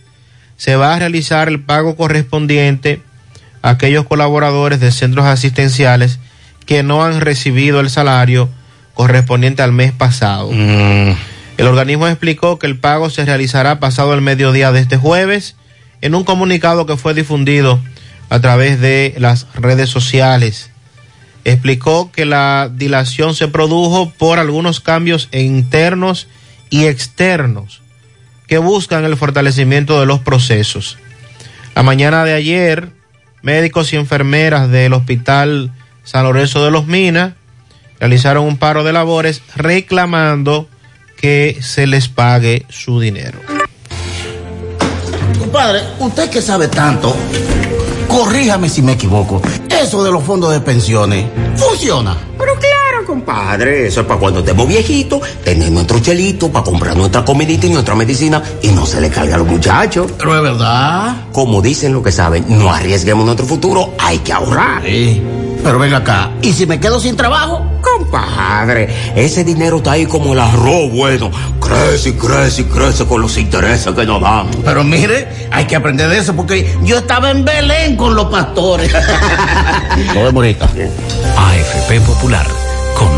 se va a realizar el pago correspondiente a aquellos colaboradores de centros asistenciales que no han recibido el salario correspondiente al mes pasado. El organismo explicó que el pago se realizará pasado el mediodía de este jueves en un comunicado que fue difundido a través de las redes sociales explicó que la dilación se produjo por algunos cambios internos y externos que buscan el fortalecimiento de los procesos. La mañana de ayer, médicos y enfermeras del Hospital San Lorenzo de los Minas realizaron un paro de labores reclamando que se les pague su dinero. Compadre, usted que sabe tanto, corríjame si me equivoco. Eso de los fondos de pensiones, ¿funciona? Pero claro, compadre, eso es para cuando estemos viejitos, tener nuestro chelito para comprar nuestra comidita y nuestra medicina y no se le cargue a los muchachos. Pero es verdad. Como dicen lo que saben, no arriesguemos nuestro futuro, hay que ahorrar. Sí. Pero venga acá, ¿y si me quedo sin trabajo? Compadre, ese dinero está ahí como el arroz bueno. Crece y crece y crece con los intereses que nos dan. Pero mire, hay que aprender de eso porque yo estaba en Belén con los pastores. Todo es bonita. AFP Popular,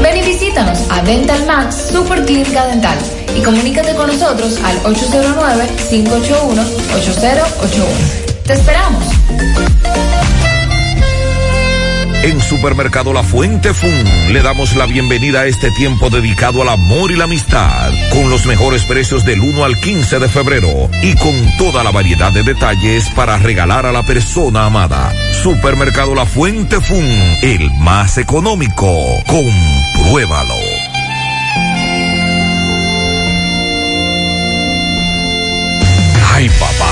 Ven y visítanos a Dental Max Super Clínica Dental y comunícate con nosotros al 809-581-8081. ¡Te esperamos! En Supermercado La Fuente Fun le damos la bienvenida a este tiempo dedicado al amor y la amistad, con los mejores precios del 1 al 15 de febrero y con toda la variedad de detalles para regalar a la persona amada. Supermercado La Fuente Fun, el más económico. Compruébalo. Ay, papá,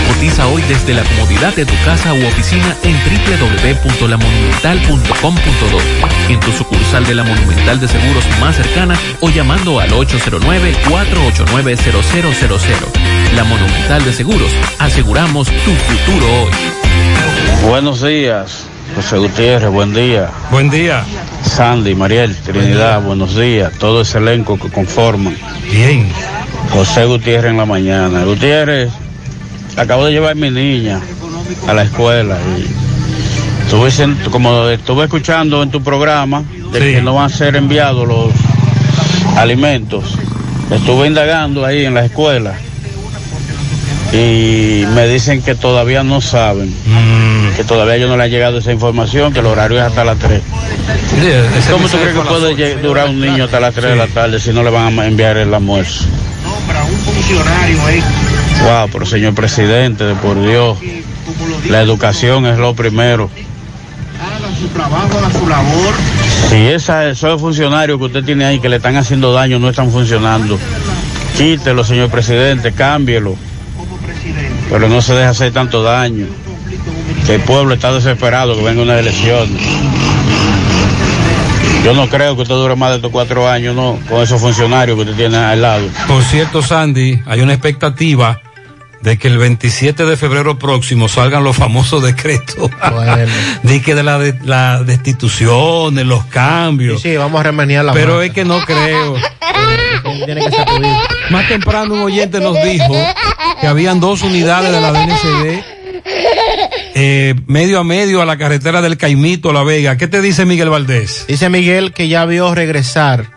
Hoy desde la comodidad de tu casa u oficina en www.lamonumental.com.do, en tu sucursal de la Monumental de Seguros más cercana o llamando al 809-489-0000. La Monumental de Seguros, aseguramos tu futuro hoy. Buenos días, José Gutiérrez, buen día. Buen día. Sandy, Mariel, Trinidad, buenos días. Todo ese elenco que conforman. Bien. José Gutiérrez en la mañana. Gutiérrez, acabo de llevar a mi niña a la escuela y estuve, como estuve escuchando en tu programa de que no van a ser enviados los alimentos, estuve indagando ahí en la escuela y me dicen que todavía no saben, Mm. que todavía yo no le ha llegado esa información, que el horario es hasta las 3. ¿Cómo tú crees que puede lle- durar un niño hasta las 3 de la tarde si no le van a enviar el almuerzo? Wow, pero señor presidente, de por Dios, la educación es lo primero. su trabajo, su labor. Si esa, esos funcionarios que usted tiene ahí que le están haciendo daño no están funcionando, quítelo, señor presidente, cámbielo. Pero no se deje hacer tanto daño. Que el pueblo está desesperado que venga una elección. Yo no creo que usted dure más de estos cuatro años, no, con esos funcionarios que usted tiene al lado. Por cierto, Sandy, hay una expectativa de que el 27 de febrero próximo salgan los famosos decretos. de que de la, de, la destitución, de los cambios. Sí, sí, vamos a remeniar la Pero mata. es que no creo. Tiene que sacudir. Más temprano un oyente nos dijo que habían dos unidades de la DNCD eh, medio a medio a la carretera del Caimito, La Vega. ¿Qué te dice Miguel Valdés? Dice Miguel que ya vio regresar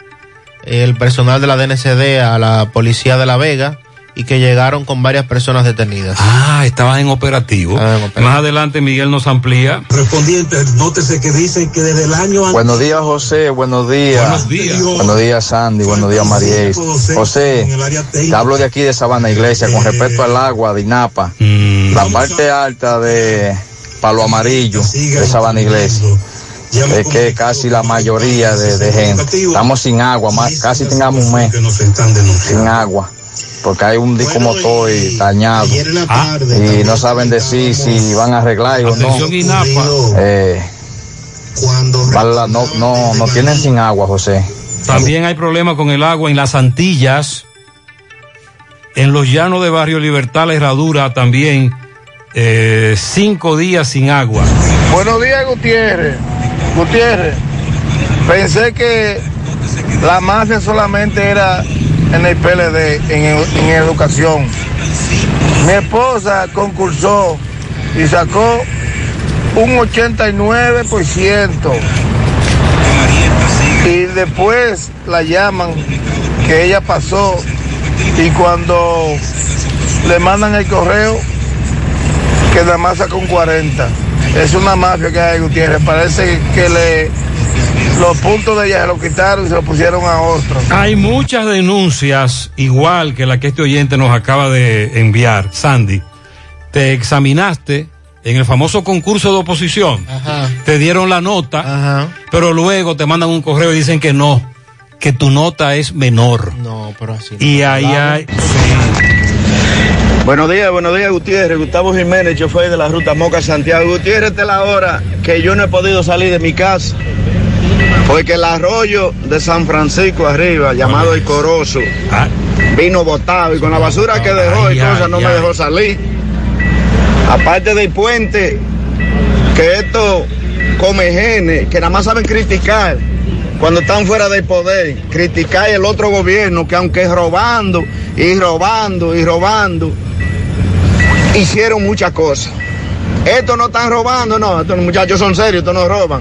el personal de la DNCD a la policía de La Vega y que llegaron con varias personas detenidas. Ah, estaban en operativo. Más adelante Miguel nos amplía. Respondiente, nótese que dice que desde el año Buenos días, José. Buenos días. Buenos días. Buenos días, Sandy. Buenos días, Mariel. José, te hablo de aquí de Sabana Iglesia con respecto al agua de Inapa. La parte alta de Palo Amarillo de Sabana Iglesia. Es que casi la mayoría de, de gente estamos sin agua, más, casi tengamos un mes sin agua porque hay un disco motor y dañado y no saben decir si van a arreglar o no. Eh, vale, no, no, no tienen sin agua, José. También hay problemas con el agua en las Antillas, en los llanos de Barrio Libertad, la Herradura también, eh, cinco días sin agua. Buenos días, Gutiérrez. Gutiérrez, pensé que la mafia solamente era en el PLD, en, en educación. Mi esposa concursó y sacó un 89%. Y después la llaman que ella pasó y cuando le mandan el correo que nada más sacó un 40. Es una mafia que hay, Gutiérrez. Parece que le los puntos de ella se los quitaron y se los pusieron a otro. Hay muchas denuncias, igual que la que este oyente nos acaba de enviar, Sandy. Te examinaste en el famoso concurso de oposición, Ajá. te dieron la nota, Ajá. pero luego te mandan un correo y dicen que no, que tu nota es menor. No, pero así. Y ahí hay... Buenos días, buenos días Gutiérrez, Gustavo Jiménez, chofer de la ruta Moca Santiago. Gutiérrez, esta es la hora que yo no he podido salir de mi casa. Porque el arroyo de San Francisco arriba, llamado el Corozo, vino botado y con la basura que dejó y cosas ay, no me ay. dejó salir. Aparte del puente, que esto come genes, que nada más saben criticar cuando están fuera del poder, criticar el otro gobierno que aunque robando y robando y robando, hicieron muchas cosas. Estos no están robando, no, estos muchachos son serios, estos no roban.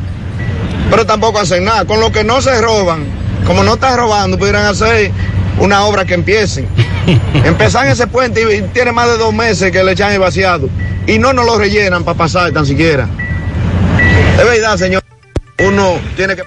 Pero tampoco hacen nada. Con lo que no se roban, como no están robando, pudieran hacer una obra que empiecen. Empezar ese puente y tiene más de dos meses que le echan el vaciado. Y no nos lo rellenan para pasar tan siquiera. Es verdad, señor. Uno tiene que...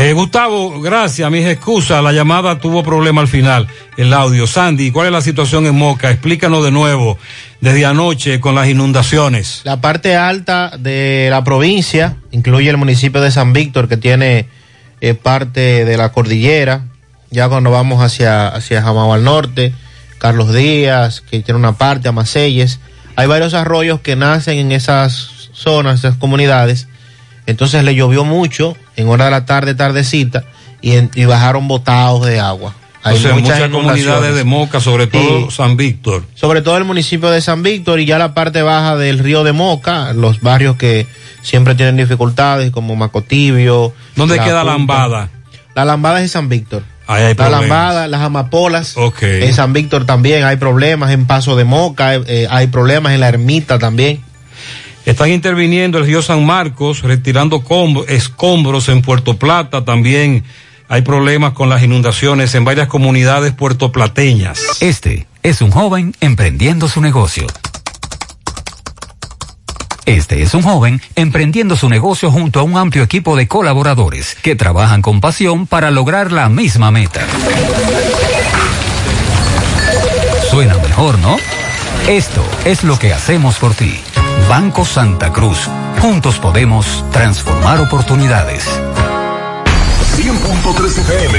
Eh, Gustavo, gracias, mis excusas, la llamada tuvo problema al final, el audio. Sandy, ¿cuál es la situación en Moca? Explícanos de nuevo, desde anoche con las inundaciones. La parte alta de la provincia incluye el municipio de San Víctor, que tiene eh, parte de la cordillera. Ya cuando vamos hacia, hacia Jamao al norte, Carlos Díaz, que tiene una parte, Amaseyes. Hay varios arroyos que nacen en esas zonas, esas comunidades. Entonces le llovió mucho en hora de la tarde, tardecita, y, en- y bajaron botados de agua. o sea, muchas, inundaciones. comunidades de Moca, sobre todo Y- San Víctor. sobre todo el municipio de San Víctor y ya la parte baja del río de Moca, los barrios que siempre tienen dificultades como Macotibio. ¿Dónde La queda Punta. Lambada? La Lambada es en San Víctor. Ahí hay la problemas. Lambada, las Amapolas. Ok. En San Víctor también hay problemas, en Paso de Moca eh, eh, hay problemas, en la Ermita también. Están interviniendo el río San Marcos, retirando escombros en Puerto Plata. También hay problemas con las inundaciones en varias comunidades puertoplateñas. Este es un joven emprendiendo su negocio. Este es un joven emprendiendo su negocio junto a un amplio equipo de colaboradores que trabajan con pasión para lograr la misma meta. Suena mejor, ¿no? Esto es lo que hacemos por ti. Banco Santa Cruz. Juntos podemos transformar oportunidades. 100.3 FM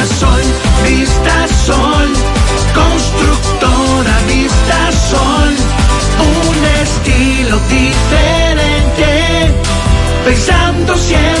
Vista Sol, constructora Vista Sol, un estilo diferente, pensando siempre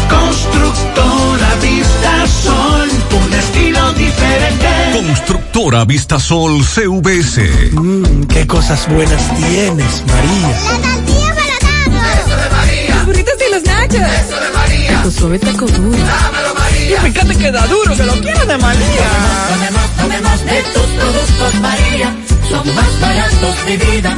constructora Vista Sol, un estilo diferente. Constructora Vistasol CVS. Mmm, qué cosas buenas tienes, María. La tortilla para Eso de María. Los burritos y los nachos. Eso de María. Taco suave, taco duro. Dámelo, María. Y fíjate que da duro, que lo quiero de María. Tomemos, tomemos, tomemos de tus productos María, son más baratos de vida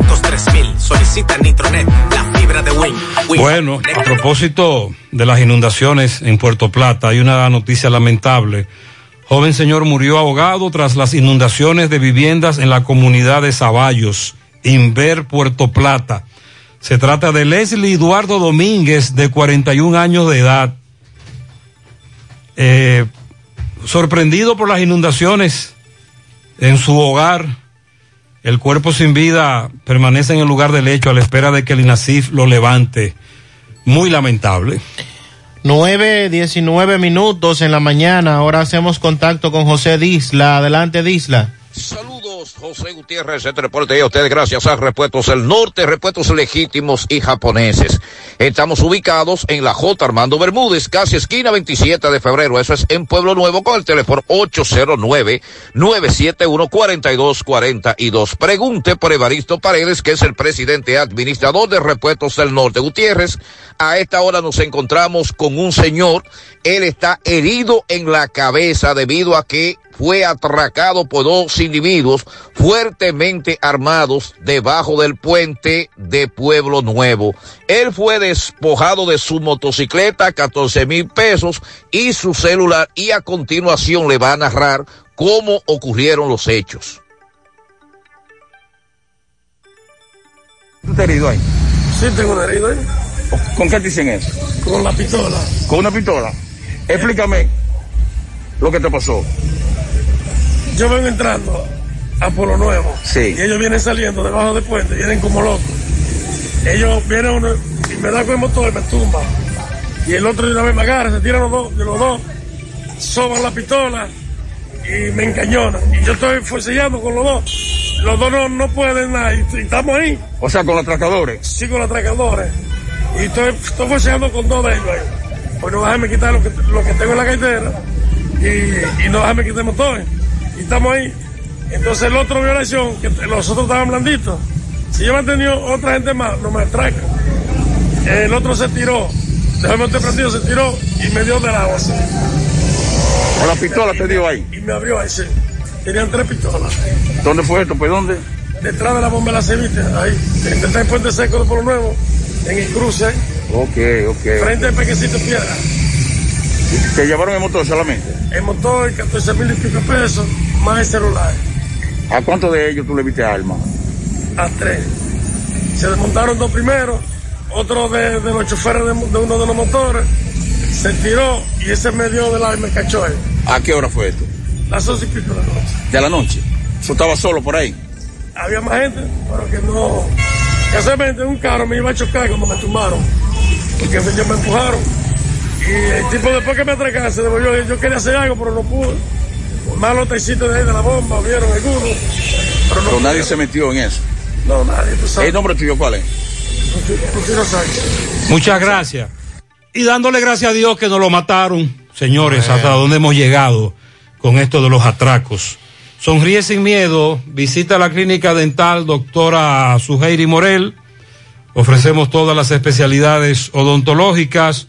809-203 Solicita Nitronet, la fibra de Win. Win. Bueno, a propósito de las inundaciones en Puerto Plata, hay una noticia lamentable. Joven señor murió ahogado tras las inundaciones de viviendas en la comunidad de Zaballos, Inver, Puerto Plata. Se trata de Leslie Eduardo Domínguez, de 41 años de edad. Eh, sorprendido por las inundaciones en su hogar, el cuerpo sin vida permanece en el lugar del hecho a la espera de que el INASIF lo levante. Muy lamentable. 9, 19 minutos en la mañana. Ahora hacemos contacto con José Disla. Adelante, Disla. Saludos, José Gutiérrez, este reporte a ustedes gracias a Repuestos del Norte, Repuestos Legítimos y Japoneses. Estamos ubicados en la J. Armando Bermúdez, casi esquina 27 de febrero. Eso es en Pueblo Nuevo con el teléfono 809-971-4242. Pregunte por Evaristo Paredes, que es el presidente administrador de Repuestos del Norte. Gutiérrez, a esta hora nos encontramos con un señor. Él está herido en la cabeza debido a que fue atracado por dos individuos fuertemente armados debajo del puente de Pueblo Nuevo. Él fue despojado de su motocicleta, 14 mil pesos y su celular y a continuación le va a narrar cómo ocurrieron los hechos. ¿Tú estás herido ahí? Sí, tengo una herida ahí. ¿Con qué te dicen eso? Con la pistola. ¿Con una pistola? Explícame lo que te pasó. Yo vengo entrando a Polo Nuevo. Sí. Y ellos vienen saliendo debajo del puente, vienen como locos. Ellos vienen uno y me da con el motor y me tumba. Y el otro de una vez me agarra, se tiran los dos, de los dos, soban la pistola y me encañonan. Y yo estoy forcellando con los dos. Los dos no, no pueden nada y, y estamos ahí. O sea, con los atracadores. Sí, con los atracadores. Y estoy, estoy forceando con dos de ellos ahí. Pues no déjame quitar lo que, lo que tengo en la cartera y, y no déjame quitar el motor. Y estamos ahí. Entonces el otro violación, que los otros estaban blanditos. Si yo me tenido otra gente más, no me atraca. El otro se tiró, dejó el motor prendido, se tiró y me dio del agua así. ¿Con la pistola te dio ahí? Y me abrió ahí, sí. Tenían tres pistolas. ¿Dónde fue esto? ¿Pues dónde? Detrás de la bomba de la Cevite, ahí. Está en Puente Seco de Polo Nuevo, en el cruce. Ok, ok. Frente al Pequecito Piedra. ¿Te llevaron el motor solamente? El motor, 14 mil y pico pesos, más el celular. ¿A cuántos de ellos tú le viste arma? A tres. Se desmontaron dos primeros, otro de, de los choferes de, de uno de los motores, se tiró y ese me dio del arma y me cachó él. ¿A qué hora fue esto? Las once y pico de la noche. ¿De la noche? ¿Tú estabas solo por ahí? Había más gente, pero que no. Casualmente un carro me iba a chocar cuando me tumbaron, porque ellos me empujaron. Y el tipo después que me atracaron se devolvió. Yo quería hacer algo, pero no pude. Más los taxistas de ahí de la bomba, vieron algunos. Pero, no Pero nadie pudieron. se metió en eso. No, nadie, sabes. ¿El nombre tuyo cuál es? Rufino Sánchez. Muchas gracias. Y dándole gracias a Dios que nos lo mataron, señores, hasta donde hemos llegado con esto de los atracos. Sonríe sin miedo, visita la clínica dental doctora Suheiri Morel. Ofrecemos todas las especialidades odontológicas.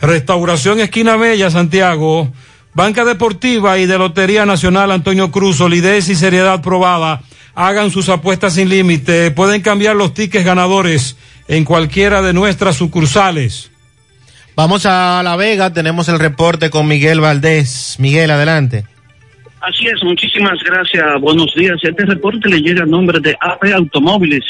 Restauración Esquina Bella, Santiago, Banca Deportiva y de Lotería Nacional Antonio Cruz, solidez y seriedad probada. Hagan sus apuestas sin límite, pueden cambiar los tickets ganadores en cualquiera de nuestras sucursales. Vamos a La Vega, tenemos el reporte con Miguel Valdés. Miguel, adelante. Así es, muchísimas gracias. Buenos días. Este reporte le llega a nombre de AP Automóviles.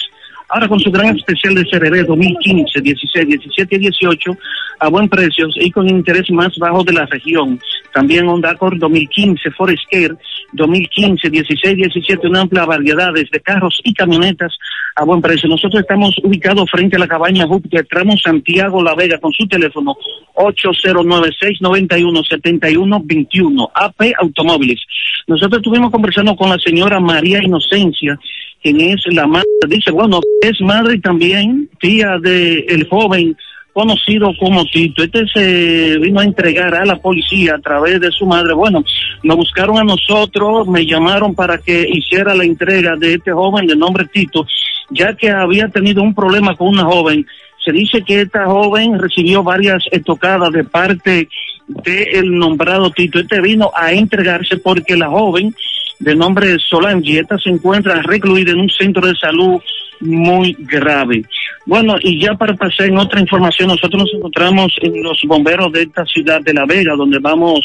Ahora con su gran especial de CRB 2015, 16, 17 y 18 a buen precios y con interés más bajo de la región. También Honda Accord 2015, Forester 2015, 16, 17, una amplia variedad de carros y camionetas a buen precio. Nosotros estamos ubicados frente a la cabaña Júpiter, tramo Santiago La Vega, con su teléfono 8096-917121, AP Automóviles. Nosotros estuvimos conversando con la señora María Inocencia, quien es la madre, dice, bueno, es madre también tía del el joven conocido como Tito. Este se vino a entregar a la policía a través de su madre. Bueno, nos buscaron a nosotros, me llamaron para que hiciera la entrega de este joven de nombre Tito, ya que había tenido un problema con una joven. Se dice que esta joven recibió varias estocadas de parte del nombrado Tito. Este vino a entregarse porque la joven de nombre Solange, esta se encuentra recluida en un centro de salud muy grave. Bueno, y ya para pasar en otra información, nosotros nos encontramos en los bomberos de esta ciudad de La Vega, donde vamos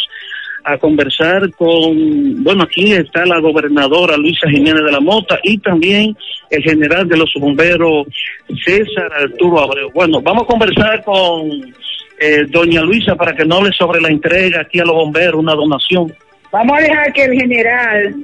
a conversar con, bueno, aquí está la gobernadora Luisa Jiménez de la Mota y también el general de los bomberos César Arturo Abreu. Bueno, vamos a conversar con eh, doña Luisa para que nos hable sobre la entrega aquí a los bomberos, una donación. Vamos a dejar que el general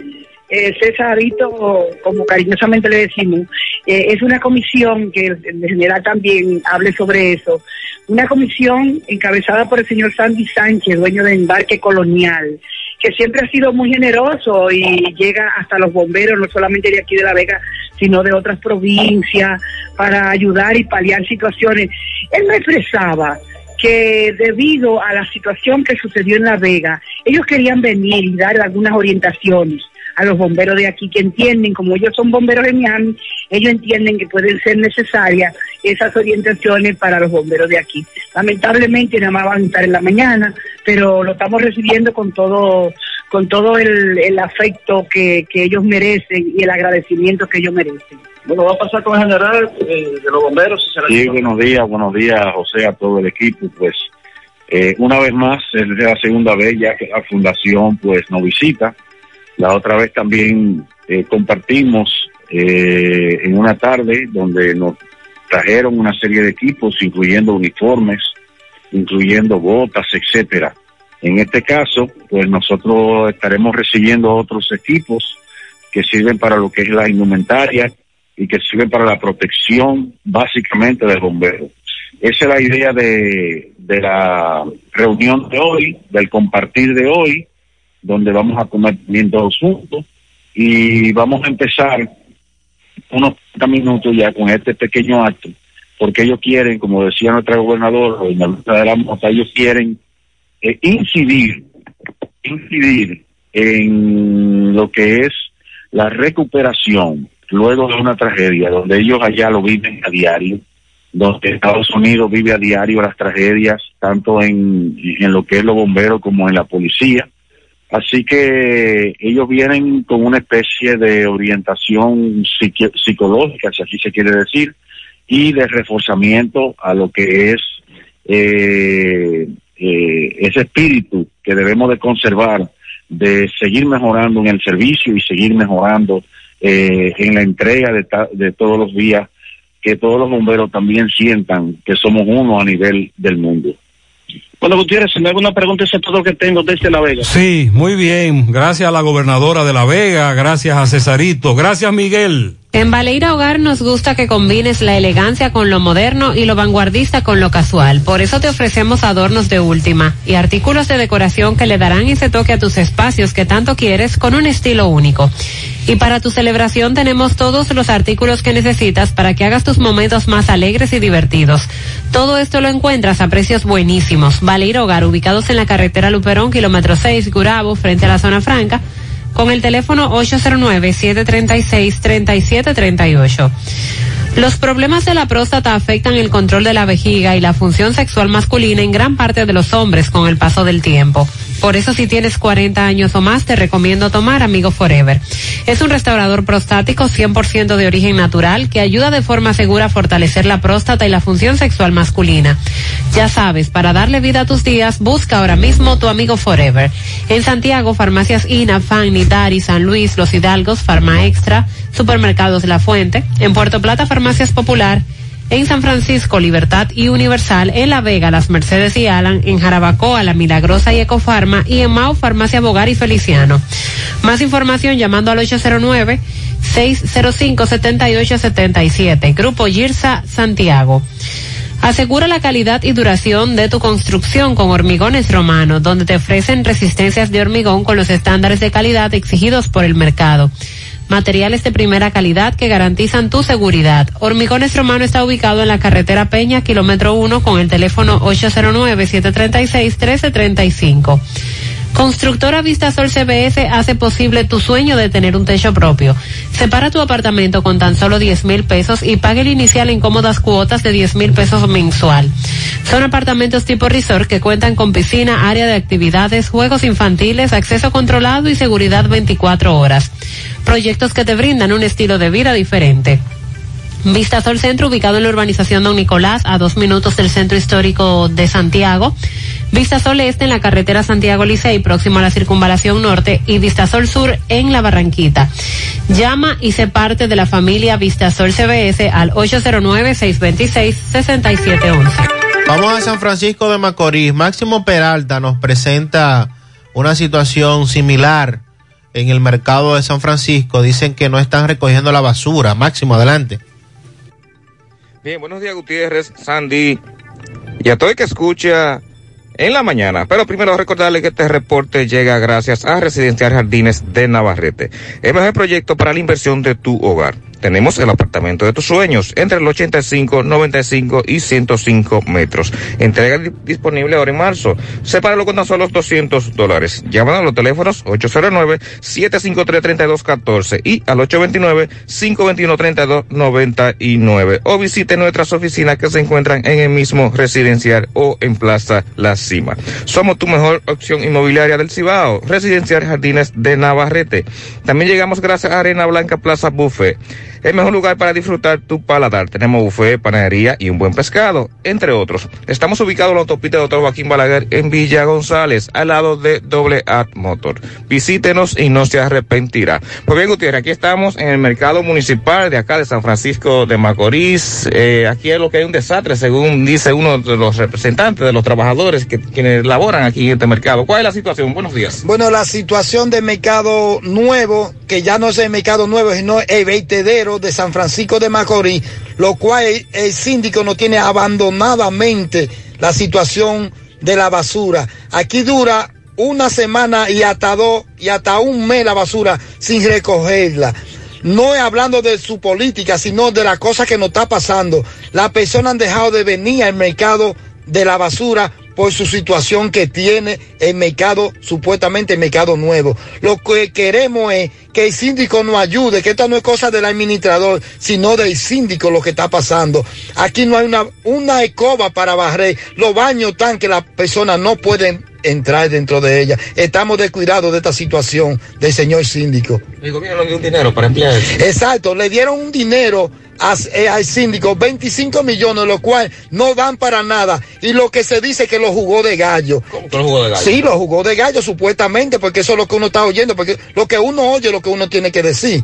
eh, Césarito, como cariñosamente le decimos, eh, es una comisión que el general también hable sobre eso. Una comisión encabezada por el señor Sandy Sánchez, dueño de Embarque Colonial, que siempre ha sido muy generoso y llega hasta los bomberos, no solamente de aquí de La Vega, sino de otras provincias, para ayudar y paliar situaciones. Él me expresaba que debido a la situación que sucedió en La Vega, ellos querían venir y dar algunas orientaciones a los bomberos de aquí que entienden, como ellos son bomberos de Miami, ellos entienden que pueden ser necesarias esas orientaciones para los bomberos de aquí. Lamentablemente nada más van a estar en la mañana, pero lo estamos recibiendo con todo con todo el, el afecto que, que ellos merecen y el agradecimiento que ellos merecen. Bueno, va a pasar con el general eh, de los bomberos. si Sí, buenos días, buenos días, José, a todo el equipo. Pues eh, una vez más, es la segunda vez ya que la fundación pues nos visita. La otra vez también eh, compartimos eh, en una tarde donde nos trajeron una serie de equipos, incluyendo uniformes, incluyendo botas, etcétera. En este caso, pues nosotros estaremos recibiendo otros equipos que sirven para lo que es la indumentaria y que sirven para la protección básicamente del bombero. Esa es la idea de, de la reunión de hoy, del compartir de hoy, donde vamos a comer bien todos juntos y vamos a empezar unos 30 minutos ya con este pequeño acto, porque ellos quieren, como decía nuestra gobernadora, de la Mota, ellos quieren eh, incidir, incidir en lo que es la recuperación luego de una tragedia, donde ellos allá lo viven a diario, donde Estados Unidos vive a diario las tragedias, tanto en, en lo que es los bomberos como en la policía. Así que ellos vienen con una especie de orientación psicológica, si así se quiere decir, y de reforzamiento a lo que es eh, eh, ese espíritu que debemos de conservar, de seguir mejorando en el servicio y seguir mejorando eh, en la entrega de, de todos los días, que todos los bomberos también sientan que somos uno a nivel del mundo. Bueno, Gutiérrez, si me hago una pregunta, es todo lo que tengo desde La Vega. Sí, muy bien. Gracias a la gobernadora de La Vega, gracias a Cesarito, gracias Miguel. En Baleira Hogar nos gusta que combines la elegancia con lo moderno y lo vanguardista con lo casual. Por eso te ofrecemos adornos de última y artículos de decoración que le darán ese toque a tus espacios que tanto quieres con un estilo único. Y para tu celebración tenemos todos los artículos que necesitas para que hagas tus momentos más alegres y divertidos. Todo esto lo encuentras a precios buenísimos. Baleira Hogar, ubicados en la carretera Luperón, kilómetro 6, Gurabo, frente a la zona franca con el teléfono 809-736-3738. Los problemas de la próstata afectan el control de la vejiga y la función sexual masculina en gran parte de los hombres con el paso del tiempo. Por eso si tienes 40 años o más te recomiendo tomar Amigo Forever. Es un restaurador prostático 100% de origen natural que ayuda de forma segura a fortalecer la próstata y la función sexual masculina. Ya sabes, para darle vida a tus días, busca ahora mismo tu Amigo Forever. En Santiago, farmacias INA, FAN, Nidari, San Luis, Los Hidalgos, Farma Extra, Supermercados La Fuente. En Puerto Plata, Farmacias Popular en San Francisco, Libertad y Universal, en La Vega, Las Mercedes y Alan, en Jarabacoa, La Milagrosa y Ecofarma y en Mau, Farmacia Bogar y Feliciano. Más información llamando al 809 605 7877. Grupo Girsa Santiago. Asegura la calidad y duración de tu construcción con Hormigones Romanos, donde te ofrecen resistencias de hormigón con los estándares de calidad exigidos por el mercado materiales de primera calidad que garantizan tu seguridad. Hormigones Romano está ubicado en la carretera Peña, kilómetro 1, con el teléfono 809-736-1335. Constructora Vistasol CBS hace posible tu sueño de tener un techo propio. Separa tu apartamento con tan solo 10 mil pesos y pague el inicial en cómodas cuotas de 10 mil pesos mensual. Son apartamentos tipo resort que cuentan con piscina, área de actividades, juegos infantiles, acceso controlado y seguridad 24 horas. Proyectos que te brindan un estilo de vida diferente. Vistasol Centro, ubicado en la urbanización Don Nicolás, a dos minutos del centro histórico de Santiago. Vistasol Este en la carretera Santiago Licey, próximo a la circunvalación norte. Y Vistasol Sur en la Barranquita. Llama y se parte de la familia Vistasol CBS al 809-626-6711. Vamos a San Francisco de Macorís. Máximo Peralta nos presenta una situación similar en el mercado de San Francisco. Dicen que no están recogiendo la basura. Máximo, adelante. Bien, buenos días Gutiérrez, Sandy y a todo el que escucha en la mañana. Pero primero recordarle que este reporte llega gracias a Residencial Jardines de Navarrete, el mejor proyecto para la inversión de tu hogar. Tenemos el apartamento de tus sueños entre el 85, 95 y 105 metros. Entrega disponible ahora en marzo. Sepáralo con tan solo 200 dólares. Llámanos a los teléfonos 809-753-3214 y al 829-521-3299 o visite nuestras oficinas que se encuentran en el mismo residencial o en Plaza La Cima. Somos tu mejor opción inmobiliaria del Cibao. Residencial Jardines de Navarrete. También llegamos gracias a Arena Blanca Plaza Buffet el mejor lugar para disfrutar tu paladar. Tenemos buffet, panadería y un buen pescado, entre otros. Estamos ubicados en la autopista de Dr. Joaquín Balaguer en Villa González, al lado de Doble Ad Motor. Visítenos y no se arrepentirá. Pues bien, Gutiérrez, aquí estamos en el mercado municipal de acá de San Francisco de Macorís. Eh, aquí es lo que hay un desastre, según dice uno de los representantes de los trabajadores que quienes laboran aquí en este mercado. ¿Cuál es la situación? Buenos días. Bueno, la situación del mercado nuevo, que ya no es el mercado nuevo, sino el vertedero de San Francisco de Macorís, lo cual el, el síndico no tiene abandonadamente la situación de la basura. Aquí dura una semana y hasta dos y hasta un mes la basura sin recogerla. No es hablando de su política, sino de la cosa que nos está pasando. Las personas han dejado de venir al mercado de la basura por su situación que tiene el mercado, supuestamente el mercado nuevo. Lo que queremos es que el síndico nos ayude, que esto no es cosa del administrador, sino del síndico lo que está pasando. Aquí no hay una, una escoba para barrer, los baños están que las personas no pueden entrar dentro de ella. Estamos descuidados de esta situación del señor síndico. El gobierno dio un dinero para emplear. Exacto, le dieron un dinero al síndico, 25 millones, lo cual no dan para nada. Y lo que se dice que lo jugó de gallo. ¿Cómo que lo jugó de gallo? Sí, lo jugó de gallo supuestamente, porque eso es lo que uno está oyendo, porque lo que uno oye es lo que uno tiene que decir.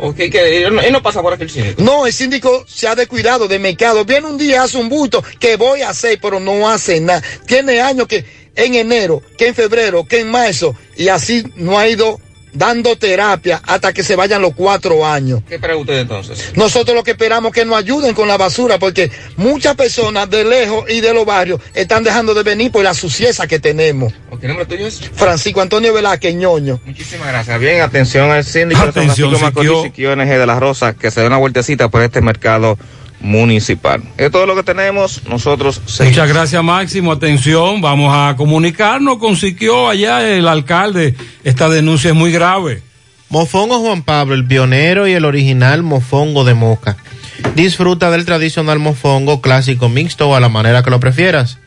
Ok, que él no, él no pasa por aquí el síndico. No, el síndico se ha descuidado de mercado. Viene un día, hace un bulto, que voy a hacer, pero no hace nada. Tiene años que en enero, que en febrero, que en marzo, y así no ha ido dando terapia hasta que se vayan los cuatro años. ¿Qué espera usted entonces? Nosotros lo que esperamos es que nos ayuden con la basura, porque muchas personas de lejos y de los barrios están dejando de venir por la suciedad que tenemos. ¿Qué nombre tuyo es? Francisco Antonio Velázquez Ñoño. Muchísimas gracias. Bien, atención al síndico Atención, Francisco Macorís, Siquio. Siquio NG de la Rosa, que se dé una vueltecita por este mercado municipal. Es todo lo que tenemos. Nosotros seguimos. Muchas gracias, Máximo. Atención, vamos a comunicarnos con Siquio allá, el alcalde. Esta denuncia es muy grave. Mofongo Juan Pablo, el pionero y el original mofongo de Moca. Disfruta del tradicional mofongo clásico mixto o a la manera que lo prefieras.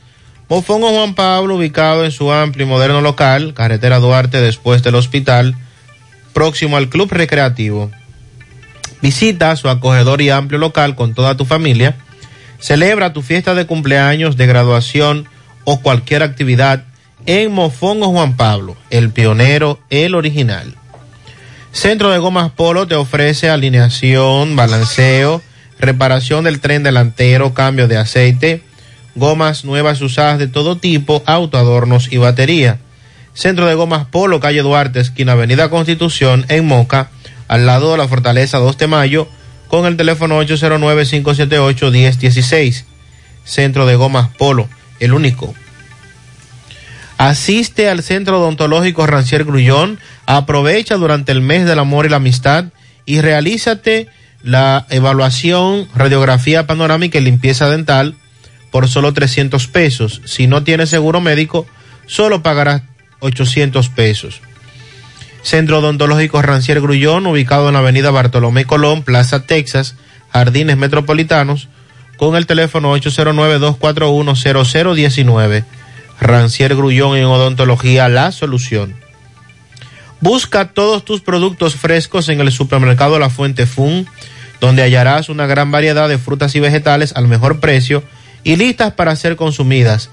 Mofongo Juan Pablo, ubicado en su amplio y moderno local, carretera Duarte después del hospital, próximo al club recreativo. Visita su acogedor y amplio local con toda tu familia. Celebra tu fiesta de cumpleaños, de graduación o cualquier actividad en Mofongo Juan Pablo, el pionero, el original. Centro de Gomas Polo te ofrece alineación, balanceo, reparación del tren delantero, cambio de aceite, gomas nuevas usadas de todo tipo, autoadornos y batería. Centro de Gomas Polo, calle Duarte, esquina Avenida Constitución, en Moca, al lado de la Fortaleza 2 de Mayo, con el teléfono 809-578-1016. Centro de Gomas Polo, el único. Asiste al Centro Odontológico Rancier Grullón, aprovecha durante el mes del amor y la amistad y realízate la evaluación, radiografía panorámica y limpieza dental por solo 300 pesos. Si no tienes seguro médico, solo pagarás 800 pesos. Centro Odontológico Rancier Grullón, ubicado en la avenida Bartolomé Colón, Plaza Texas, Jardines Metropolitanos, con el teléfono 809-241-0019. Rancier Grullón en Odontología, la solución. Busca todos tus productos frescos en el supermercado La Fuente Fun, donde hallarás una gran variedad de frutas y vegetales al mejor precio y listas para ser consumidas.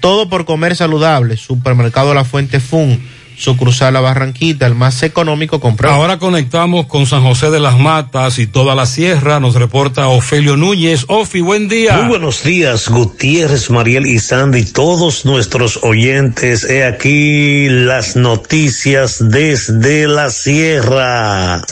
Todo por comer saludable. Supermercado La Fuente Fun, sucursal La Barranquita, el más económico comprar. Ahora conectamos con San José de las Matas y toda la sierra. Nos reporta Ofelio Núñez. Ofi, buen día. Muy buenos días, Gutiérrez, Mariel y Sandy, todos nuestros oyentes. He aquí las noticias desde la sierra.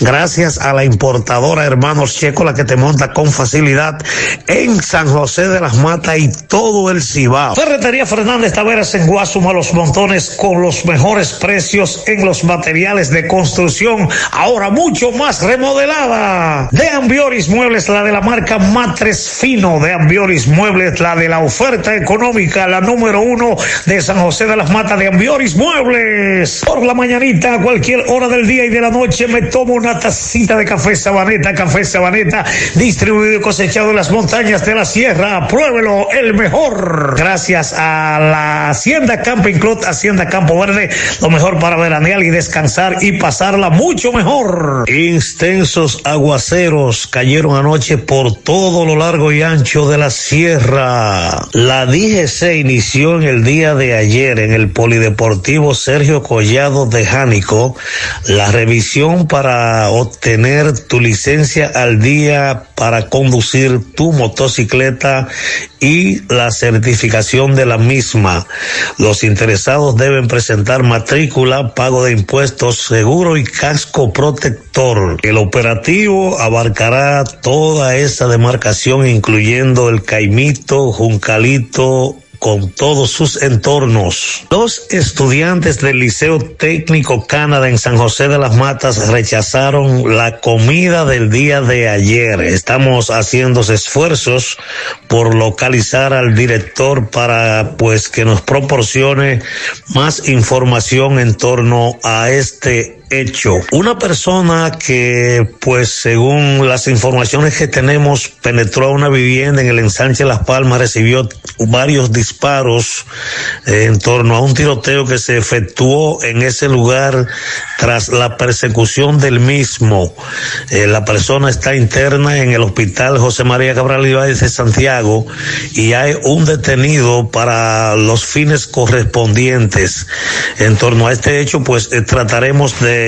Gracias a la importadora Hermanos Checo, la que te monta con facilidad en San José de las Matas y todo el Cibao. Ferretería Fernández Taveras en Guasuma, los montones con los mejores precios en los materiales de construcción, ahora mucho más remodelada. De Ambioris Muebles, la de la marca Matres Fino, de Ambioris Muebles, la de la oferta económica, la número uno de San José de las Matas de Ambioris Muebles. Por la mañanita, a cualquier hora del día y de la noche, me tomo una tacita de café Sabaneta, café Sabaneta, distribuido y cosechado en las montañas de la sierra. Pruébelo, el mejor. Gracias a la Hacienda Camping Club, Hacienda Campo Verde, lo mejor para veranear y descansar y pasarla mucho mejor. Extensos aguaceros cayeron anoche por todo lo largo y ancho de la sierra. La DGC inició en el día de ayer en el Polideportivo Sergio Collado de Jánico la revisión para obtener tu licencia al día para conducir tu motocicleta y la certificación de la misma. Los interesados deben presentar matrícula, pago de impuestos, seguro y casco protector. El operativo abarcará toda esa demarcación, incluyendo el Caimito, Juncalito, con todos sus entornos. Los estudiantes del Liceo Técnico Canadá en San José de las Matas rechazaron la comida del día de ayer. Estamos haciendo esfuerzos por localizar al director para pues que nos proporcione más información en torno a este hecho. Una persona que, pues, según las informaciones que tenemos, penetró a una vivienda en el ensanche Las Palmas, recibió varios disparos eh, en torno a un tiroteo que se efectuó en ese lugar tras la persecución del mismo. Eh, la persona está interna en el hospital José María Cabral Ibáñez de Santiago y hay un detenido para los fines correspondientes. En torno a este hecho, pues, eh, trataremos de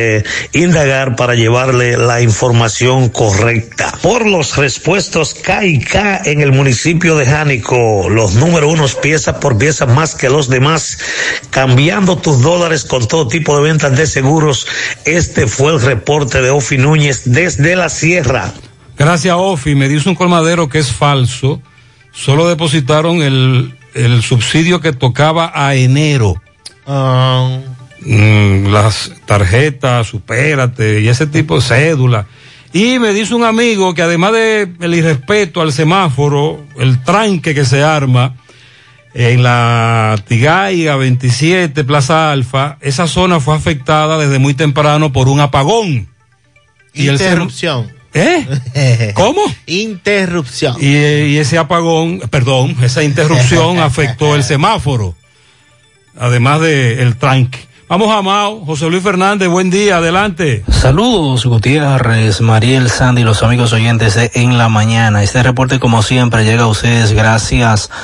indagar para llevarle la información correcta. Por los respuestos K y K en el municipio de Jánico, los número unos pieza por pieza más que los demás, cambiando tus dólares con todo tipo de ventas de seguros. Este fue el reporte de Ofi Núñez desde la sierra. Gracias, Ofi. Me dice un colmadero que es falso. Solo depositaron el, el subsidio que tocaba a enero. Mm, las tarjetas, supérate y ese tipo de cédula. Y me dice un amigo que además de el irrespeto al semáforo, el tranque que se arma en la Tigaiga 27, Plaza Alfa, esa zona fue afectada desde muy temprano por un apagón. Interrupción. ¿Eh? ¿Cómo? Interrupción. Y, y ese apagón, perdón, esa interrupción afectó el semáforo, además del el tranque. Vamos a Mao, José Luis Fernández, buen día, adelante. Saludos, Gutiérrez, Mariel Sandy, los amigos oyentes de En la Mañana. Este reporte, como siempre, llega a ustedes gracias a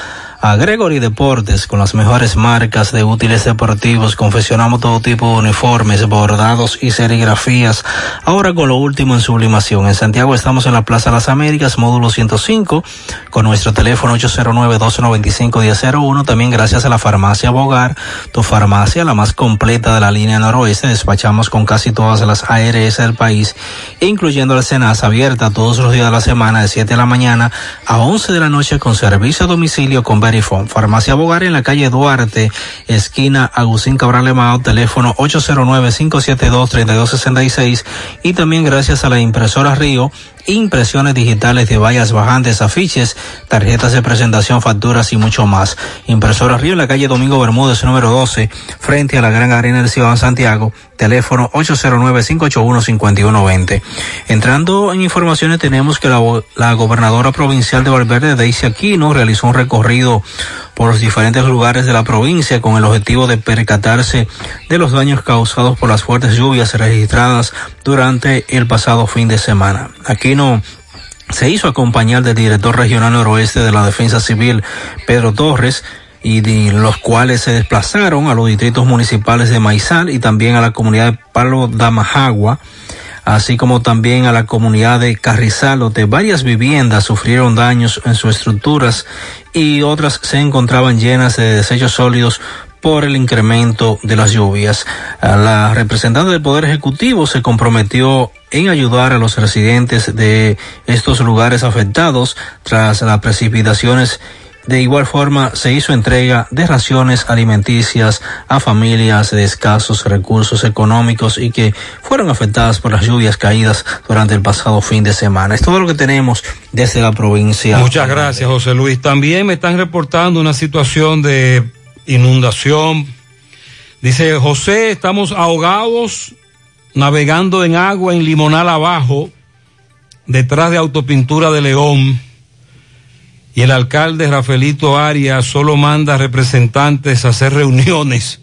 Gregory Deportes con las mejores marcas de útiles deportivos. Confeccionamos todo tipo de uniformes, bordados y serigrafías. Ahora con lo último en sublimación. En Santiago estamos en la Plaza Las Américas, módulo 105, con nuestro teléfono 809-295-1001. También gracias a la farmacia Bogar, tu farmacia, la más completa de la línea noroeste. Despachamos con casi todas las ARS del país, incluyendo la Cenas abierta todos los días de la semana de 7 de la mañana a 11 de la noche con servicio a domicilio con Farmacia Bogar en la calle Duarte, esquina Agustín Cabral Lemao, teléfono 809-572-3266 y también gracias a la impresora Río, impresiones digitales de vallas bajantes, afiches, tarjetas de presentación, facturas y mucho más. Impresora Río en la calle Domingo Bermúdez, número 12, frente a la Gran Arena del Ciudad Santiago, teléfono 809-581-5120. Entrando en informaciones, tenemos que la, la gobernadora provincial de Valverde, Daisy Aquino, realizó un recorrido por los diferentes lugares de la provincia con el objetivo de percatarse de los daños causados por las fuertes lluvias registradas durante el pasado fin de semana. Aquino se hizo acompañar del director regional noroeste de la Defensa Civil, Pedro Torres, y de los cuales se desplazaron a los distritos municipales de Maizal y también a la comunidad de Palo Damajagua, así como también a la comunidad de Carrizal, donde varias viviendas sufrieron daños en sus estructuras y otras se encontraban llenas de desechos sólidos por el incremento de las lluvias. La representante del Poder Ejecutivo se comprometió en ayudar a los residentes de estos lugares afectados tras las precipitaciones de igual forma, se hizo entrega de raciones alimenticias a familias de escasos recursos económicos y que fueron afectadas por las lluvias caídas durante el pasado fin de semana. Es todo lo que tenemos desde la provincia. Muchas gracias, José Luis. También me están reportando una situación de inundación. Dice José, estamos ahogados navegando en agua en Limonal abajo, detrás de Autopintura de León y el alcalde Rafaelito Arias solo manda representantes a hacer reuniones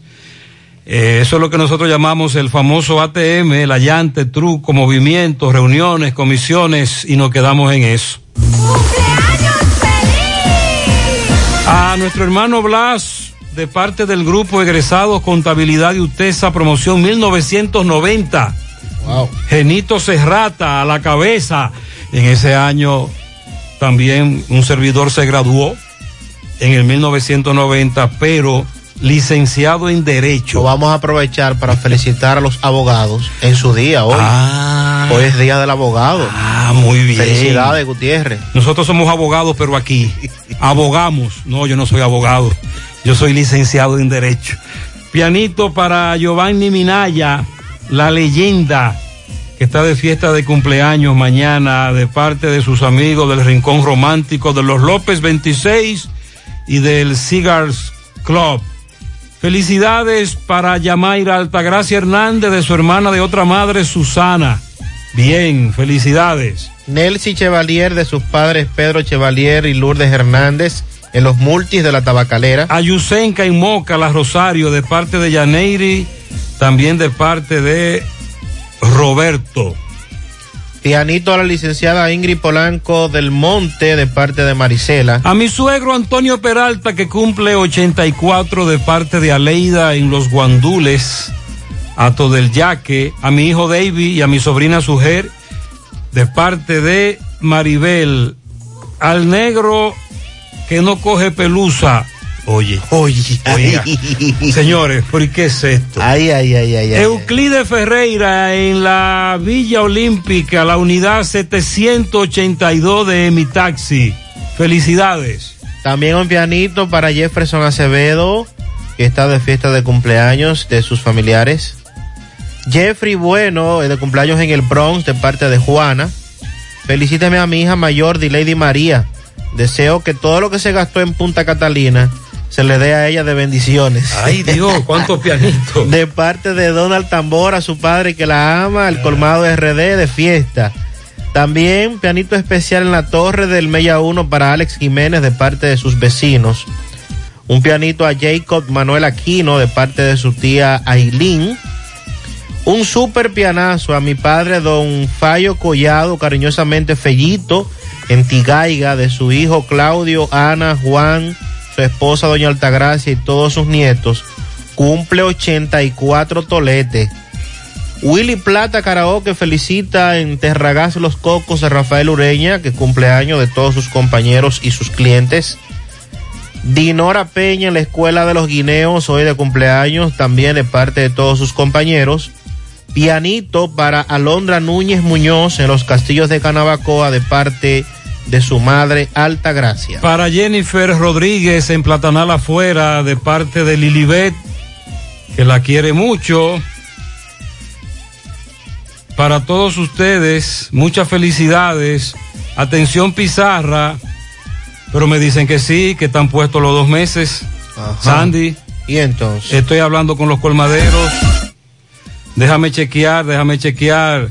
Eh, eso es lo que nosotros llamamos el famoso ATM, el allante, truco, movimientos, reuniones, comisiones y nos quedamos en eso. A nuestro hermano Blas, de parte del grupo Egresados Contabilidad y UTESA, promoción 1990. Genito Serrata a la cabeza. En ese año también un servidor se graduó en el 1990, pero licenciado en Derecho. Lo vamos a aprovechar para felicitar a los abogados en su día hoy. Hoy es Día del Abogado. Ah, muy bien. Felicidades, Gutiérrez. Nosotros somos abogados, pero aquí abogamos. No, yo no soy abogado. Yo soy licenciado en Derecho. Pianito para Giovanni Minaya, la leyenda que está de fiesta de cumpleaños mañana de parte de sus amigos del Rincón Romántico de los López 26 y del Cigars Club. Felicidades para Yamaira Altagracia Hernández de su hermana de otra madre, Susana. Bien, felicidades. Nelcy Chevalier de sus padres Pedro Chevalier y Lourdes Hernández en los multis de la tabacalera. Ayusenca y Moca, la Rosario, de parte de Yaneiri, también de parte de Roberto. Pianito a la licenciada Ingrid Polanco del Monte de parte de Marisela. A mi suegro Antonio Peralta que cumple 84 de parte de Aleida en los Guandules. A todo el Yaque. A mi hijo David y a mi sobrina Sujer de parte de Maribel. Al negro que no coge pelusa. Oye, oye, oiga. Señores, ¿por qué es esto? Ay, ay, ay, ay. ay. Euclides Ferreira en la Villa Olímpica, la unidad 782 de mi taxi. Felicidades. También un pianito para Jefferson Acevedo, que está de fiesta de cumpleaños de sus familiares. Jeffrey Bueno, de cumpleaños en el Bronx, de parte de Juana. Felicíteme a mi hija mayor, de Lady María. Deseo que todo lo que se gastó en Punta Catalina se le dé a ella de bendiciones. Ay Dios, cuántos pianitos. De parte de Donald Tambora, su padre que la ama, el colmado RD de fiesta. También pianito especial en la torre del Mella 1 para Alex Jiménez de parte de sus vecinos. Un pianito a Jacob Manuel Aquino de parte de su tía Aileen. Un super pianazo a mi padre don Fallo Collado, cariñosamente Fellito, en Tigaiga, de su hijo Claudio, Ana, Juan, su esposa doña Altagracia y todos sus nietos. Cumple 84 toletes. Willy Plata Karaoke felicita en Terragás Los Cocos a Rafael Ureña, que cumpleaños de todos sus compañeros y sus clientes. Dinora Peña en la Escuela de los Guineos, hoy de cumpleaños, también de parte de todos sus compañeros. Pianito para Alondra Núñez Muñoz en los Castillos de Canabacoa, de parte de su madre Alta Gracia. Para Jennifer Rodríguez en Platanal afuera, de parte de Lilibet, que la quiere mucho. Para todos ustedes, muchas felicidades. Atención Pizarra, pero me dicen que sí, que están puestos los dos meses. Sandy. Y entonces. Estoy hablando con los colmaderos. Déjame chequear, déjame chequear.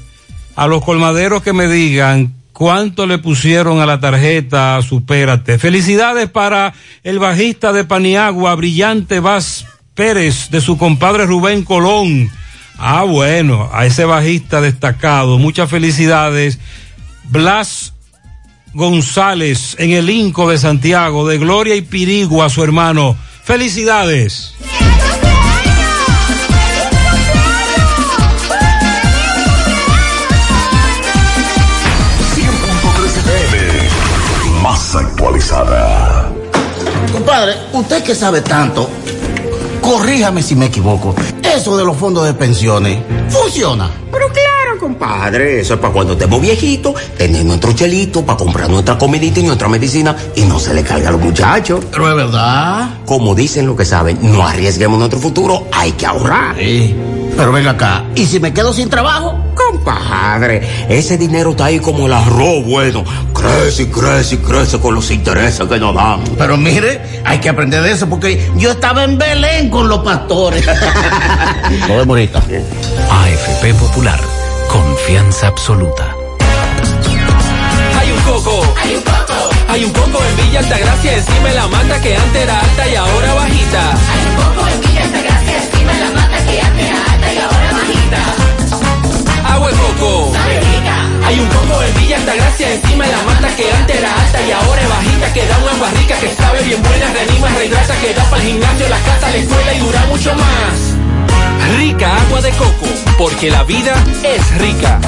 A los colmaderos que me digan cuánto le pusieron a la tarjeta, supérate. Felicidades para el bajista de Paniagua, Brillante Vaz Pérez, de su compadre Rubén Colón. Ah, bueno, a ese bajista destacado. Muchas felicidades. Blas González en el Inco de Santiago, de Gloria y Pirigua, su hermano. Felicidades. Actualizada. Compadre, usted que sabe tanto, corríjame si me equivoco. Eso de los fondos de pensiones, ¿funciona? Pero claro, compadre, eso es para cuando estemos viejitos, tener nuestro chelito para comprar nuestra comidita y nuestra medicina y no se le carga a los muchachos. Pero es verdad. Como dicen lo que saben, no arriesguemos nuestro futuro, hay que ahorrar. Sí. Pero venga acá, ¿y si me quedo sin trabajo? Compadre, ese dinero está ahí como el arroz bueno. Crece y crece y crece con los intereses que nos dan. Pero mire, hay que aprender de eso porque yo estaba en Belén con los pastores. Lo vemos ahorita. AFP Popular, confianza absoluta. Hay un coco. Hay un coco. Hay un coco en Villa Altagracia, encima de la mata que antes era alta y ahora bajita. Hay Agua de coco. Hay un poco de Villa Altagracia encima de la mata que antes era alta y ahora es bajita. Que da una agua que sabe bien buena, reanima, rehidrata, que da para el gimnasio, la casa, la escuela y dura mucho más. Rica agua de coco, porque la vida es rica.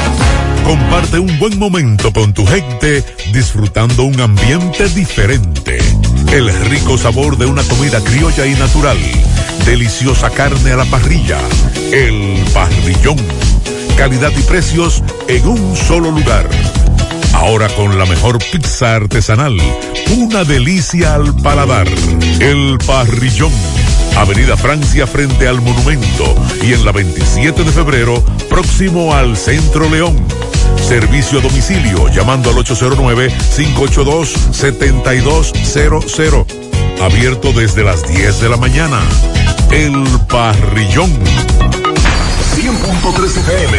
Comparte un buen momento con tu gente disfrutando un ambiente diferente. El rico sabor de una comida criolla y natural. Deliciosa carne a la parrilla. El parrillón. Calidad y precios en un solo lugar. Ahora con la mejor pizza artesanal. Una delicia al paladar. El parrillón. Avenida Francia frente al monumento y en la 27 de febrero próximo al Centro León. Servicio a domicilio llamando al 809-582-7200. Abierto desde las 10 de la mañana. El Parrillón. 100.3 FM,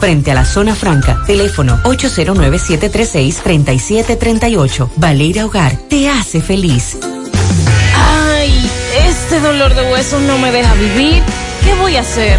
frente a la zona franca. Teléfono 809-736-3738. Valeira Hogar, te hace feliz. Ay, este dolor de huesos no me deja vivir. ¿Qué voy a hacer?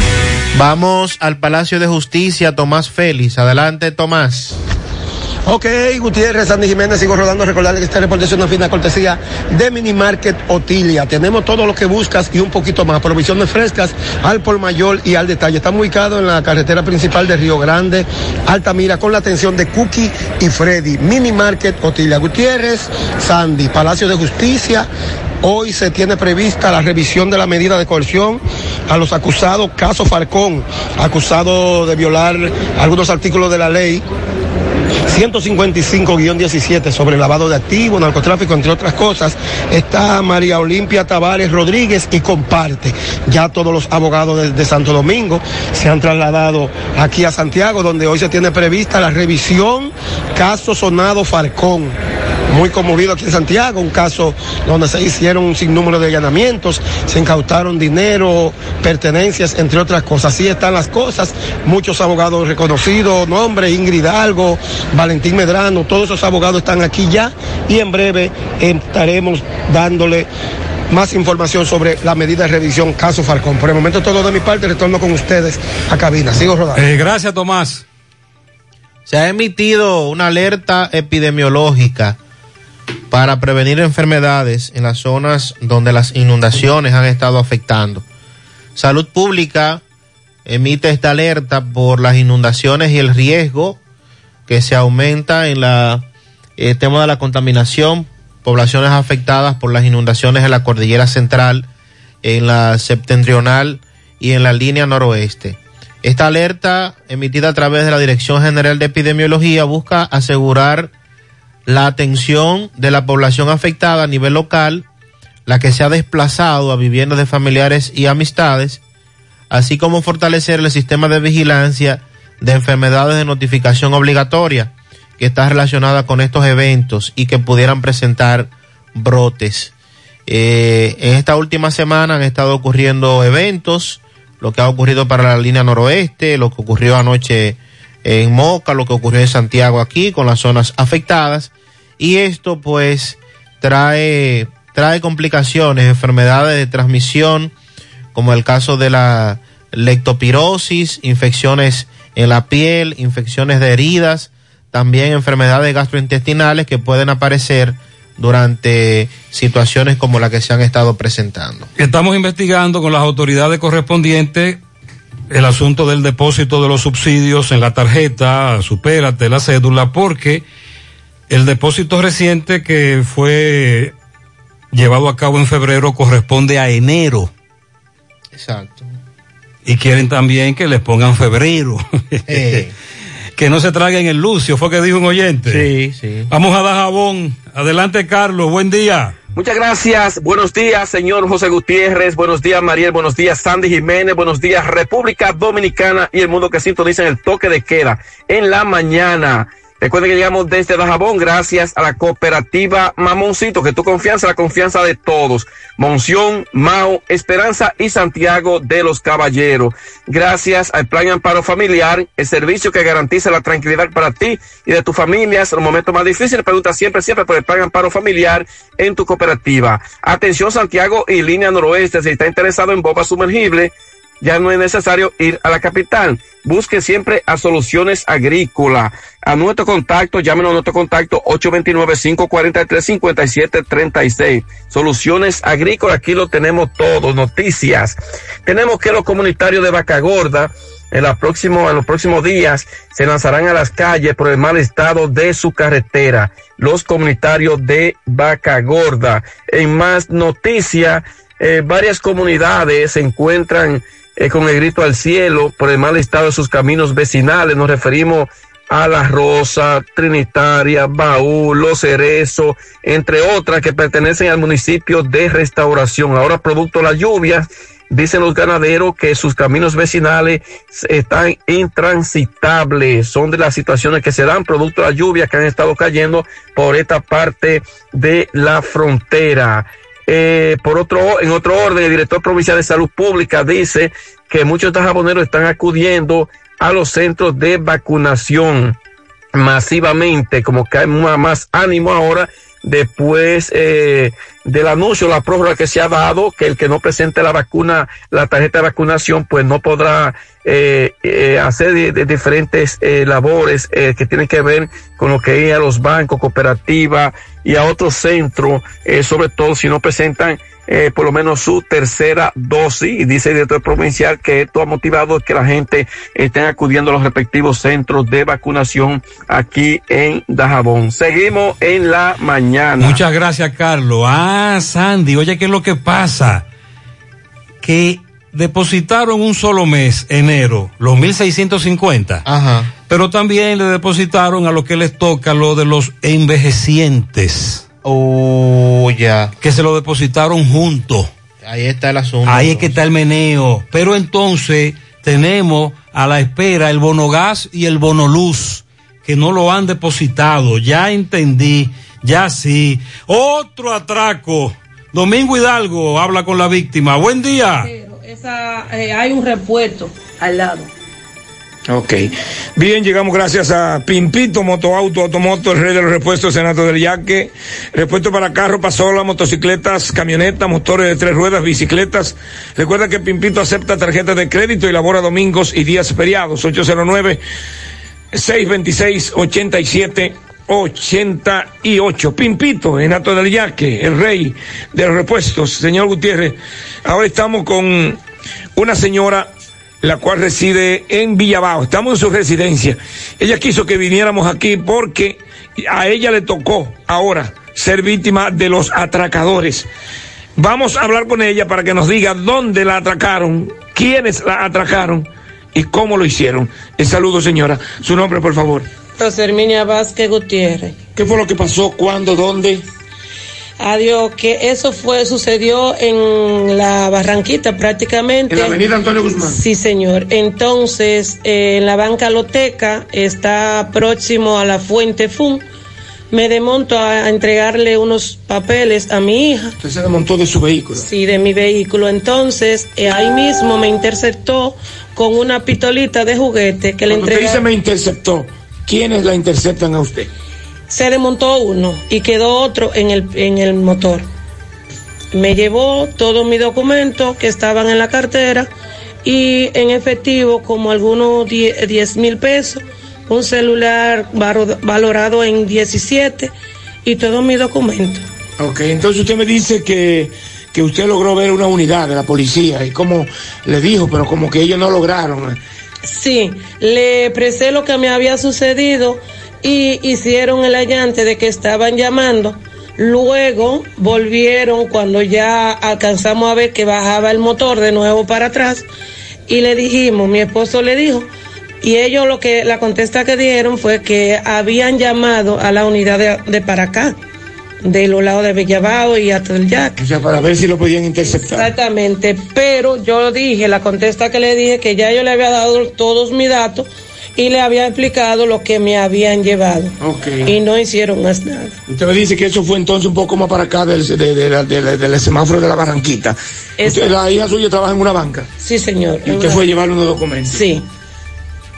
Vamos al Palacio de Justicia, Tomás Félix. Adelante, Tomás. Ok, Gutiérrez, Sandy Jiménez, sigo rodando. Recordarle que este reporte es una fina cortesía de Mini Market Otilia. Tenemos todo lo que buscas y un poquito más. Provisiones frescas al por mayor y al detalle. Estamos ubicados en la carretera principal de Río Grande, Altamira, con la atención de Cookie y Freddy. Mini Market Otilia. Gutiérrez, Sandy, Palacio de Justicia. Hoy se tiene prevista la revisión de la medida de coerción a los acusados, caso Farcón, acusado de violar algunos artículos de la ley 155-17 sobre lavado de activos, narcotráfico, entre otras cosas, está María Olimpia Tavares Rodríguez y comparte. Ya todos los abogados de, de, Santo Domingo se han trasladado aquí a Santiago, donde hoy se tiene prevista la revisión caso sonado Farcón muy conmovido aquí en Santiago, un caso donde se hicieron un sinnúmero de allanamientos, se incautaron dinero, pertenencias, entre otras cosas. Así están las cosas. Muchos abogados reconocidos, nombre, Ingrid Algo, Valentín Medrano, todos esos abogados están aquí ya y en breve estaremos dándole más información sobre la medida de revisión caso Falcón. Por el momento todo de mi parte, retorno con ustedes a cabina. Sigo rodando. Eh, gracias, Tomás. Se ha emitido una alerta epidemiológica para prevenir enfermedades en las zonas donde las inundaciones han estado afectando. Salud Pública emite esta alerta por las inundaciones y el riesgo que se aumenta en la el tema de la contaminación, poblaciones afectadas por las inundaciones en la cordillera central, en la septentrional y en la línea noroeste. Esta alerta, emitida a través de la Dirección General de Epidemiología, busca asegurar la atención de la población afectada a nivel local, la que se ha desplazado a viviendas de familiares y amistades, así como fortalecer el sistema de vigilancia de enfermedades de notificación obligatoria que está relacionada con estos eventos y que pudieran presentar brotes. Eh, en esta última semana han estado ocurriendo eventos, lo que ha ocurrido para la línea noroeste, lo que ocurrió anoche en Moca, lo que ocurrió en Santiago aquí con las zonas afectadas y esto pues trae trae complicaciones, enfermedades de transmisión como el caso de la lectopirosis, infecciones en la piel, infecciones de heridas, también enfermedades gastrointestinales que pueden aparecer durante situaciones como la que se han estado presentando. Estamos investigando con las autoridades correspondientes el asunto del depósito de los subsidios en la tarjeta, supérate la cédula, porque el depósito reciente que fue llevado a cabo en febrero corresponde a enero. Exacto. Y quieren también que les pongan febrero. Eh. que no se traguen el lucio, fue que dijo un oyente. Sí, sí. Vamos a dar jabón. Adelante, Carlos. Buen día. Muchas gracias. Buenos días, señor José Gutiérrez. Buenos días, Mariel. Buenos días, Sandy Jiménez. Buenos días, República Dominicana y el mundo que sintoniza en el toque de queda en la mañana. Recuerden que llegamos desde Dajabón gracias a la cooperativa Mamoncito, que tu confianza, la confianza de todos. Monción, Mao, Esperanza y Santiago de los Caballeros. Gracias al Plan Amparo Familiar, el servicio que garantiza la tranquilidad para ti y de tu familia en los momentos más difíciles. Pregunta siempre, siempre por el Plan Amparo Familiar en tu cooperativa. Atención Santiago y Línea Noroeste, si está interesado en bomba sumergible, ya no es necesario ir a la capital. Busque siempre a Soluciones Agrícola. A nuestro contacto, llámenos a nuestro contacto 829-543-5736. Soluciones Agrícola, aquí lo tenemos todo, noticias. Tenemos que los comunitarios de Vaca Gorda en, la próximo, en los próximos días se lanzarán a las calles por el mal estado de su carretera. Los comunitarios de Vaca Gorda. En más noticias, eh, varias comunidades se encuentran eh, con el grito al cielo por el mal estado de sus caminos vecinales. Nos referimos a La Rosa, Trinitaria, Baúl, Los Cerezos, entre otras que pertenecen al municipio de Restauración. Ahora, producto de las lluvias, dicen los ganaderos que sus caminos vecinales están intransitables. Son de las situaciones que se dan producto de las lluvias que han estado cayendo por esta parte de la frontera. Eh, por otro, en otro orden, el director provincial de salud pública dice que muchos tajaboneros están acudiendo a los centros de vacunación masivamente, como que hay más ánimo ahora después eh, del anuncio, la prórroga que se ha dado, que el que no presente la vacuna, la tarjeta de vacunación, pues no podrá eh, eh, hacer de, de diferentes eh, labores eh, que tienen que ver con lo que es a los bancos, cooperativas y a otros centros, eh, sobre todo si no presentan eh, por lo menos su tercera dosis. Y dice el director provincial que esto ha motivado que la gente esté acudiendo a los respectivos centros de vacunación aquí en Dajabón. Seguimos en la mañana. Muchas gracias, Carlos. Ah, Sandy, oye, ¿qué es lo que pasa? Que depositaron un solo mes, enero, los 1650. Ajá. Pero también le depositaron a lo que les toca lo de los envejecientes. Oh, ya. Que se lo depositaron juntos. Ahí está el asunto. Ahí es que está el meneo. Pero entonces tenemos a la espera el bono gas y el bono luz, que no lo han depositado. Ya entendí, ya sí. Otro atraco. Domingo Hidalgo habla con la víctima. Buen día. Esa, eh, hay un repuesto al lado. Ok. Bien, llegamos gracias a Pimpito, Motoauto, Automoto, el rey de los repuestos, Senato del Yaque. Repuesto para carro, pasola, motocicletas, camionetas, motores de tres ruedas, bicicletas. Recuerda que Pimpito acepta tarjetas de crédito y labora domingos y días feriados. 809 626 87 88. Pimpito, Senato del Yaque, el rey de los repuestos. Señor Gutiérrez, ahora estamos con una señora la cual reside en Villabao. Estamos en su residencia. Ella quiso que viniéramos aquí porque a ella le tocó ahora ser víctima de los atracadores. Vamos a hablar con ella para que nos diga dónde la atracaron, quiénes la atracaron y cómo lo hicieron. El saludo, señora. Su nombre, por favor. Roserminia Vázquez Gutiérrez. ¿Qué fue lo que pasó? ¿Cuándo? ¿Dónde? Adiós, que eso fue, sucedió en la Barranquita prácticamente. En la avenida Antonio Guzmán. Sí, señor. Entonces, eh, en la banca Loteca está próximo a la Fuente Fun. Me desmonto a, a entregarle unos papeles a mi hija. Usted se desmontó de su vehículo. Sí, de mi vehículo. Entonces, eh, ahí mismo me interceptó con una pistolita de juguete que le Cuando usted dice me interceptó, ¿quiénes la interceptan a usted? Se desmontó uno y quedó otro en el, en el motor. Me llevó todos mis documentos que estaban en la cartera y en efectivo como algunos 10 10 mil pesos, un celular valorado en 17 y todos mis documentos. Ok, entonces usted me dice que, que usted logró ver una unidad de la policía y como le dijo, pero como que ellos no lograron. Sí, le expresé lo que me había sucedido y hicieron el allante de que estaban llamando. Luego volvieron cuando ya alcanzamos a ver que bajaba el motor de nuevo para atrás y le dijimos, mi esposo le dijo, y ellos lo que, la contesta que dieron fue que habían llamado a la unidad de, de para acá, de los lados de Bellavao y hasta el Jack. O sea, para ver si lo podían interceptar. Exactamente, pero yo dije, la contesta que le dije que ya yo le había dado todos mis datos y le había explicado lo que me habían llevado. Ok. Y no hicieron más nada. Usted me dice que eso fue entonces un poco más para acá del, de- de de del semáforo de la Barranquita. Usted- la hija suya trabaja en una banca. Sí, señor. Y usted fue a llevar unos documentos. Sí.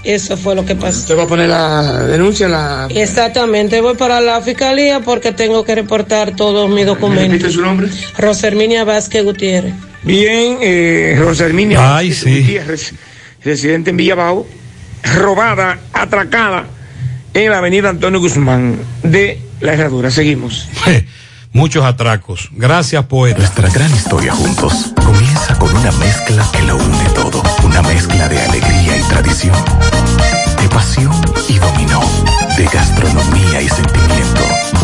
Eso fue lo que pasó. Usted va a poner la denuncia en la... Exactamente, voy para la fiscalía porque tengo que reportar todos mis documentos. repite su nombre? Roserminia Vázquez Gutiérrez. Bien, eh, Rosa Herminia Gutiérrez, residente en Villabao, robada, atracada en la avenida Antonio Guzmán de la Herradura. Seguimos. Muchos atracos. Gracias, poeta. Nuestra gran historia juntos comienza con una mezcla que lo une todo. Una mezcla de alegría y tradición, de pasión y dominó, de gastronomía y sentimiento.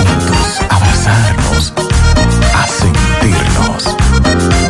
juntos, abrazarnos, a sentirnos.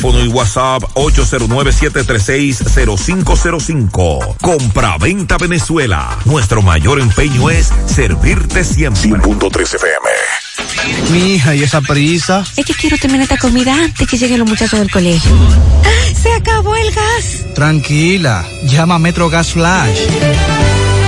y WhatsApp 809-736-0505. Compra-venta Venezuela. Nuestro mayor empeño es servirte siempre. 100.3 FM. Mi hija, ¿y esa prisa? Es que quiero terminar esta comida antes que lleguen los muchachos del colegio. ¡Se acabó el gas! Tranquila, llama a Metro Gas Flash.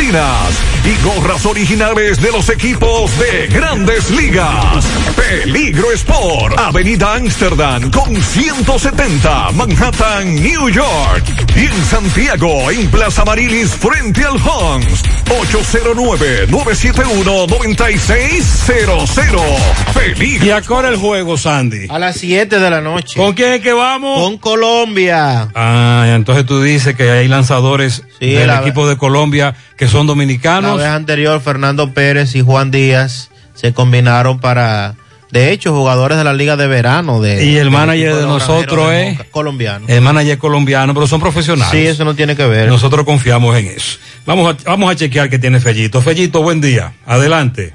y gorras originales de los equipos de grandes ligas. Peligro Sport, Avenida Amsterdam con 170, Manhattan, New York. Y en Santiago, en Plaza Marilis, frente al Hans, 809-971-9600. Peligro. Y ahora el juego, Sandy. A las 7 de la noche. ¿Con quién es que vamos? Con Colombia. Ah, entonces tú dices que hay lanzadores Sí, del la- equipo de Colombia que son La dominicanos. vez anterior, Fernando Pérez y Juan Díaz se combinaron para, de hecho, jugadores de la Liga de Verano. De, Y el del manager de los nosotros de es- colombiano. El manager colombiano, pero son profesionales. Sí, eso no tiene que ver. Nosotros confiamos en eso. Vamos a, vamos a chequear que tiene Fellito. Fellito, buen día. Adelante.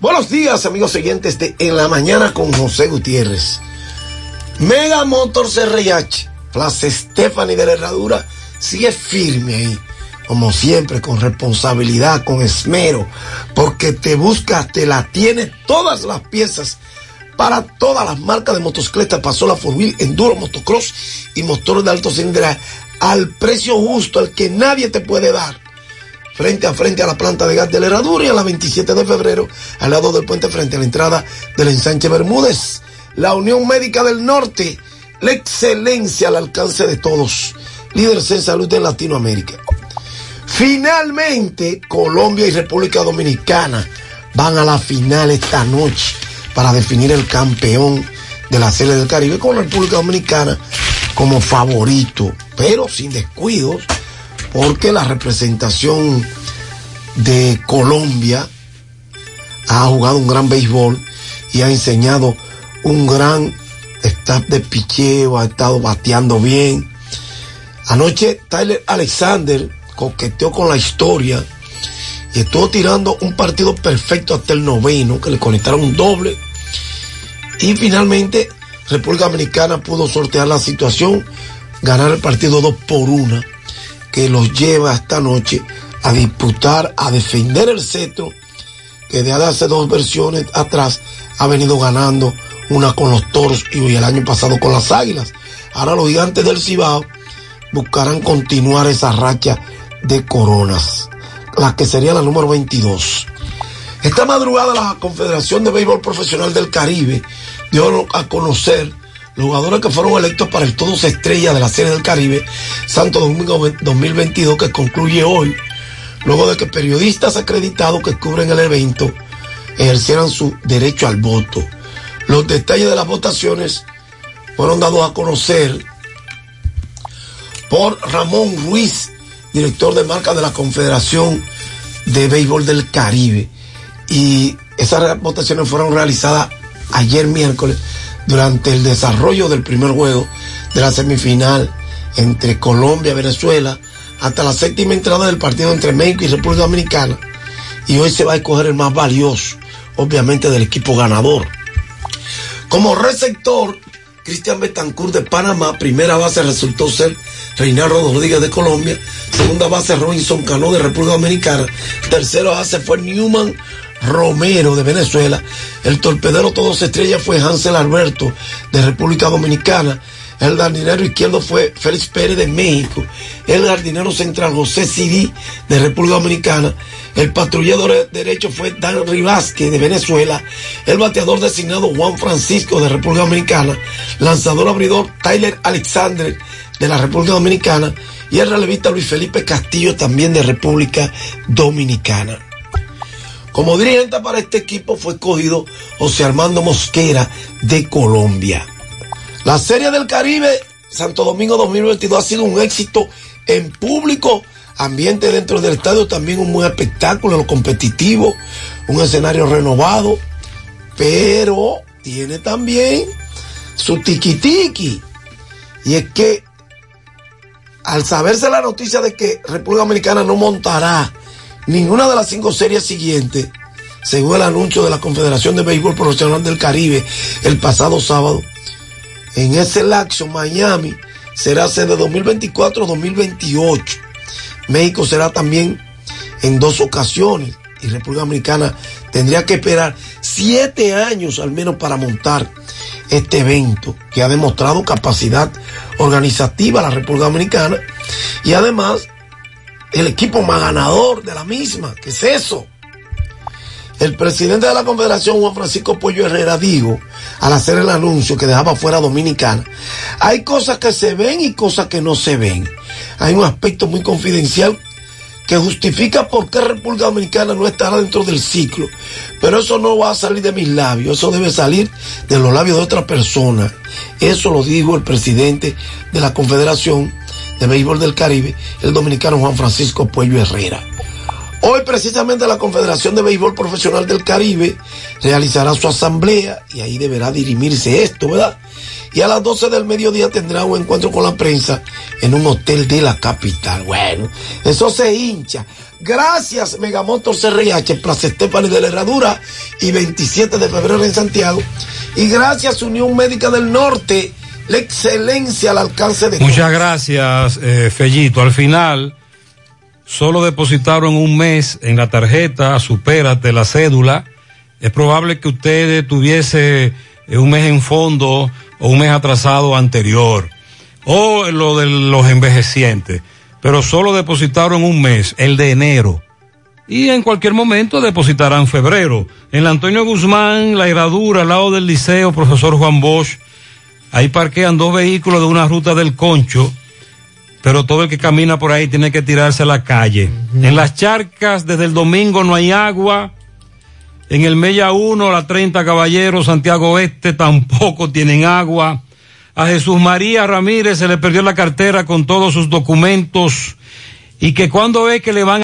Buenos días, amigos oyentes de En la Mañana con José Gutiérrez. Mega Motors RIH, Plaza Stephanie de la Herradura, sigue firme ahí. Como siempre, con responsabilidad, con esmero, porque te busca, te la tiene todas las piezas para todas las marcas de motocicletas, Pasola Four Wheel, Enduro, Motocross y motores de alto cilindraje al precio justo, al que nadie te puede dar frente a frente a la planta de gas de la Herradura y a la 27 de febrero, al lado del puente frente a la entrada del ensanche Bermúdez. La Unión Médica del Norte, la excelencia al alcance de todos. líderes en salud en Latinoamérica. Finalmente, Colombia y República Dominicana van a la final esta noche para definir el campeón de la Serie del Caribe con la República Dominicana como favorito, pero sin descuidos, porque la representación de Colombia ha jugado un gran béisbol y ha enseñado un gran staff de picheo, ha estado bateando bien. Anoche Tyler Alexander coqueteó con la historia y estuvo tirando un partido perfecto hasta el noveno, que le conectaron un doble. Y finalmente República Dominicana pudo sortear la situación, ganar el partido 2 por 1, que los lleva esta noche a disputar, a defender el cetro, que desde hace dos versiones atrás ha venido ganando una con los toros y el año pasado con las águilas. Ahora los gigantes del Cibao buscarán continuar esa racha de coronas, la que sería la número 22. Esta madrugada la Confederación de Béisbol Profesional del Caribe dio a conocer los jugadores que fueron electos para el Todos Estrella de la Serie del Caribe Santo Domingo 2022 que concluye hoy, luego de que periodistas acreditados que cubren el evento ejercieran su derecho al voto. Los detalles de las votaciones fueron dados a conocer por Ramón Ruiz, director de marca de la Confederación de Béisbol del Caribe. Y esas votaciones fueron realizadas ayer miércoles durante el desarrollo del primer juego de la semifinal entre Colombia y Venezuela hasta la séptima entrada del partido entre México y República Dominicana. Y hoy se va a escoger el más valioso, obviamente del equipo ganador. Como receptor, Cristian Betancourt de Panamá, primera base resultó ser Reinaldo Rodríguez de Colombia, segunda base Robinson Cano de República Dominicana, tercera base fue Newman Romero de Venezuela, el torpedero todos estrella fue Hansel Alberto de República Dominicana, el jardinero izquierdo fue Félix Pérez de México, el jardinero central José Sidí de República Dominicana, el patrullero derecho fue Dan Rivasque de Venezuela, el bateador designado Juan Francisco de República Dominicana, lanzador abridor Tyler Alexander de la República Dominicana y el relevista Luis Felipe Castillo también de República Dominicana. Como dirigente para este equipo fue escogido José Armando Mosquera de Colombia. La Serie del Caribe Santo Domingo 2022 ha sido un éxito en público, ambiente dentro del estadio, también un buen espectáculo, lo competitivo, un escenario renovado, pero tiene también su tiquitiqui. Y es que al saberse la noticia de que República Dominicana no montará ninguna de las cinco series siguientes, según el anuncio de la Confederación de Béisbol Profesional del Caribe el pasado sábado, en ese laxo Miami será sede 2024-2028. México será también en dos ocasiones y República Dominicana tendría que esperar siete años al menos para montar este evento que ha demostrado capacidad organizativa la República Dominicana y además el equipo más ganador de la misma, que es eso. El presidente de la Confederación, Juan Francisco Pollo Herrera, dijo, al hacer el anuncio que dejaba fuera Dominicana, hay cosas que se ven y cosas que no se ven. Hay un aspecto muy confidencial que justifica por qué República Dominicana no estará dentro del ciclo. Pero eso no va a salir de mis labios, eso debe salir de los labios de otra persona. Eso lo dijo el presidente de la Confederación de Béisbol del Caribe, el dominicano Juan Francisco Puello Herrera. Hoy precisamente la Confederación de Béisbol Profesional del Caribe realizará su asamblea y ahí deberá dirimirse esto, ¿verdad? Y a las 12 del mediodía tendrá un encuentro con la prensa en un hotel de la capital. Bueno, eso se hincha. Gracias Megamotor CRH, Plaza Estefani de la Herradura y 27 de febrero en Santiago. Y gracias Unión Médica del Norte, la excelencia al alcance de Muchas gracias, eh, Fellito. Al final, solo depositaron un mes en la tarjeta, supérate la cédula. Es probable que usted tuviese eh, un mes en fondo o un mes atrasado anterior. O lo de los envejecientes. Pero solo depositaron un mes, el de enero. Y en cualquier momento depositarán febrero. En la Antonio Guzmán, la herradura, al lado del liceo, profesor Juan Bosch. Ahí parquean dos vehículos de una ruta del Concho pero todo el que camina por ahí tiene que tirarse a la calle. En las charcas, desde el domingo no hay agua. En el Mella 1, la 30 Caballeros, Santiago Oeste, tampoco tienen agua. A Jesús María Ramírez se le perdió la cartera con todos sus documentos y que cuando ve que le van